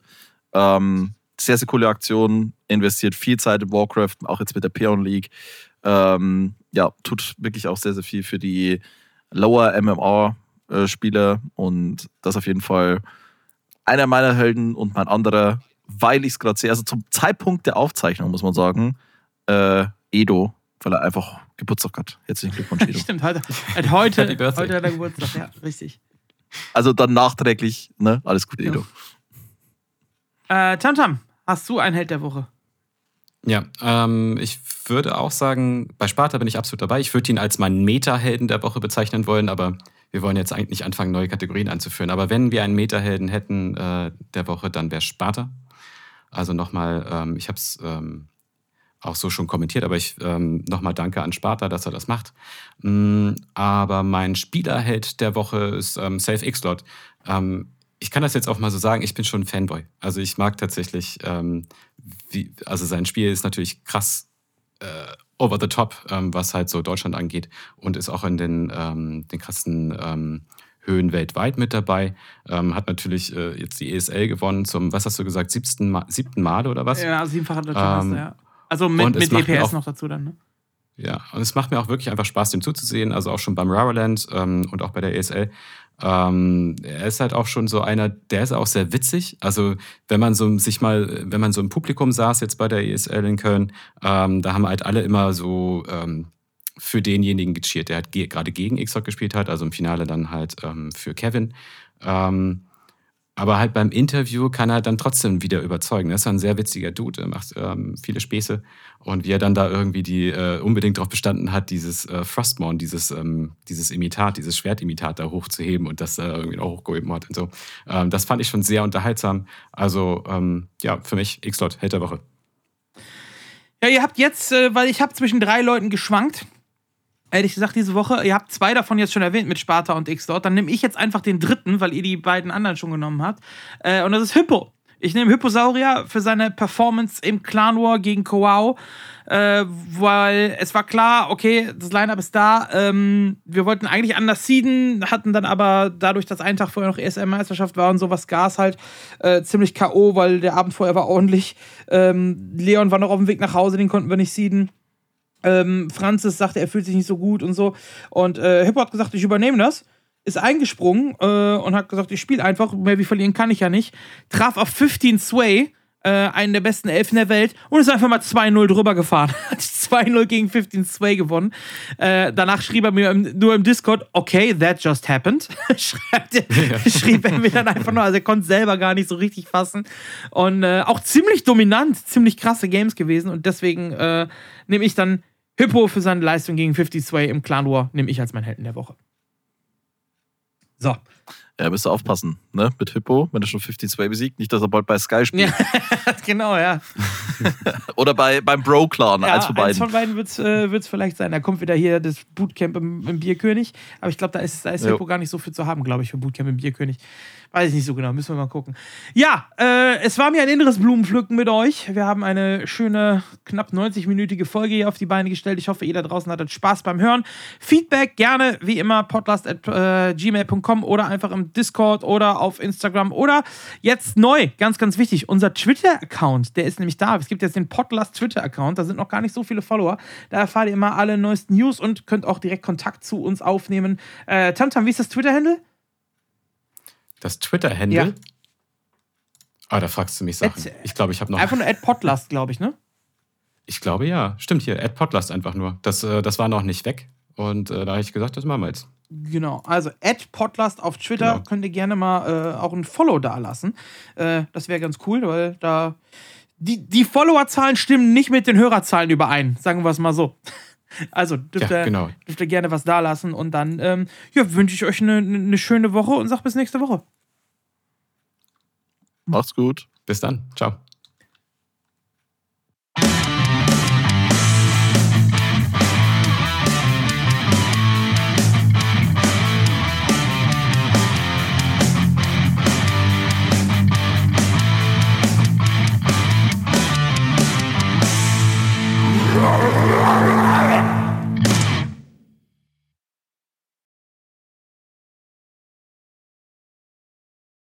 Ähm, sehr, sehr coole Aktion, investiert viel Zeit in Warcraft, auch jetzt mit der Peon League. Ähm, ja, tut wirklich auch sehr, sehr viel für die Lower MMR-Spieler und das auf jeden Fall einer meiner Helden und mein anderer, weil ich es gerade sehe, also zum Zeitpunkt der Aufzeichnung, muss man sagen, äh, Edo, weil er einfach Geburtstag hat. Herzlichen Glückwunsch, Edo. Stimmt, heute, hat heute, heute hat er Geburtstag, ja, richtig. Also dann nachträglich, ne? Alles gut, Edo. Äh, Tamtam, hast du einen Held der Woche? Ja, ähm, ich würde auch sagen, bei Sparta bin ich absolut dabei. Ich würde ihn als meinen Meta-Helden der Woche bezeichnen wollen, aber wir wollen jetzt eigentlich nicht anfangen, neue Kategorien anzuführen. Aber wenn wir einen Meta-Helden hätten äh, der Woche, dann wäre Sparta. Also nochmal, ähm, ich habe es ähm, auch so schon kommentiert, aber ich ähm, nochmal danke an Sparta, dass er das macht. Mm, aber mein Spielerheld der Woche ist ähm, Safe X-Lot. Ähm, ich kann das jetzt auch mal so sagen, ich bin schon ein Fanboy. Also ich mag tatsächlich, ähm, wie, also sein Spiel ist natürlich krass äh, over the top, ähm, was halt so Deutschland angeht und ist auch in den, ähm, den krassen ähm, Höhen weltweit mit dabei. Ähm, hat natürlich äh, jetzt die ESL gewonnen zum, was hast du gesagt, siebten, Ma siebten Mal oder was? Ja, siebenfacher deutscher Ähm, ja. Also mit, mit EPS auch- noch dazu dann, ne? Ja, und es macht mir auch wirklich einfach Spaß, dem zuzusehen. Also auch schon beim Raraland ähm, und auch bei der ESL. Ähm, er ist halt auch schon so einer, der ist auch sehr witzig. Also wenn man so sich mal, wenn man so im Publikum saß jetzt bei der ESL in Köln, ähm, da haben halt alle immer so ähm, für denjenigen gecheert, der halt ge gerade gegen Xbox gespielt hat, also im Finale dann halt ähm, für Kevin. Ähm, aber halt beim Interview kann er dann trotzdem wieder überzeugen. Er ist ein sehr witziger Dude, er macht ähm, viele Späße. Und wie er dann da irgendwie die äh, unbedingt darauf bestanden hat, dieses äh, Frostmourne, dieses, ähm, dieses Imitat, dieses Schwertimitat da hochzuheben und das äh, irgendwie auch hochgehoben hat und so. Ähm, das fand ich schon sehr unterhaltsam. Also ähm, ja, für mich X-Lot, Held der Woche. Ja, ihr habt jetzt, äh, weil ich habe zwischen drei Leuten geschwankt. Ehrlich gesagt, diese Woche, ihr habt zwei davon jetzt schon erwähnt mit Sparta und X-Dot. Dann nehme ich jetzt einfach den dritten, weil ihr die beiden anderen schon genommen habt. Äh, und das ist Hippo. Ich nehme Hipposaurier für seine Performance im Clan War gegen Koao. Äh, weil es war klar, okay, das Line-Up ist da. Ähm, wir wollten eigentlich anders seeden, hatten dann aber dadurch, dass ein Tag vorher noch ESL-Meisterschaft war und sowas, Gas halt äh, ziemlich K.O., weil der Abend vorher war ordentlich. Ähm, Leon war noch auf dem Weg nach Hause, den konnten wir nicht seeden. Ähm, Francis sagte, er fühlt sich nicht so gut und so. Und äh, Hippo hat gesagt, ich übernehme das. Ist eingesprungen äh, und hat gesagt, ich spiele einfach. Mehr wie verlieren kann ich ja nicht. Traf auf 15 Sway. äh, einen der besten Elfen der Welt und ist einfach mal 2-0 drüber gefahren. Hat 2-0 gegen 15 Sway gewonnen. Äh, danach schrieb er mir im, nur im Discord, okay, that just happened. Schreibt er, ja. Schrieb er mir dann einfach nur, also er konnte selber gar nicht so richtig fassen. Und äh, auch ziemlich dominant, ziemlich krasse Games gewesen und deswegen äh, nehme ich dann Hippo für seine Leistung gegen 50 Sway im Clan War, nehme ich als mein Helden der Woche. So. Ja, müsst ihr aufpassen, ne? Mit Hippo, wenn er schon 50 Sway besiegt, nicht, dass er bald bei Sky spielt. Ja, genau, ja. Oder bei, beim Bro-Clan, ja, eins von beiden. Eins von beiden wird es äh, vielleicht sein. Da kommt wieder hier das Bootcamp im, im Bierkönig. Aber ich glaube, da ist, da ist Hippo gar nicht so viel zu haben, glaube ich, für Bootcamp im Bierkönig. Weiß ich nicht so genau, müssen wir mal gucken. Ja, äh, es war mir ein inneres Blumenpflücken mit euch. Wir haben eine schöne, knapp 90-minütige Folge hier auf die Beine gestellt. Ich hoffe, ihr da draußen hattet Spaß beim Hören. Feedback gerne, wie immer, podcast.gmail.com äh, oder einfach im Discord oder auf Instagram oder jetzt neu, ganz, ganz wichtig, unser Twitter-Account, der ist nämlich da. Es gibt jetzt den Podlast Twitter-Account, da sind noch gar nicht so viele Follower. Da erfahrt ihr immer alle neuesten News und könnt auch direkt Kontakt zu uns aufnehmen. Äh, Tamtam, wie ist das Twitter-Handle? Das Twitter-Handle? Ja. Ah, da fragst du mich Sachen. Ad, ich glaube, ich habe noch. Einfach nur Podlast, glaube ich, ne? Ich glaube ja. Stimmt hier, Podlast einfach nur. Das, äh, das war noch nicht weg. Und äh, da habe ich gesagt, das machen wir jetzt. Genau, also Podlast auf Twitter genau. könnt ihr gerne mal äh, auch ein Follow da lassen. Äh, das wäre ganz cool, weil da die, die Followerzahlen stimmen nicht mit den Hörerzahlen überein, sagen wir es mal so. Also dürft, ja, ihr, genau. dürft ihr gerne was da lassen und dann ähm, ja, wünsche ich euch eine, eine schöne Woche und sag bis nächste Woche. Macht's gut. Bis dann. Ciao.